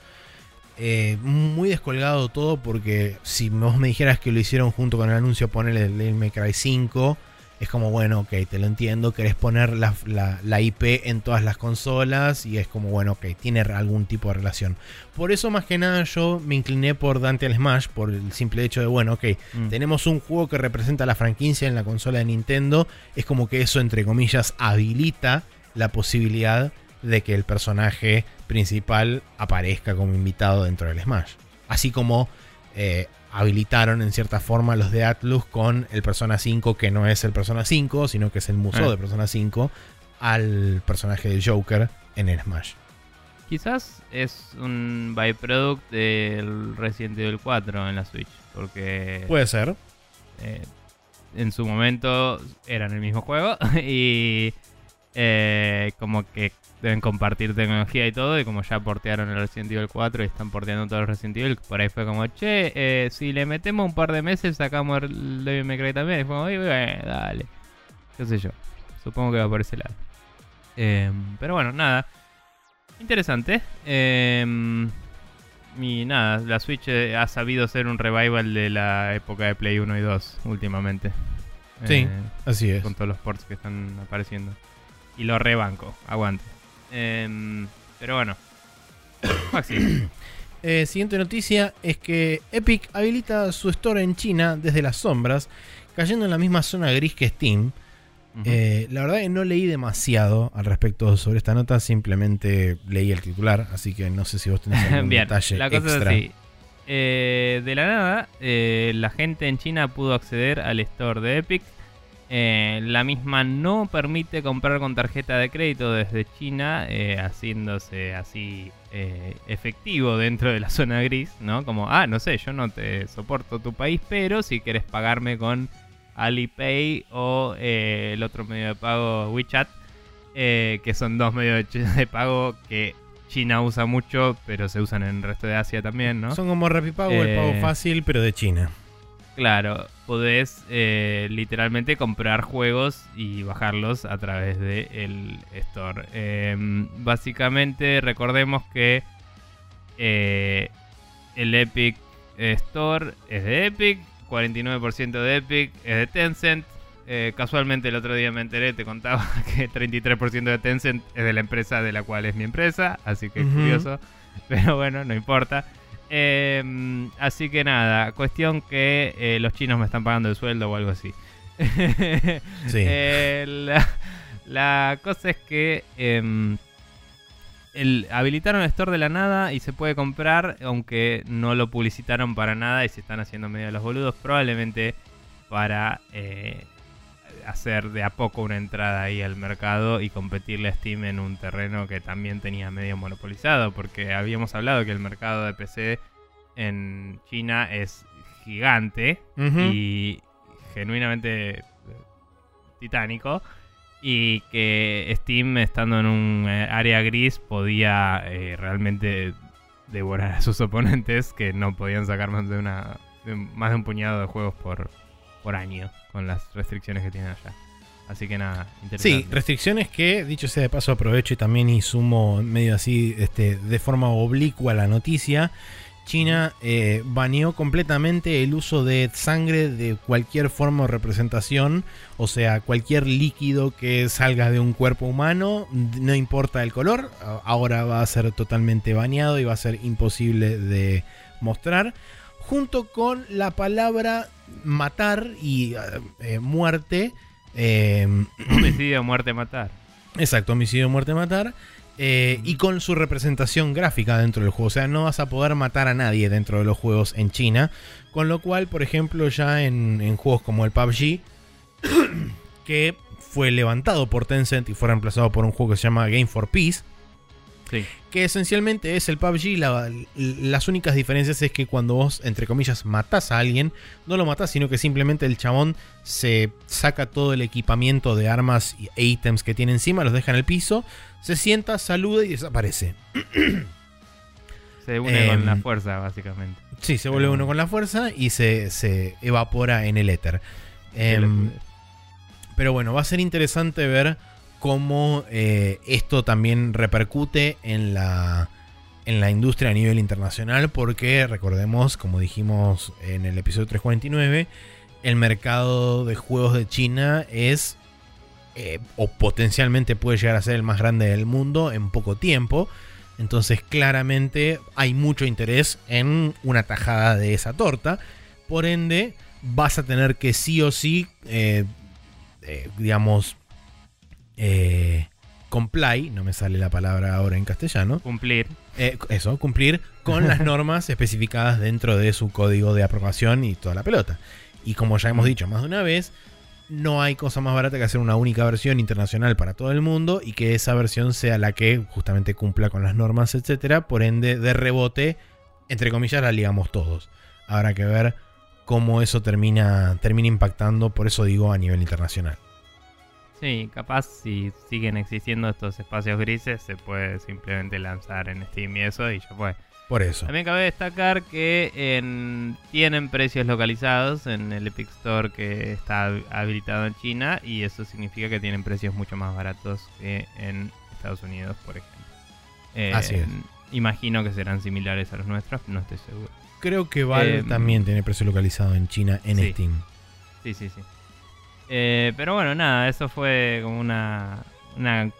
eh, muy descolgado todo porque si vos me dijeras que lo hicieron junto con el anuncio ponerle el Devil May Cry 5, es como, bueno, ok, te lo entiendo, querés poner la, IP en todas las consolas y es como, bueno, ok, tiene algún tipo de relación. Por eso más que nada yo me incliné por Dante al Smash, por el simple hecho de, bueno, ok, mm. tenemos un juego que representa la franquicia en la consola de Nintendo, es como que eso, entre comillas, habilita la posibilidad de que el personaje principal aparezca como invitado dentro del Smash. Así como eh, habilitaron en cierta forma los de Atlus con el Persona 5, que no es el Persona 5, sino que es el museo ah. de Persona 5, al personaje de Joker en el Smash. Quizás es un byproduct del Resident Evil 4 en la Switch, porque... Puede ser. eh, en su momento eran el mismo juego y eh, como que deben compartir tecnología y todo y como ya portearon el Resident Evil 4 y están porteando todos los Resident Evil, por ahí fue como, che, eh, si le metemos un par de meses sacamos el Devil May Cry también. Y fue como, "Y bueno, dale. Qué sé yo. Supongo que va por ese lado. Em, pero bueno, nada. Interesante. Em, y nada, la Switch eh, ha sabido ser un revival de la época de Play 1 y 2 últimamente. Sí, Eh, así es. con todos los ports que están apareciendo. Y lo rebanco, aguante. Em, pero bueno. Maxi. Eh, siguiente noticia es que Epic habilita su store en China desde las sombras, cayendo en la misma zona gris que Steam. Eh, la verdad que no leí demasiado al respecto sobre esta nota, simplemente leí el titular, así que no sé si vos tenés algún Bien, detalle la cosa extra. es así. Eh, de la nada, la gente en China pudo acceder al store de Epic. Eh, la misma no permite comprar con tarjeta de crédito desde China, eh, haciéndose así eh, efectivo dentro de la zona gris, ¿no? Como, ah, no sé, yo no te soporto tu país, pero si quieres pagarme con Alipay o eh, el otro medio de pago WeChat, eh, que son dos medios de, pago que China usa mucho, pero se usan en el resto de Asia también, ¿no? Son como Rapipago, el pago fácil, pero de China. Claro, podés eh, literalmente comprar juegos y bajarlos a través del store. Em, básicamente, recordemos que eh, el Epic Store es de Epic, 49% de Epic es de Tencent. Eh, casualmente el otro día me enteré, te contaba que 33% de Tencent es de la empresa de la cual es mi empresa, así que es curioso. Pero bueno, no importa. Eh, así que nada, cuestión que eh, los chinos me están pagando el sueldo o algo así. Sí. Eh, la, la cosa es que em, el, habilitaron el store de la nada y se puede comprar, aunque no lo publicitaron para nada y se están haciendo medio de los boludos, probablemente para eh, hacer de a poco una entrada ahí al mercado y competirle a Steam en un terreno que también tenía medio monopolizado, porque habíamos hablado que el mercado de PC en China es gigante y genuinamente eh, titánico y que Steam estando en un eh, área gris podía eh, realmente devorar a sus oponentes que no podían sacar más de una de más de un puñado de juegos por por año con las restricciones que tienen allá. Así que nada interesante. Sí, restricciones que, dicho sea de paso, aprovecho y también y sumo medio así, este, de forma oblicua la noticia. China eh, baneó completamente el uso de sangre de cualquier forma o representación, o sea, cualquier líquido que salga de un cuerpo humano, no importa el color, ahora va a ser totalmente baneado y va a ser imposible de mostrar, junto con la palabra matar y eh, eh, muerte. eh, homicidio muerte matar Exacto, homicidio, muerte, matar. eh, y con su representación gráfica dentro del juego. O sea, no vas a poder matar a nadie dentro de los juegos en China. Con lo cual, por ejemplo, ya en, en juegos como el PUBG, que fue levantado por Tencent y fue reemplazado por un juego que se llama Game for Peace, sí que esencialmente es el PUBG. la- las únicas diferencias es que cuando vos, entre comillas, matás a alguien, no lo matás, sino que simplemente el chabón se saca todo el equipamiento de armas e ítems que tiene encima, los deja en el piso, se sienta, saluda y desaparece. se une con Em, la fuerza básicamente Sí, se vuelve Em. uno con la fuerza y se, se evapora en el éter. Em, Pero bueno, va a ser interesante ver cómo eh, esto también repercute en la, en la industria a nivel internacional, porque recordemos, como dijimos en el episodio 349, el mercado de juegos de China es, eh, o potencialmente puede llegar a ser el más grande del mundo en poco tiempo. Entonces claramente hay mucho interés en una tajada de esa torta. Por ende, vas a tener que sí o sí, eh, digamos, eh, comply, no me sale la palabra ahora en castellano, cumplir eh, eso, cumplir con las normas especificadas dentro de su código de aprobación y toda la pelota. Y como ya hemos dicho más de una vez, no hay cosa más barata que hacer una única versión internacional para todo el mundo y que esa versión sea la que justamente cumpla con las normas, etcétera. Por ende, de rebote, entre comillas, la ligamos todos. Habrá que ver cómo eso termina, termina impactando, por eso digo a nivel internacional. Sí, capaz si siguen existiendo estos espacios grises, se puede simplemente lanzar en Steam y eso, y ya fue. Por eso. También cabe destacar que en- tienen precios localizados en el Epic Store que está habilitado en China, y eso significa que tienen precios mucho más baratos que en Estados Unidos, por ejemplo. Eh, Así es. Imagino que serán similares a los nuestros, no estoy seguro. Creo que Valve Em, también tiene precio localizado en China en sí. Steam. Sí, sí, sí. Eh, pero bueno, nada, eso fue como una, una,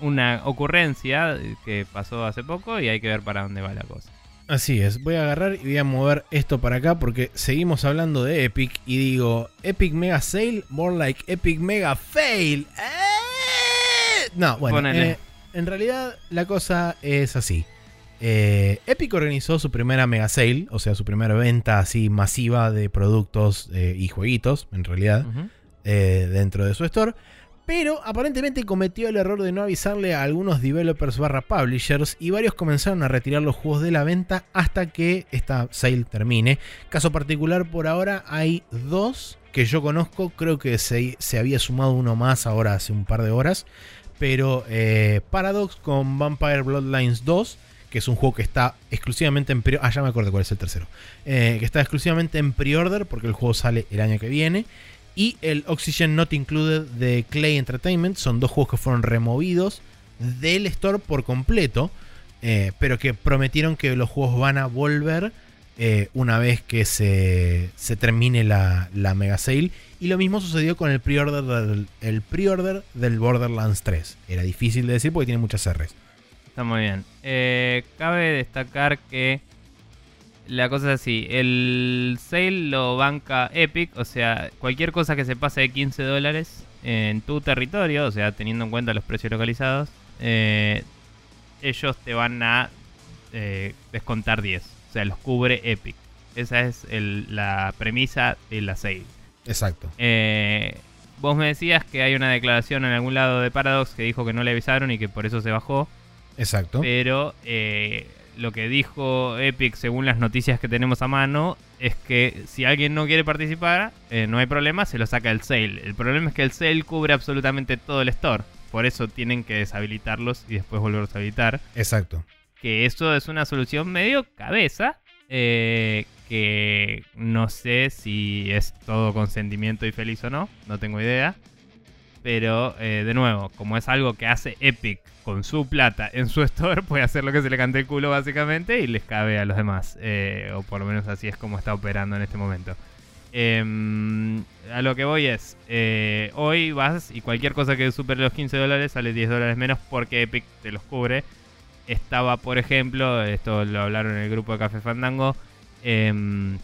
una ocurrencia que pasó hace poco y hay que ver para dónde va la cosa. Así es, voy a agarrar y voy a mover esto para acá porque seguimos hablando de Epic y digo, Epic Mega Sale, more like Epic Mega Fail. ¡Eh! No, bueno, eh, en realidad la cosa es así. Eh, Epic organizó su primera Mega Sale, o sea, su primera venta así masiva de productos y jueguitos, en realidad, Ujú. Eh, dentro de su store. Pero aparentemente cometió el error de no avisarle a algunos developers barra publishers y varios comenzaron a retirar los juegos de la venta hasta que esta sale termine. Caso particular por ahora hay dos que yo conozco, creo que se, se había sumado uno más ahora hace un par de horas. Pero eh, Paradox con Vampire Bloodlines 2, que es un juego que está exclusivamente en pre Ah, ya me acuerdo cuál es el tercero. Eh, que está exclusivamente en pre-order porque el juego sale el año que viene. Y el Oxygen Not Included de Clay Entertainment son dos juegos que fueron removidos del store por completo, eh, pero que prometieron que los juegos van a volver eh, una vez que se, se termine la, la Mega Sale. Y lo mismo sucedió con el pre-order del, el pre-order del Borderlands 3. Era difícil de decir porque tiene muchas R's. Está muy bien. Eh, cabe destacar que la cosa es así. El sale lo banca Epic. O sea, cualquier cosa que se pase de 15 dólares en tu territorio, o sea, teniendo en cuenta los precios localizados, eh, ellos te van a eh, descontar 10. O sea, los cubre Epic. Esa es el- la premisa de la sale. Exacto. Eh, vos me decías que hay una declaración en algún lado de Paradox que dijo que no le avisaron y que por eso se bajó. Exacto. Pero eh, lo que dijo Epic, según las noticias que tenemos a mano, es que si alguien no quiere participar, eh, no hay problema, se lo saca el sale. El problema es que el sale cubre absolutamente todo el store. Por eso tienen que deshabilitarlos y después volverlos a habilitar. Exacto. Que eso es una solución medio cabeza. eh, que no sé si es todo consentimiento y feliz o no. No tengo idea. Pero eh, de nuevo, como es algo que hace Epic con su plata en su store, puede hacer lo que se le cante el culo básicamente y les cabe a los demás. Eh, o por lo menos así es como está operando en este momento. Em, a lo que voy es, eh, hoy vas y cualquier cosa que supere los 15 dólares sale 10 dólares menos porque Epic te los cubre. Estaba, por ejemplo, esto lo hablaron en el grupo de Café Fandango, em,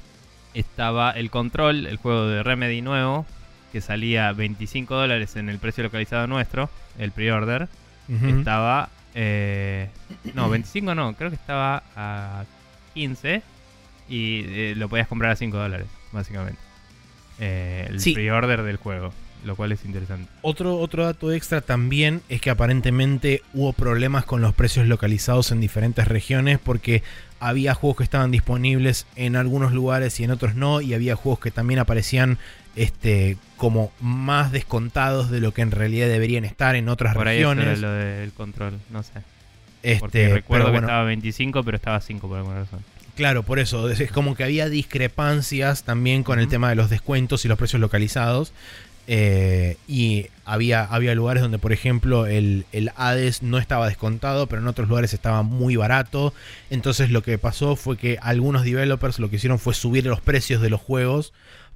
estaba el Control, el juego de Remedy nuevo, que salía 25 dólares en el precio localizado nuestro, el pre-order. Ujú. Estaba... eh, no, 25 no, creo que estaba a 15 y eh, lo podías comprar a 5 dólares, básicamente. Eh, el Sí. pre-order del juego, lo cual es interesante. Otro, otro dato extra también es que aparentemente hubo problemas con los precios localizados en diferentes regiones porque había juegos que estaban disponibles en algunos lugares y en otros no, y había juegos que también aparecían este, como más descontados de lo que en realidad deberían estar en otras Por ahí eso era regiones. lo del control, no sé. Porque Este, recuerdo que bueno, estaba 25, pero estaba 5 por alguna razón. Claro, por eso. Es, como que había discrepancias también con el tema de los descuentos y los precios localizados. Eh, y había, había lugares donde, por ejemplo, el, el Hades no estaba descontado, pero en otros lugares estaba muy barato. Entonces lo que pasó fue que algunos developers lo que hicieron fue subir los precios de los juegos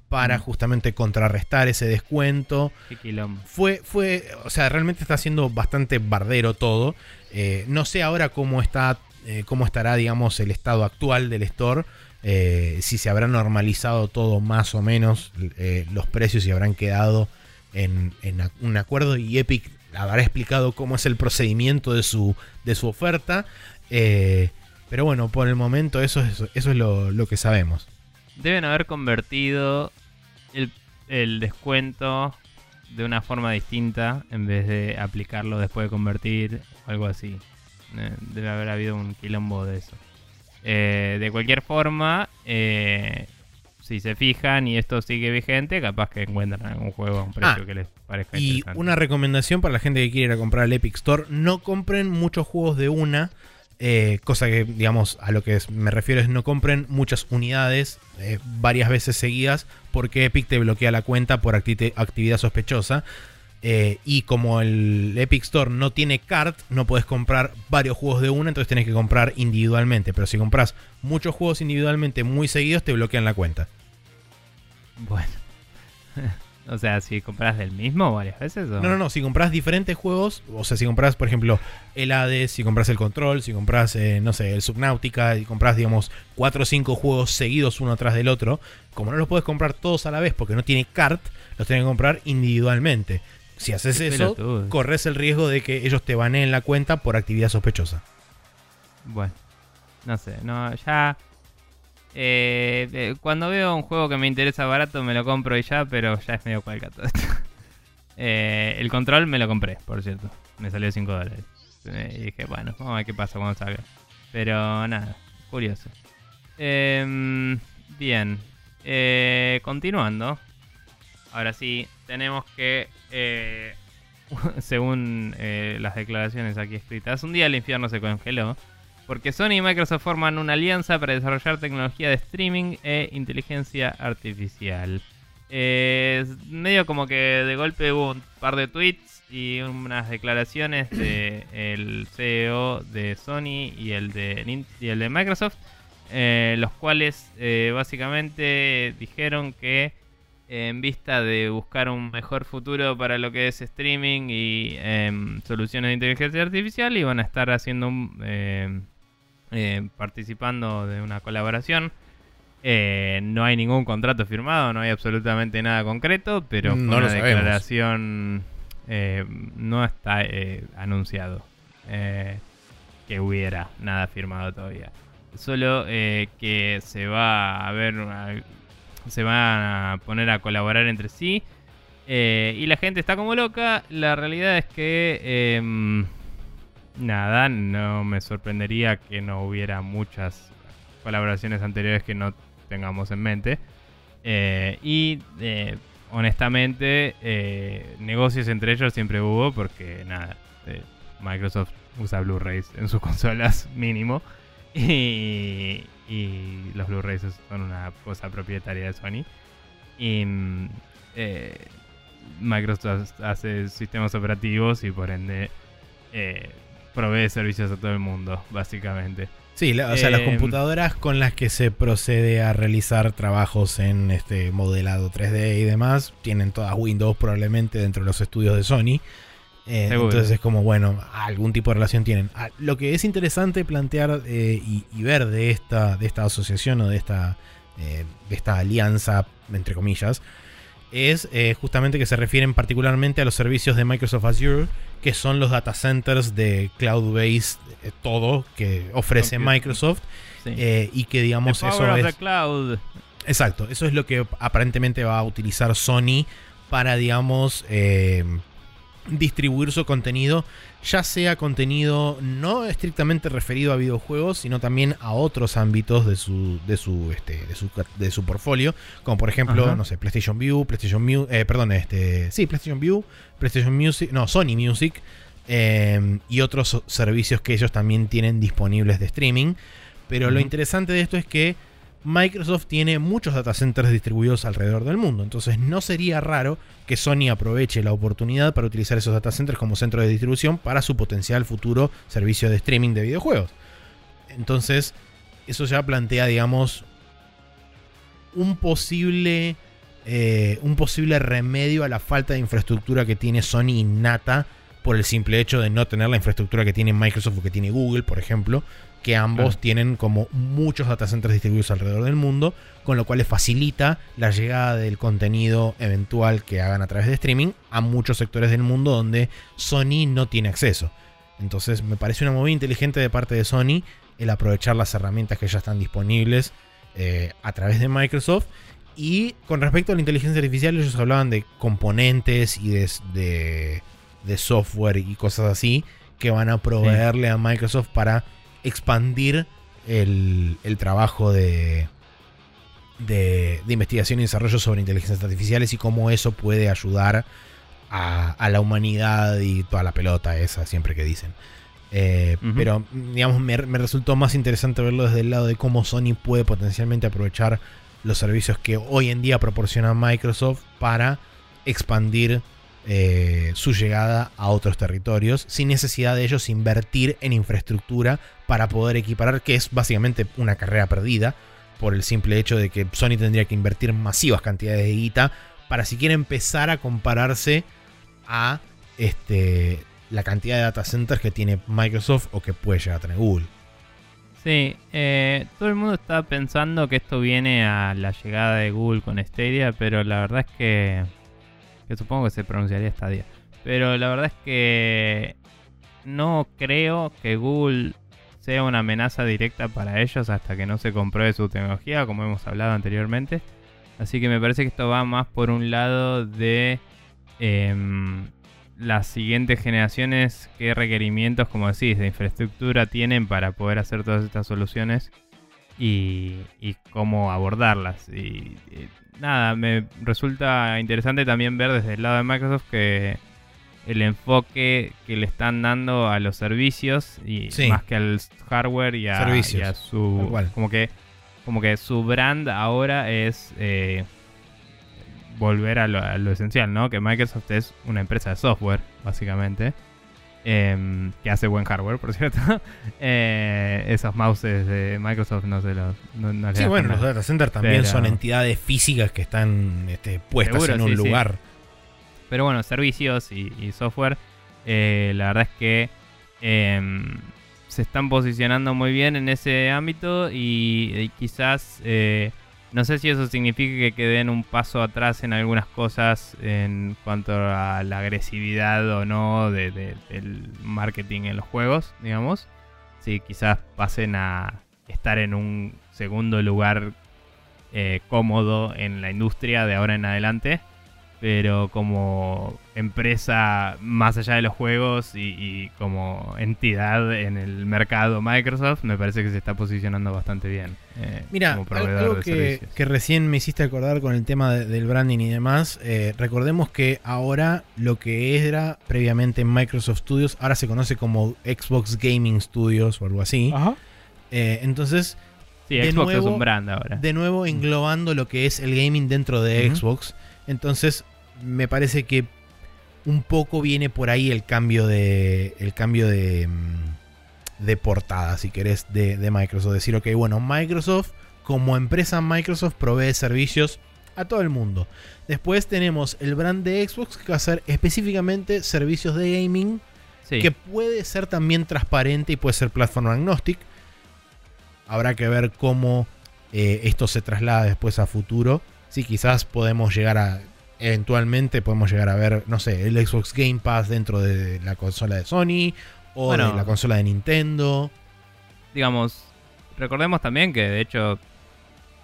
para justamente contrarrestar ese descuento. Qué. Fue, fue, o sea, realmente está siendo bastante bardero todo. Eh, no sé ahora cómo está, eh, cómo estará, digamos, el estado actual del store. Eh, si se habrá normalizado todo más o menos eh, los precios y habrán quedado en, un acuerdo y Epic habrá explicado cómo es el procedimiento de su, de su oferta. eh, pero bueno, por el momento eso es, eso es lo, que sabemos. Deben haber convertido el, el descuento de una forma distinta en vez de aplicarlo después de convertir algo así. Debe haber habido un quilombo de eso. Eh, de cualquier forma, eh, si se fijan y esto sigue vigente, capaz que encuentran algún juego a un precio Ah, que les parezca Y interesante. una recomendación para la gente que quiere ir a comprar al Epic Store, no compren muchos juegos de una, eh, cosa que, digamos, a lo que me refiero es no compren muchas unidades eh, varias veces seguidas, porque Epic te bloquea la cuenta por acti- actividad sospechosa. Eh, y como el Epic Store no tiene cart, no puedes comprar varios juegos de una, entonces tenés que comprar individualmente. Pero si compras muchos juegos individualmente muy seguidos, te bloquean la cuenta. Bueno. o sea, si compras del mismo varias veces o... No, no, no. Si compras diferentes juegos, o sea, si compras, por ejemplo, el Hades, si compras el Control, si compras, eh, no sé, el Subnautica, y compras, digamos, 4 o 5 juegos seguidos uno atrás del otro, como no los puedes comprar todos a la vez porque no tiene cart, los tienes que comprar individualmente. Si haces eso, corres el riesgo de que ellos te baneen la cuenta por actividad sospechosa. Bueno, no sé, no, ya... eh, eh, cuando veo un juego que me interesa barato me lo compro y ya, pero ya es medio cualca todo esto. Eh, el control me lo compré, por cierto. Me salió 5 dólares. Eh, y dije, bueno, vamos a ver qué pasa cuando salga. Pero nada, curioso. Em, bien, continuando. Ahora sí, tenemos que, eh, según eh, las declaraciones aquí escritas, un día el infierno se congeló porque Sony y Microsoft forman una alianza para desarrollar tecnología de streaming e inteligencia artificial. Eh, medio como que de golpe hubo un par de tweets y unas declaraciones de el CEO de Sony y el de, y el de Microsoft, eh, los cuales eh, básicamente dijeron que en vista de buscar un mejor futuro para lo que es streaming y em, soluciones de inteligencia artificial, iban a estar haciendo un, em, eh, participando de una colaboración. Eh, no hay ningún contrato firmado, no hay absolutamente nada concreto, pero fue No lo una declaración eh, no está eh, anunciado que hubiera nada firmado todavía. Solo que se va a ver, una- se van a poner a colaborar entre sí. eh, y la gente está como loca. La realidad es que em, nada, no me sorprendería que no hubiera muchas colaboraciones anteriores que no tengamos en mente. Eh, y eh, honestamente, negocios entre ellos siempre hubo porque nada, Microsoft usa Blu-rays en sus consolas mínimo. Y, y los Blu-rays son una cosa propietaria de Sony. Y eh, Microsoft hace sistemas operativos y por ende eh, provee servicios a todo el mundo, básicamente. Sí, la- o sea, las Eh, computadoras con las que se procede a realizar trabajos en este modelado 3D y demás tienen todas Windows probablemente dentro de los estudios de Sony. Eh, entonces es como, bueno, algún tipo de relación tienen. Ah, Lo que es interesante plantear eh, y, y ver de esta, de esta asociación o de esta, eh, de esta alianza, entre comillas, es justamente que se refieren particularmente a los servicios de Microsoft Azure, que son los data centers de cloud-based, todo que ofrece Computing. Microsoft. Sí. y que digamos The power eso of es the cloud. exacto eso es lo que aparentemente va a utilizar Sony para digamos eh, distribuir su contenido ya sea contenido no estrictamente referido a videojuegos sino también a otros ámbitos de su de su este de su, de su portfolio como por ejemplo Ajá. no sé PlayStation View PlayStation Mu eh, perdón este sí PlayStation View PlayStation Music no Sony Music eh, y otros servicios que ellos también tienen disponibles de streaming pero lo interesante de esto es que Microsoft tiene muchos data centers distribuidos alrededor del mundo, entonces no sería raro que Sony aproveche la oportunidad para utilizar esos data centers como centro de distribución para su potencial futuro servicio de streaming de videojuegos. Entonces, eso ya plantea, digamos, un posible, eh, un posible remedio a la falta de infraestructura que tiene Sony innata por el simple hecho de no tener la infraestructura que tiene Microsoft o que tiene Google, por ejemplo, que ambos Claro. tienen como muchos data centers distribuidos alrededor del mundo, con lo cual les facilita la llegada del contenido eventual que hagan a través de streaming a muchos sectores del mundo donde Sony no tiene acceso. Entonces me parece una movida inteligente de parte de Sony el aprovechar las herramientas que ya están disponibles eh, a través de Microsoft. Y con respecto a la inteligencia artificial, ellos hablaban de componentes y de, de- de software y cosas así que van a proveerle a Microsoft para expandir el, el trabajo de, de, investigación y desarrollo sobre inteligencias artificiales y cómo eso puede ayudar a, la humanidad y toda la pelota esa siempre que dicen. Eh, pero, digamos, me, resultó más interesante verlo desde el lado de cómo Sony puede potencialmente aprovechar los servicios que hoy en día proporciona Microsoft para expandir eh, su llegada a otros territorios sin necesidad de ellos invertir en infraestructura para poder equiparar, que es básicamente una carrera perdida por el simple hecho de que Sony tendría que invertir masivas cantidades de guita para siquiera empezar a compararse a este, la cantidad de data centers que tiene Microsoft o que puede llegar a tener Google. Sí, eh, todo el mundo está pensando que esto viene a la llegada de Google con Stadia, pero la verdad es que que supongo que se pronunciaría Stadia. Pero la verdad es que no creo que Google sea una amenaza directa para ellos hasta que no se compruebe su tecnología, como hemos hablado anteriormente. Así que me parece que esto va más por un lado de em, las siguientes generaciones, qué requerimientos, como decís, de infraestructura tienen para poder hacer todas estas soluciones y, cómo abordarlas. y, nada, me resulta interesante también ver desde el lado de Microsoft que el enfoque que le están dando a los servicios y más que al hardware y a, su como que como que su brand ahora es eh, volver a lo, esencial, ¿no? Que Microsoft es una empresa de software, básicamente. Em, que hace buen hardware, por cierto. Eh, esos mouses de Microsoft no se los. sí, bueno, los data centers también son entidades físicas que están este, puestas en un lugar. Pero bueno, servicios y, software, eh, la verdad es que em, se están posicionando muy bien en ese ámbito y, quizás. No sé si eso significa que queden un paso atrás en algunas cosas en cuanto a la agresividad o no de, del marketing en los juegos, digamos. Si quizás pasen a estar en un segundo lugar eh, cómodo en la industria de ahora en adelante pero como empresa más allá de los juegos y, como entidad en el mercado Microsoft, me parece que se está posicionando bastante bien. Eh, Mira, algo que, recién me hiciste acordar con el tema del branding y demás, eh, recordemos que ahora lo que era previamente Microsoft Studios, ahora se conoce como Xbox Gaming Studios o algo así. Eh, entonces... Sí, Xbox es un brand ahora. De nuevo englobando lo que es el gaming dentro de Xbox. Entonces, me parece que un poco viene por ahí el cambio de. El cambio de. Mm, de portada, si querés, de, de Microsoft. Decir, ok, bueno, Microsoft, como empresa Microsoft, provee servicios a todo el mundo. Después tenemos el brand de Xbox que va a ser específicamente servicios de gaming. Que puede ser también transparente y puede ser platform agnostic. Habrá que ver cómo eh, esto se traslada después a futuro. Si quizás podemos llegar a eventualmente podemos llegar a ver, no sé, el Xbox Game Pass dentro de la consola de Sony o de la consola de Nintendo. Digamos, recordemos también que de hecho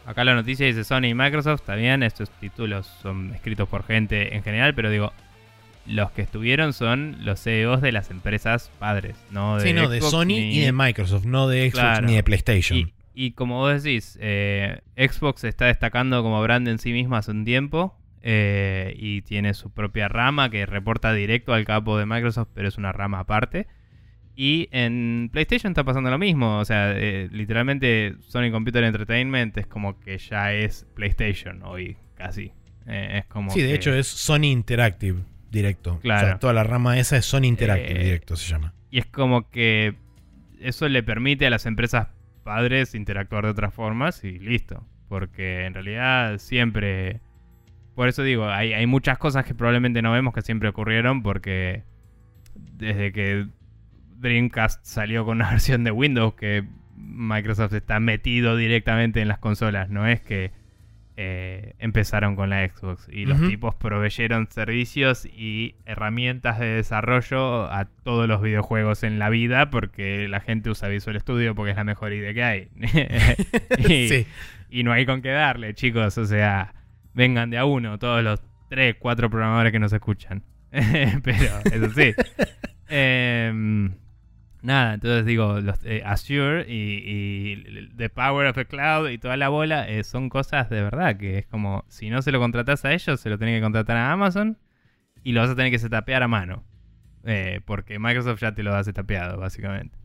acá la noticia dice Sony y Microsoft, también estos títulos son escritos por gente en general, pero digo, los que estuvieron son los CEOs de las empresas padres, ¿no? De sí, no, de Sony y de Microsoft, no de Xbox ni de PlayStation. Y, como vos decís, eh, Xbox está destacando como brand en sí misma hace un tiempo. Eh, y tiene su propia rama que reporta directo al capo de Microsoft, pero es una rama aparte. Y en PlayStation está pasando lo mismo, o sea, eh, literalmente Sony Computer Entertainment es como que ya es PlayStation hoy, casi. Eh, es como sí, de hecho es Sony Interactive directo. Claro. O sea, toda la rama esa es Sony Interactive directo, se llama. Y es como que eso le permite a las empresas padres interactuar de otras formas y listo. Porque en realidad siempre por eso digo, hay, hay muchas cosas que probablemente no vemos que siempre ocurrieron porque desde que Dreamcast salió con una versión de Windows que Microsoft está metido directamente en las consolas, no es que eh, empezaron con la Xbox y los tipos proveyeron servicios y herramientas de desarrollo a todos los videojuegos en la vida porque la gente usa Visual Studio porque es la mejor idea que hay. y, y no hay con qué darle, chicos, o sea vengan de a uno todos los tres, cuatro programadores que nos escuchan. Pero eso sí. Em, nada, entonces digo, los, eh, Azure y, y The Power of the Cloud y toda la bola eh, son cosas de verdad que es como, si no se lo contratas a ellos, se lo tenés que contratar a Amazon y lo vas a tener que setapear a mano. Eh, porque Microsoft ya te lo ha setapeado, básicamente.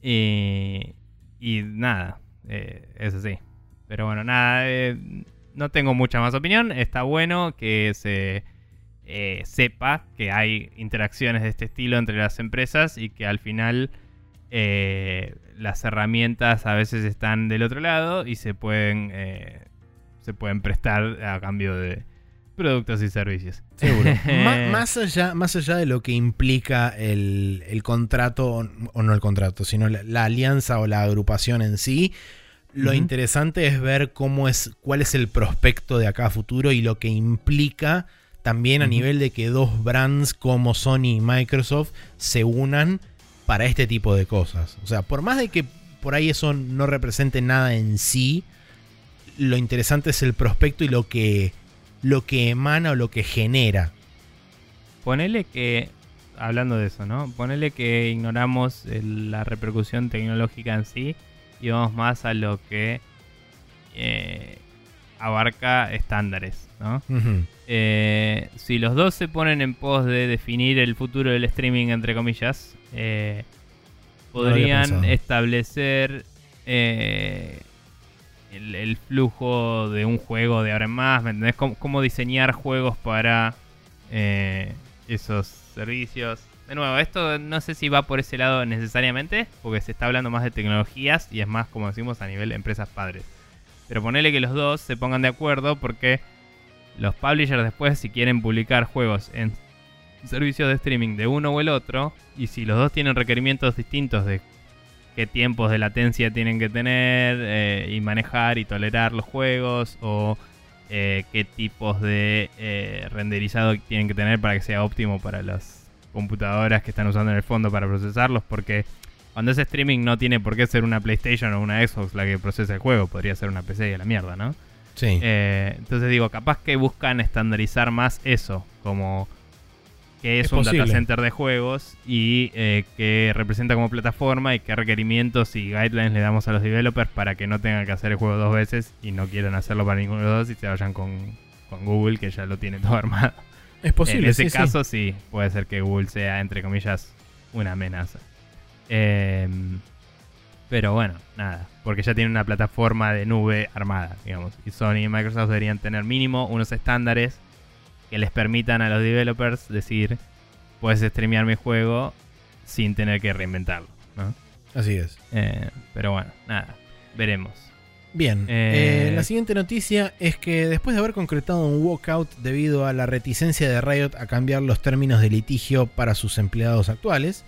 Y, y nada, eh, eso sí. Pero bueno, nada, no tengo mucha más opinión. Está bueno que se eh, sepa que hay interacciones de este estilo entre las empresas y que al final eh, las herramientas a veces están del otro lado y se pueden, eh, se pueden prestar a cambio de productos y servicios. Seguro. Más, allá, más allá de lo que implica el, el contrato, o- no el contrato, sino la, la alianza o la agrupación en sí, lo interesante es ver cómo es, cuál es el prospecto de acá a futuro y lo que implica también a nivel de que dos brands como Sony y Microsoft se unan para este tipo de cosas. O sea, por más de que por ahí eso no represente nada en sí, lo interesante es el prospecto y lo que, lo que emana o lo que genera. Ponele que, hablando de eso, ¿no? Ponele que ignoramos el- la repercusión tecnológica en sí y vamos más a lo que eh, abarca estándares, ¿no? Eh, si los dos se ponen en pos de definir el futuro del streaming, entre comillas, eh, podrían establecer eh, el, el flujo de un juego de ahora en más, ¿me entendés? Cómo, cómo diseñar juegos para esos servicios. De nuevo, esto no sé si va por ese lado necesariamente, porque se está hablando más de tecnologías y es más, como decimos, a nivel empresas padres. Pero ponele que los dos se pongan de acuerdo porque los publishers después, si quieren publicar juegos en servicios de streaming de uno o el otro, y si los dos tienen requerimientos distintos de qué tiempos de latencia tienen que tener eh, y manejar y tolerar los juegos, o eh, qué tipos de eh, renderizado tienen que tener para que sea óptimo para las computadoras que están usando en el fondo para procesarlos, porque cuando es streaming no tiene por qué ser una PlayStation o una Xbox la que procesa el juego, podría ser una PC y a la mierda, ¿no? Sí. Eh, entonces digo, capaz que buscan estandarizar más eso, como que es, Es un posible. data center de juegos y eh, que representa como plataforma y qué requerimientos y guidelines le damos a los developers para que no tengan que hacer el juego dos veces y no quieran hacerlo para ninguno de los dos y se vayan con, con Google que ya lo tiene todo armado. es posible. en ese sí, sí. caso sí. puede ser que Google sea, entre comillas, una amenaza. Em, pero bueno, nada, porque ya tiene una plataforma de nube armada, digamos. Y Sony y Microsoft deberían tener mínimo unos estándares que les permitan a los developers decir, puedes streamear mi juego sin tener que reinventarlo, ¿no? Así es. Eh, pero bueno, nada, veremos. Bien, Eh, eh, la siguiente noticia es que después de haber concretado un walkout debido a la reticencia de Riot a cambiar los términos de litigio para sus empleados actuales,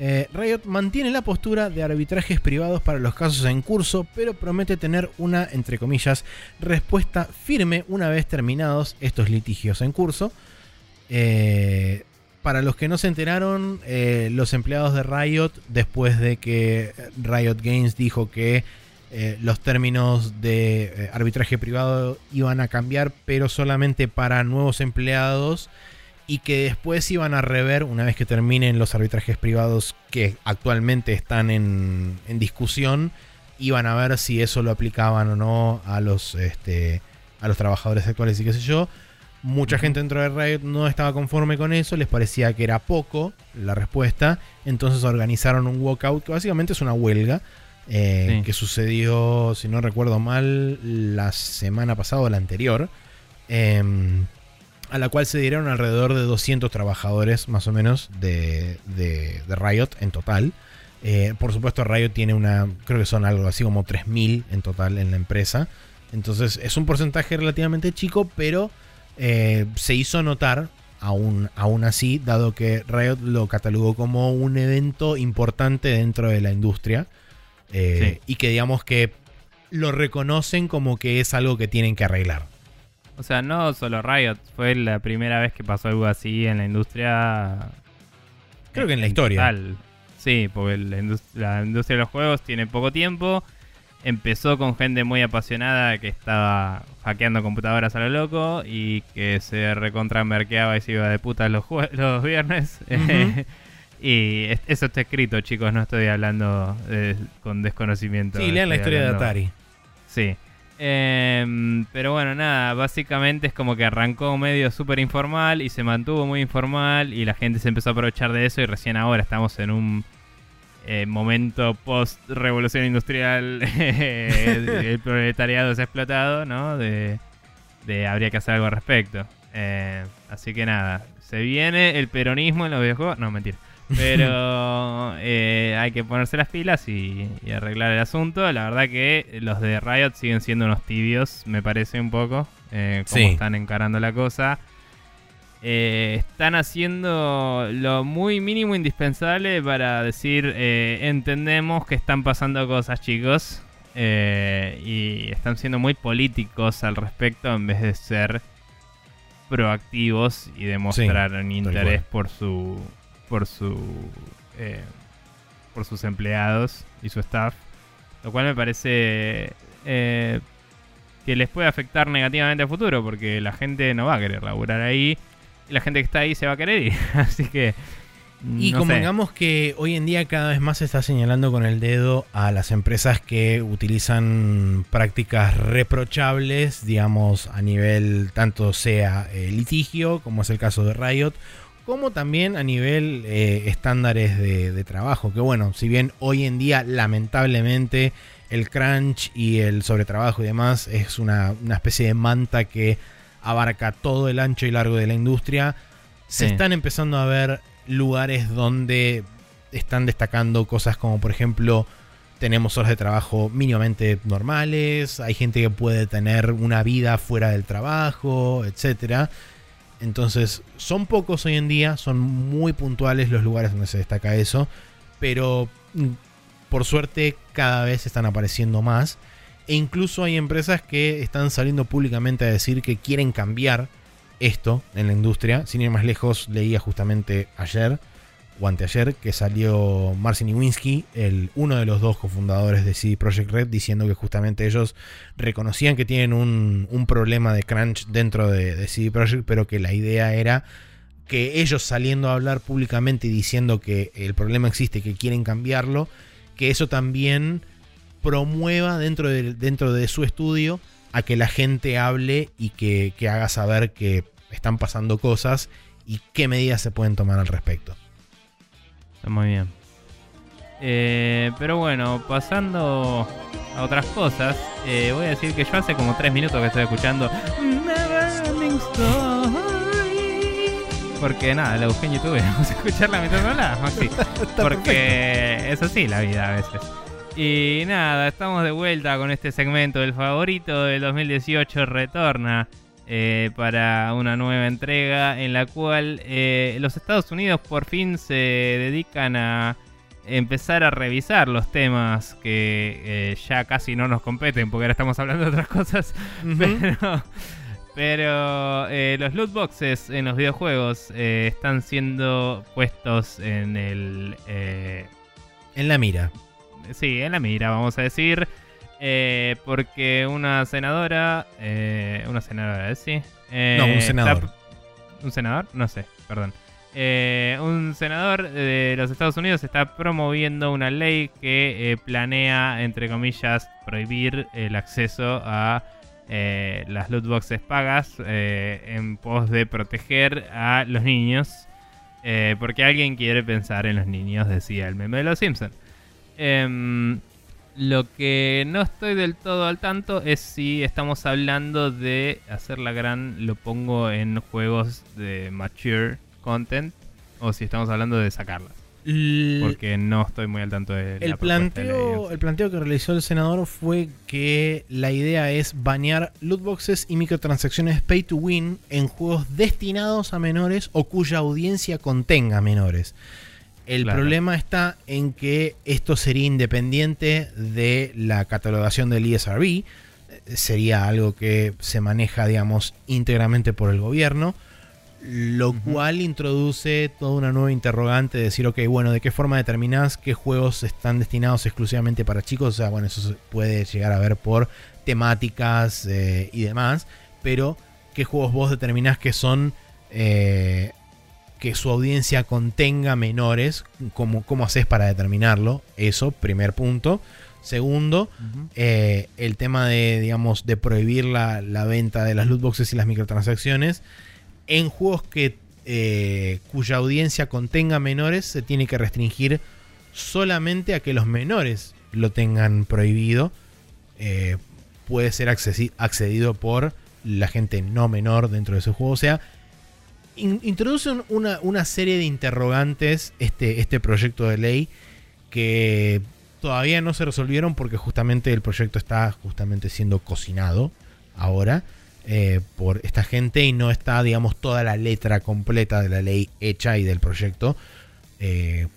eh, Riot mantiene la postura de arbitrajes privados para los casos en curso, pero promete tener una, entre comillas, respuesta firme una vez terminados estos litigios en curso. Eh, para los que no se enteraron, eh, los empleados de Riot, después de que Riot Games dijo que los términos de arbitraje privado iban a cambiar, pero solamente para nuevos empleados y que después iban a rever una vez que terminen los arbitrajes privados que actualmente están en, en discusión, iban a ver si eso lo aplicaban o no a los, este, a los trabajadores actuales y qué sé yo. Mucha gente dentro de Riot no estaba conforme con eso, les parecía que era poco la respuesta, entonces organizaron un walkout que básicamente es una huelga eh, Sí. que sucedió, si no recuerdo mal, la semana pasada o la anterior, em, a la cual se dieron alrededor de 200 trabajadores más o menos de, de- de Riot en total. Eh, por supuesto, Riot tiene una, creo que son algo así como 3.000 en total en la empresa. Entonces es un porcentaje relativamente chico, pero eh, se hizo notar aún, aún así, dado que Riot lo catalogó como un evento importante dentro de la industria. eh, Y que digamos que lo reconocen como que es algo que tienen que arreglar. O sea, no solo Riot, fue la primera vez que pasó algo así en la industria. Creo que en la historia. total. Sí, porque la, indus- la industria de los juegos tiene poco tiempo. Empezó con gente muy apasionada que estaba hackeando computadoras a lo loco y que se recontramerqueaba y se iba de putas los, viernes. Y es- eso está escrito, chicos, no estoy hablando eh, con desconocimiento. Sí, lean la historia de Atari. Sí. Em, pero bueno, nada, básicamente es como que arrancó medio súper informal y se mantuvo muy informal y la gente se empezó a aprovechar de eso y recién ahora estamos en un eh, momento post-revolución industrial, el proletariado se ha explotado, ¿no? De, de habría que hacer algo al respecto. Eh, así que nada, se viene el peronismo en los videojuegos, no, mentira. Pero eh, hay que ponerse las pilas y, y arreglar el asunto. La verdad que los de Riot siguen siendo unos tibios, me parece un poco, eh, cómo Sí. están encarando la cosa. Eh, están haciendo lo muy mínimo indispensable para decir, eh, entendemos que están pasando cosas, chicos. eh, y están siendo muy políticos al respecto en vez de ser proactivos y demostrar un interés por su por su eh, por sus empleados y su staff lo cual me parece eh, que les puede afectar negativamente a futuro porque la gente no va a querer laburar ahí y la gente que está ahí se va a querer ir así que Y no sé. convengamos que hoy en día cada vez más se está señalando con el dedo a las empresas que utilizan prácticas reprochables, digamos, a nivel tanto sea eh, litigio, como es el caso de Riot, como también a nivel eh, estándares de, de trabajo. Que bueno, si bien hoy en día lamentablemente el crunch y el sobretrabajo y demás es una, una especie de manta que abarca todo el ancho y largo de la industria, se Sí. están empezando a ver lugares donde están destacando cosas como por ejemplo tenemos horas de trabajo mínimamente normales, hay gente que puede tener una vida fuera del trabajo, etcétera. Entonces, son pocos hoy en día, son muy puntuales los lugares donde se destaca eso, pero mm, por suerte cada vez están apareciendo más. E incluso hay empresas que están saliendo públicamente a decir que quieren cambiar esto en la industria. Sin ir más lejos, leía justamente ayer o anteayer que salió Marcin Iwinski, el, uno de los dos cofundadores de CD Projekt Red, diciendo que justamente ellos reconocían que tienen un, problema de crunch dentro de, de CD Projekt, pero que la idea era que ellos saliendo a hablar públicamente y diciendo que el problema existe, que quieren cambiarlo, que eso también promueva dentro de, dentro de su estudio a que la gente hable y que haga saber que están pasando cosas y qué medidas se pueden tomar al respecto. Está muy bien. Eh, pero bueno, pasando a otras cosas, eh, voy a decir que yo hace como 3 minutos que estoy escuchando. Porque nada, la busqué en YouTube vamos a escucharla mientras hablas, Maxi. Porque es así la vida a veces. Y nada, estamos de vuelta con este segmento. El favorito del 2018 retorna eh, para una nueva entrega en la cual eh, los Estados Unidos por fin se dedican a empezar a revisar los temas que eh, ya casi no nos competen porque ahora estamos hablando de otras cosas. Pero, pero eh, los loot boxes en los videojuegos eh, están siendo puestos en el... eh, En la mira. sí, en la mira, vamos a decir. Eh, porque una senadora. eh, una senadora, sí. eh, No, un está- senador. ¿Un senador? No sé, perdón. Eh, un senador de los Estados Unidos está promoviendo una ley que eh, planea, entre comillas, prohibir el acceso a eh, las loot boxes pagas en pos de proteger a los niños. porque alguien quiere pensar en los niños, decía el meme de los Simpsons. Lo que no estoy del todo al tanto es si estamos hablando de hacer la gran, lo pongo en juegos de mature content, o si estamos hablando de sacarlas. L- Porque no estoy muy al tanto de la el, ley, planteo, el planteo que realizó el senador fue que la idea es banear lootboxes y microtransacciones pay to win en juegos destinados a menores o cuya audiencia contenga menores. El Claro. problema está en que esto sería independiente de la catalogación del ESRB. Eh, Sería algo que se maneja, digamos, íntegramente por el gobierno. Lo cual introduce toda una nueva interrogante de decir, ok, bueno, ¿de qué forma determinás qué juegos están destinados exclusivamente para chicos? O sea, bueno, eso se puede llegar a ver por temáticas eh, y demás. Pero, ¿qué juegos vos determinás que son... eh, que su audiencia contenga menores. ¿Cómo, cómo haces para determinarlo? Eso, primer punto. Segundo, eh, el tema de, digamos, de prohibir la, la, venta de las loot boxes y las microtransacciones en juegos que, eh, cuya audiencia contenga menores se tiene que restringir solamente a que los menores lo tengan prohibido. Eh, puede ser accedido por la gente no menor dentro de ese juego. O sea, introduce una, una, serie de interrogantes este, este proyecto de ley que todavía no se resolvieron porque justamente el proyecto está justamente siendo cocinado ahora eh, por esta gente y no está, digamos, toda la letra completa de la ley hecha y del proyecto. Eh,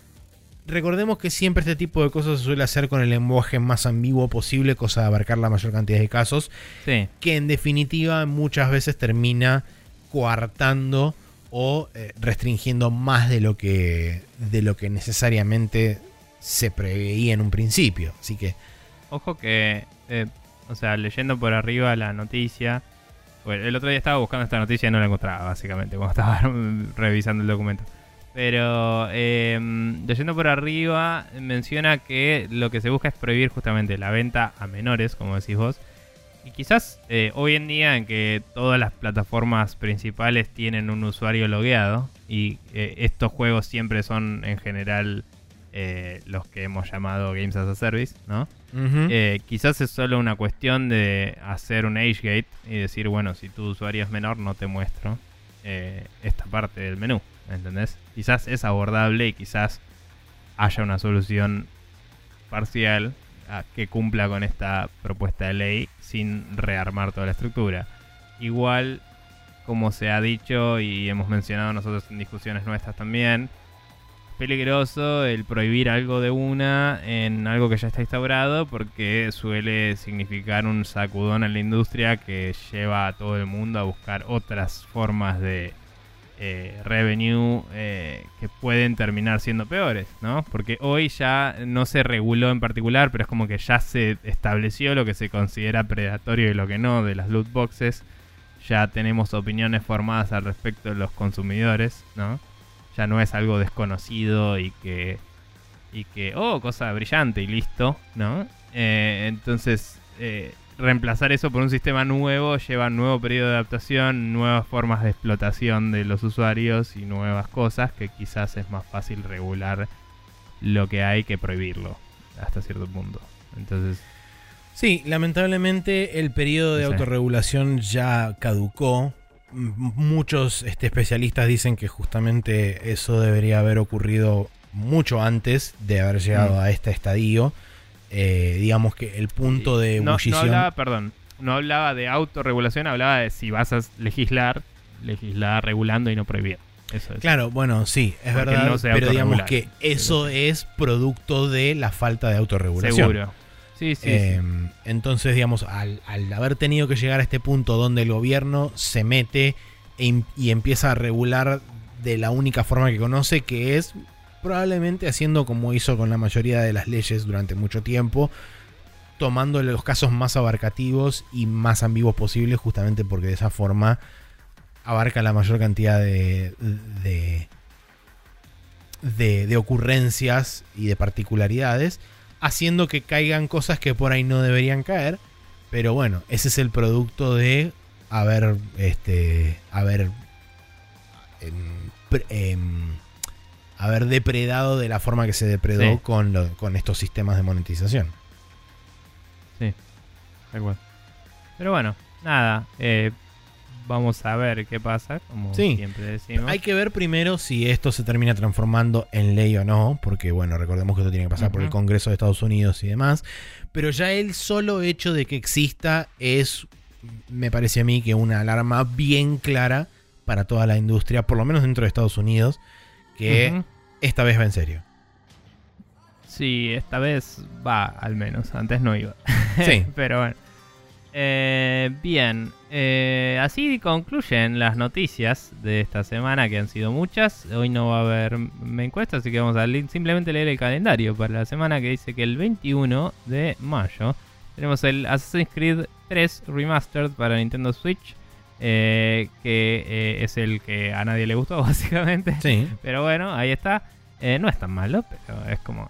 recordemos que siempre este tipo de cosas se suele hacer con el lenguaje más ambiguo posible, cosa de abarcar la mayor cantidad de casos, que en definitiva muchas veces termina coartando o eh, restringiendo más de lo que de lo que necesariamente se preveía en un principio. Así que. Ojo que. Eh, o sea, leyendo por arriba la noticia. el otro día estaba buscando esta noticia y no la encontraba, básicamente, cuando estaba revisando el documento. Pero em, leyendo por arriba, menciona que lo que se busca es prohibir justamente la venta a menores, como decís vos. Y quizás eh, hoy en día en que todas las plataformas principales tienen un usuario logueado y eh, estos juegos siempre son en general eh, los que hemos llamado Games as a Service, ¿no? Quizás es solo una cuestión de hacer un age gate y decir, bueno, si tu usuario es menor, no te muestro esta parte del menú, ¿entendés? Quizás es abordable y quizás haya una solución parcial que cumpla con esta propuesta de ley sin rearmar toda la estructura. Igual, como se ha dicho y hemos mencionado nosotros en discusiones nuestras también, peligroso el prohibir algo de una en algo que ya está instaurado porque suele significar un sacudón en la industria que lleva a todo el mundo a buscar otras formas de eh, revenue eh, que pueden terminar siendo peores, ¿no? Porque hoy ya no se reguló en particular, pero es como que ya se estableció lo que se considera predatorio y lo que no de las loot boxes. Ya tenemos opiniones formadas al respecto de los consumidores, ¿no? ya no es algo desconocido y que, y que, oh, cosa brillante y listo, ¿no? Eh, entonces, reemplazar eso por un sistema nuevo lleva un nuevo periodo de adaptación, nuevas formas de explotación de los usuarios y nuevas cosas que quizás es más fácil regular lo que hay que prohibirlo hasta cierto punto. Entonces... Sí, lamentablemente el periodo de autorregulación ya caducó muchos este, especialistas dicen que justamente eso debería haber ocurrido mucho antes de haber llegado mm. a este estadio. Eh, digamos que el punto de no, No hablaba, perdón, no hablaba de autorregulación, hablaba de si vas a legislar, legislar regulando y no prohibir. Eso es. Claro, bueno, sí, es verdad, pero digamos que eso es producto de la falta de autorregulación. Seguro. Sí, sí, em, Entonces, digamos, al, haber tenido que llegar a este punto donde el gobierno se mete e y empieza a regular de la única forma que conoce, que es probablemente haciendo como hizo con la mayoría de las leyes durante mucho tiempo, tomando los casos más abarcativos y más ambiguos posibles, justamente porque de esa forma abarca la mayor cantidad de, de, de ocurrencias y de particularidades haciendo que caigan cosas que por ahí no deberían caer. Pero bueno, ese es el producto de haber, este, haber, em, em, haber depredado de la forma que se depredó con, con estos sistemas de monetización. Sí. Pero bueno, nada, eh, vamos a ver qué pasa, como siempre decimos. Hay que ver primero si esto se termina transformando en ley o no, porque bueno, recordemos que esto tiene que pasar por el Congreso de Estados Unidos y demás. Pero ya el solo hecho de que exista es, me parece a mí, que una alarma bien clara para toda la industria, por lo menos dentro de Estados Unidos, que esta vez va en serio. Sí, esta vez va, al menos. Antes no iba. Sí. Pero bueno. Eh, bien, eh, así concluyen las noticias de esta semana, que han sido muchas. Hoy no va a haber encuesta, así que vamos a simplemente leer el calendario para la semana que dice que el 21 de mayo tenemos el Assassin's Creed 3 Remastered para Nintendo Switch. Eh, que eh, es el que a nadie le gustó básicamente. Sí. Pero bueno, ahí está. Eh, no es tan malo, pero es como...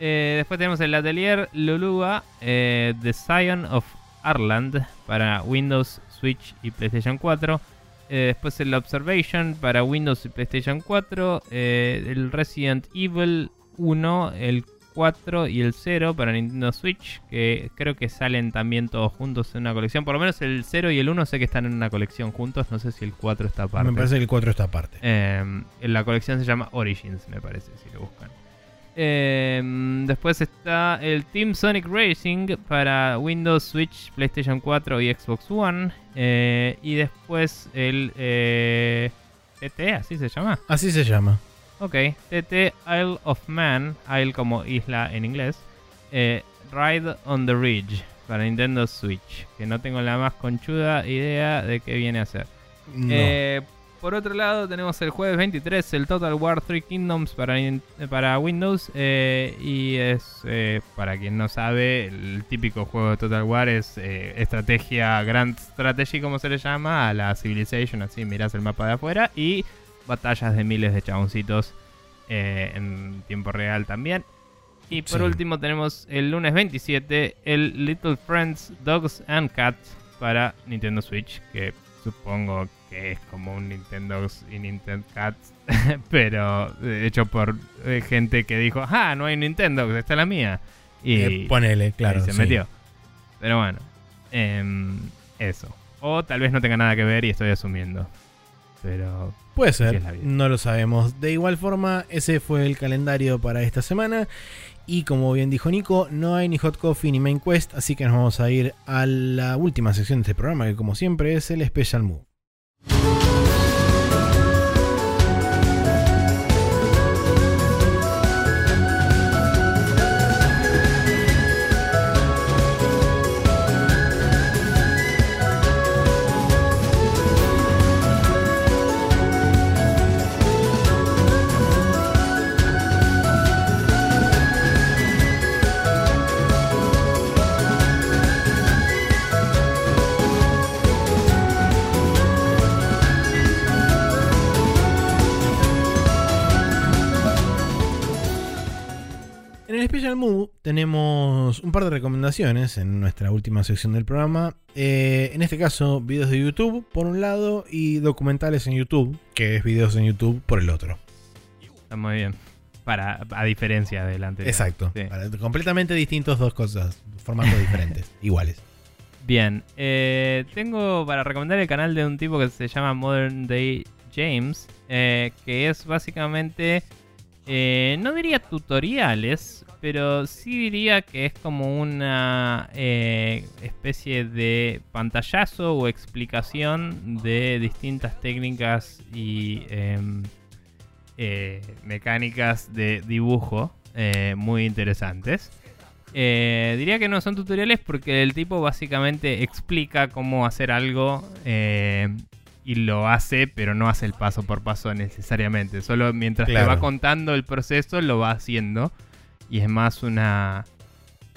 Después tenemos el Atelier Lulua, The Scion of Arland para Windows, Switch y PlayStation 4. Eh, después el Observation para Windows y PlayStation 4. eh, el Resident Evil 1, el 4 y el 0 para Nintendo Switch. Que creo que salen también todos juntos en una colección. Por lo menos el 0 y el 1 sé que están en una colección juntos. No sé si el 4 está aparte. Me parece que el 4 está aparte. Eh, la colección se llama Origins, me parece, si lo buscan. Eh, después está el Team Sonic Racing para Windows, Switch, PlayStation 4 y Xbox One. Eh, y después el eh, TT, así se llama. Así se llama. Ok, TT Isle of Man, Isle como isla en inglés. eh, Ride on the Ridge para Nintendo Switch, que no tengo la más conchuda idea de qué viene a ser. No. Eh, por otro lado, tenemos el jueves 23 el Total War 3 Kingdoms para, para Windows. eh, y es, eh, para quien no sabe, el típico juego de Total War es eh, estrategia, Grand Strategy, como se le llama, a la Civilization. Así mirás el mapa de afuera. Y batallas de miles de chaboncitos eh, en tiempo real también. Y por Sí. último, tenemos el lunes 27 el Little Friends Dogs and Cats para Nintendo Switch. Que supongo que es como un Nintendo y Nintendo Cats, pero eh, hecho por eh, gente que dijo, ah, no hay Nintendo, esta es la mía. Y Eh, ponele, claro. se sí. metió. Pero bueno, em, eso. O tal vez no tenga nada que ver y estoy asumiendo. Pero Puede ser, no lo sabemos. De igual forma, ese fue el calendario para esta semana. Y como bien dijo Nico, no hay ni Hot Coffee ni Main Quest, así que nos vamos a ir a la última sección de este programa, que como siempre es el Special Move. Tenemos un par de recomendaciones en nuestra última sección del programa. Eh, en este caso, videos de YouTube por un lado y documentales en YouTube, que es videos en YouTube por el otro. está muy bien. Para, a diferencia del anterior. Exacto. Sí. Para- completamente distintos, dos cosas, formatos diferentes, iguales. Bien, eh, tengo para recomendar el canal de un tipo que se llama Modern Day James, eh, que es básicamente, eh, no diría tutoriales, pero sí diría que es como una eh, especie de pantallazo o explicación de distintas técnicas y em, eh, mecánicas de dibujo eh, muy interesantes. Diría que no son tutoriales porque el tipo básicamente explica cómo hacer algo y lo hace, pero no hace el paso por paso necesariamente. Solo mientras te va contando el proceso lo va haciendo y es más una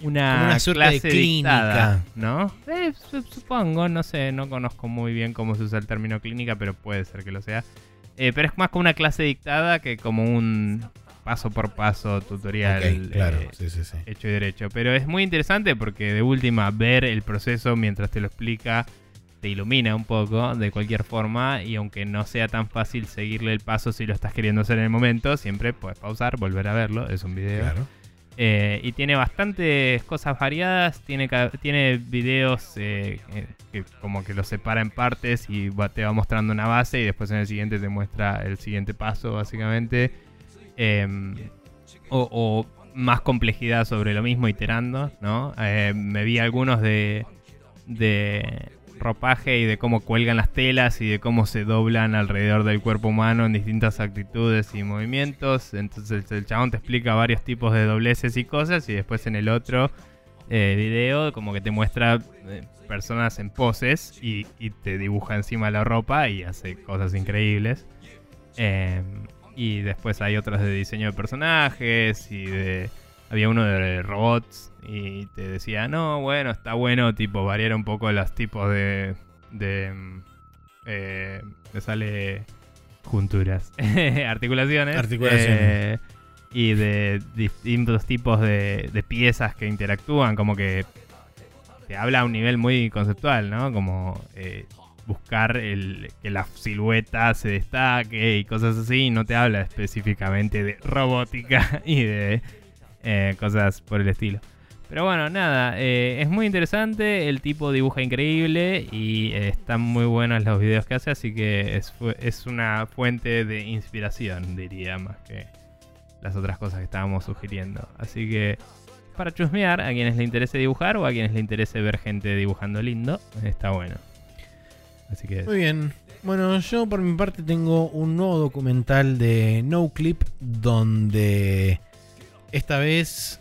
una, Como una suerte de clase clínica. dictada, ¿no? Eh, su- supongo, no sé, no conozco muy bien cómo se usa el término clínica, pero puede ser que lo sea. Eh, pero es más como una clase dictada que como un paso por paso tutorial. Ok, claro, eh, sí, sí, sí. hecho y derecho. Pero es muy interesante porque de última ver el proceso mientras te lo explica te ilumina un poco de cualquier forma y aunque no sea tan fácil seguirle el paso si lo estás queriendo hacer en el momento, siempre puedes pausar, volver a verlo, es un video. Claro. Eh, y tiene bastantes cosas variadas, tiene, tiene videos eh, eh, que como que los separa en partes y te va mostrando una base y después en el siguiente te muestra el siguiente paso básicamente. Em, o, más complejidad sobre lo mismo iterando, ¿no? Me vi algunos de ropaje y de cómo cuelgan las telas y de cómo se doblan alrededor del cuerpo humano en distintas actitudes y movimientos. Entonces el chabón te explica varios tipos de dobleces y cosas y después en el otro eh, video como que te muestra eh, personas en poses y, te dibuja encima la ropa y hace cosas increíbles. Eh, y después hay otros de diseño de personajes y de... Había uno de robots y te decía, no, bueno, está bueno, tipo, variar un poco los tipos de, de, mm, eh, me sale junturas, articulaciones. Articulaciones. eh, y de distintos tipos de, de piezas que interactúan, como que te habla a un nivel muy conceptual, ¿no? Como eh, buscar el, que la silueta se destaque y cosas así, y no te habla específicamente de robótica y de eh, cosas por el estilo. Pero bueno, nada, eh, es muy interesante, el tipo dibuja increíble y eh, están muy buenos los videos que hace, así que es, es una fuente de inspiración, diría, más que las otras cosas que estábamos sugiriendo. Así que para chusmear, a quienes le interese dibujar o a quienes le interese ver gente dibujando lindo, está bueno. Así que Muy bien. Bueno, yo por mi parte tengo un nuevo documental de No Clip donde esta vez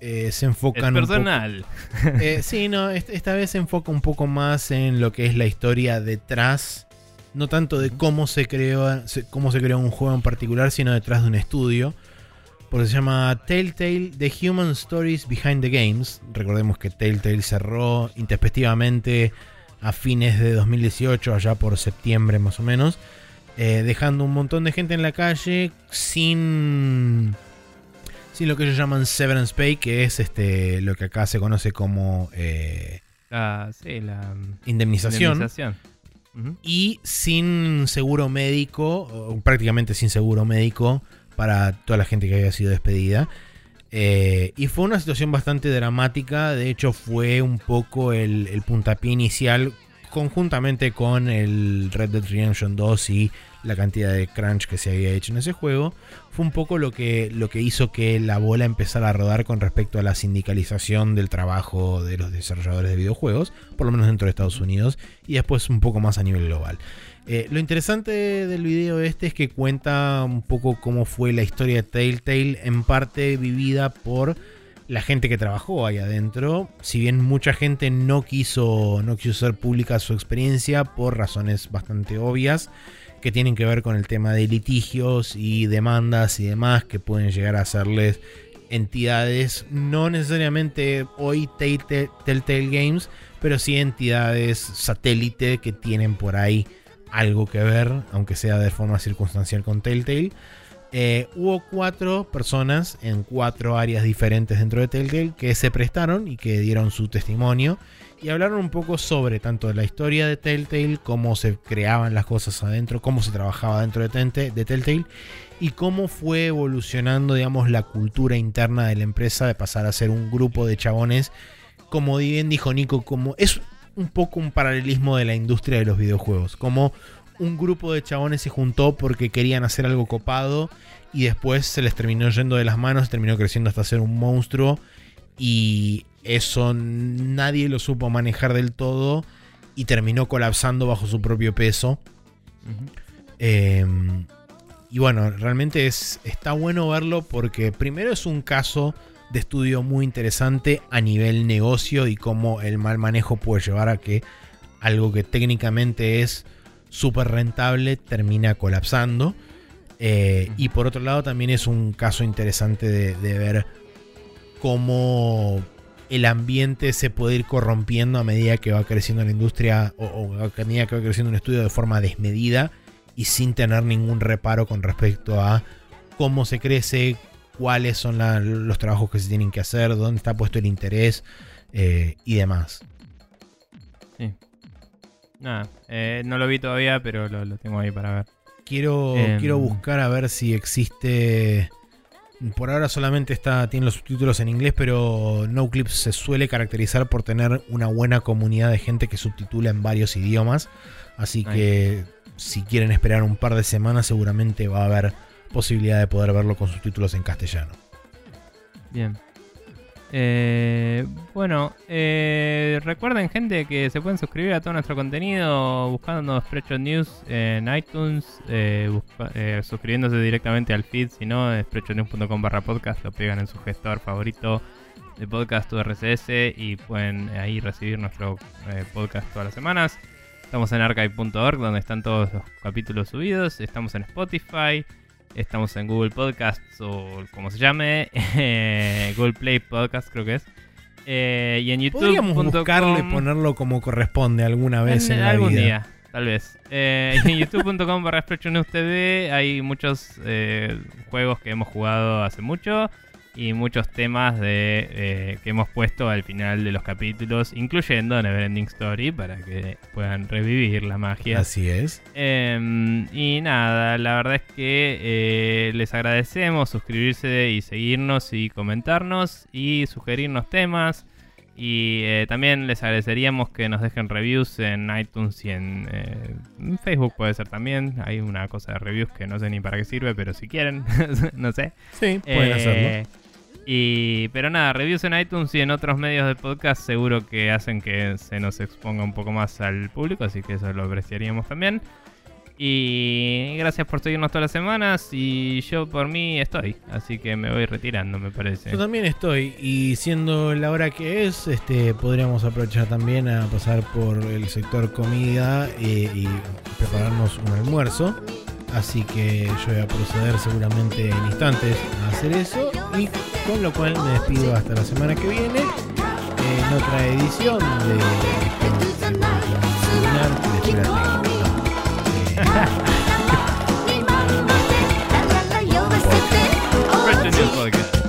eh, se es enfocan un poco- personal. Eh, sí, no, est- esta vez se enfoca un poco más en lo que es la historia detrás, no tanto de cómo se creó, cómo se creó un juego en particular, sino detrás de un estudio. Porque se llama Telltale The Human Stories Behind the Games. Recordemos que Telltale cerró intempestivamente a fines de 2018, allá por septiembre más o menos, eh, dejando un montón de gente en la calle sin sin lo que ellos llaman severance pay, que es este lo que acá se conoce como eh, Ah, sí, la mm, indemnización, y sin seguro médico, o prácticamente sin seguro médico para toda la gente que había sido despedida. Eh, y fue una situación bastante dramática, de hecho fue un poco el, el puntapié inicial conjuntamente con el Red Dead Redemption 2 y la cantidad de crunch que se había hecho en ese juego, fue un poco lo que, lo que hizo que la bola empezara a rodar con respecto a la sindicalización del trabajo de los desarrolladores de videojuegos, por lo menos dentro de Estados Unidos, y después un poco más a nivel global. Eh, lo interesante del video este es que cuenta un poco cómo fue la historia de Telltale, en parte vivida por la gente que trabajó ahí adentro. Si bien mucha gente no quiso, no quiso hacer pública su experiencia por razones bastante obvias, que tienen que ver con el tema de litigios y demandas y demás que pueden llegar a hacerles entidades, no necesariamente hoy Telltale, Games, pero sí entidades satélite que tienen por ahí algo que ver, aunque sea de forma circunstancial con Telltale. Eh, hubo cuatro personas en cuatro áreas diferentes dentro de Telltale que se prestaron y que dieron su testimonio y hablaron un poco sobre tanto la historia de Telltale, cómo se creaban las cosas adentro, cómo se trabajaba dentro de, de Telltale y cómo fue evolucionando, digamos, la cultura interna de la empresa de pasar a ser un grupo de chabones, como bien dijo Nico, como es un poco un paralelismo de la industria de los videojuegos, como un grupo de chabones se juntó porque querían hacer algo copado y después se les terminó yendo de las manos, terminó creciendo hasta ser un monstruo y eso nadie lo supo manejar del todo y terminó colapsando bajo su propio peso. Eh, y bueno, realmente es, está bueno verlo porque primero es un caso de estudio muy interesante a nivel negocio y cómo el mal manejo puede llevar a que algo que técnicamente es súper rentable termina colapsando. Eh, y por otro lado también es un caso interesante de, de ver cómo el ambiente se puede ir corrompiendo a medida que va creciendo la industria o, o a medida que va creciendo un estudio de forma desmedida y sin tener ningún reparo con respecto a cómo se crece, cuáles son la- los trabajos que se tienen que hacer, dónde está puesto el interés eh, y demás. Sí. Nada, eh, no lo vi todavía, pero lo, lo tengo ahí para ver. Quiero, Em. quiero buscar a ver si existe. Por ahora solamente está, tiene los subtítulos en inglés, pero NoClip se suele caracterizar por tener una buena comunidad de gente que subtitula en varios idiomas. Así que si quieren esperar un par de semanas, seguramente va a haber posibilidad de poder verlo con subtítulos en castellano. Bien. Eh, bueno, eh, recuerden gente que se pueden suscribir a todo nuestro contenido buscando Spreadshot News en iTunes, eh, eh, suscribiéndose directamente al feed, si no, spreadshotnews.com barra podcast, lo pegan en su gestor favorito de podcast o RSS y pueden ahí recibir nuestro podcast todas las semanas. Estamos en archive.org donde están todos los capítulos subidos, estamos en Spotify, Estamos en Google Podcasts o como se llame, eh, Google Play Podcast creo que es. Eh, y en YouTube. Podríamos buscarlo y ponerlo como corresponde alguna vez en, la algún vida. día. Tal vez. Eh, en youtube.com barra TV hay muchos eh, juegos que hemos jugado hace mucho y muchos temas de eh, que hemos puesto al final de los capítulos, incluyendo Neverending Story, para que puedan revivir la magia. Así es. Em, y nada, la verdad es que eh, les agradecemos suscribirse y seguirnos y comentarnos y sugerirnos temas. Y eh, también les agradeceríamos que nos dejen reviews en iTunes y en, eh, en Facebook puede ser también. Hay una cosa de reviews que no sé ni para qué sirve, pero si quieren, no sé. Sí, pueden Eh, hacerlo. Y, pero nada, reviews en iTunes y en otros medios de podcast seguro que hacen que se nos exponga un poco más al público, así que eso lo apreciaríamos también. Y gracias por seguirnos todas las semanas y yo por mí estoy, así que me voy retirando me parece. Yo también estoy, y siendo la hora que es, este, podríamos aprovechar también a pasar por el sector comida eh, y prepararnos un almuerzo. Así que yo voy a proceder seguramente en instantes a hacer eso. Y con lo cual me despido hasta la semana que viene en otra edición de este. No, eh, Fresh News Podcast.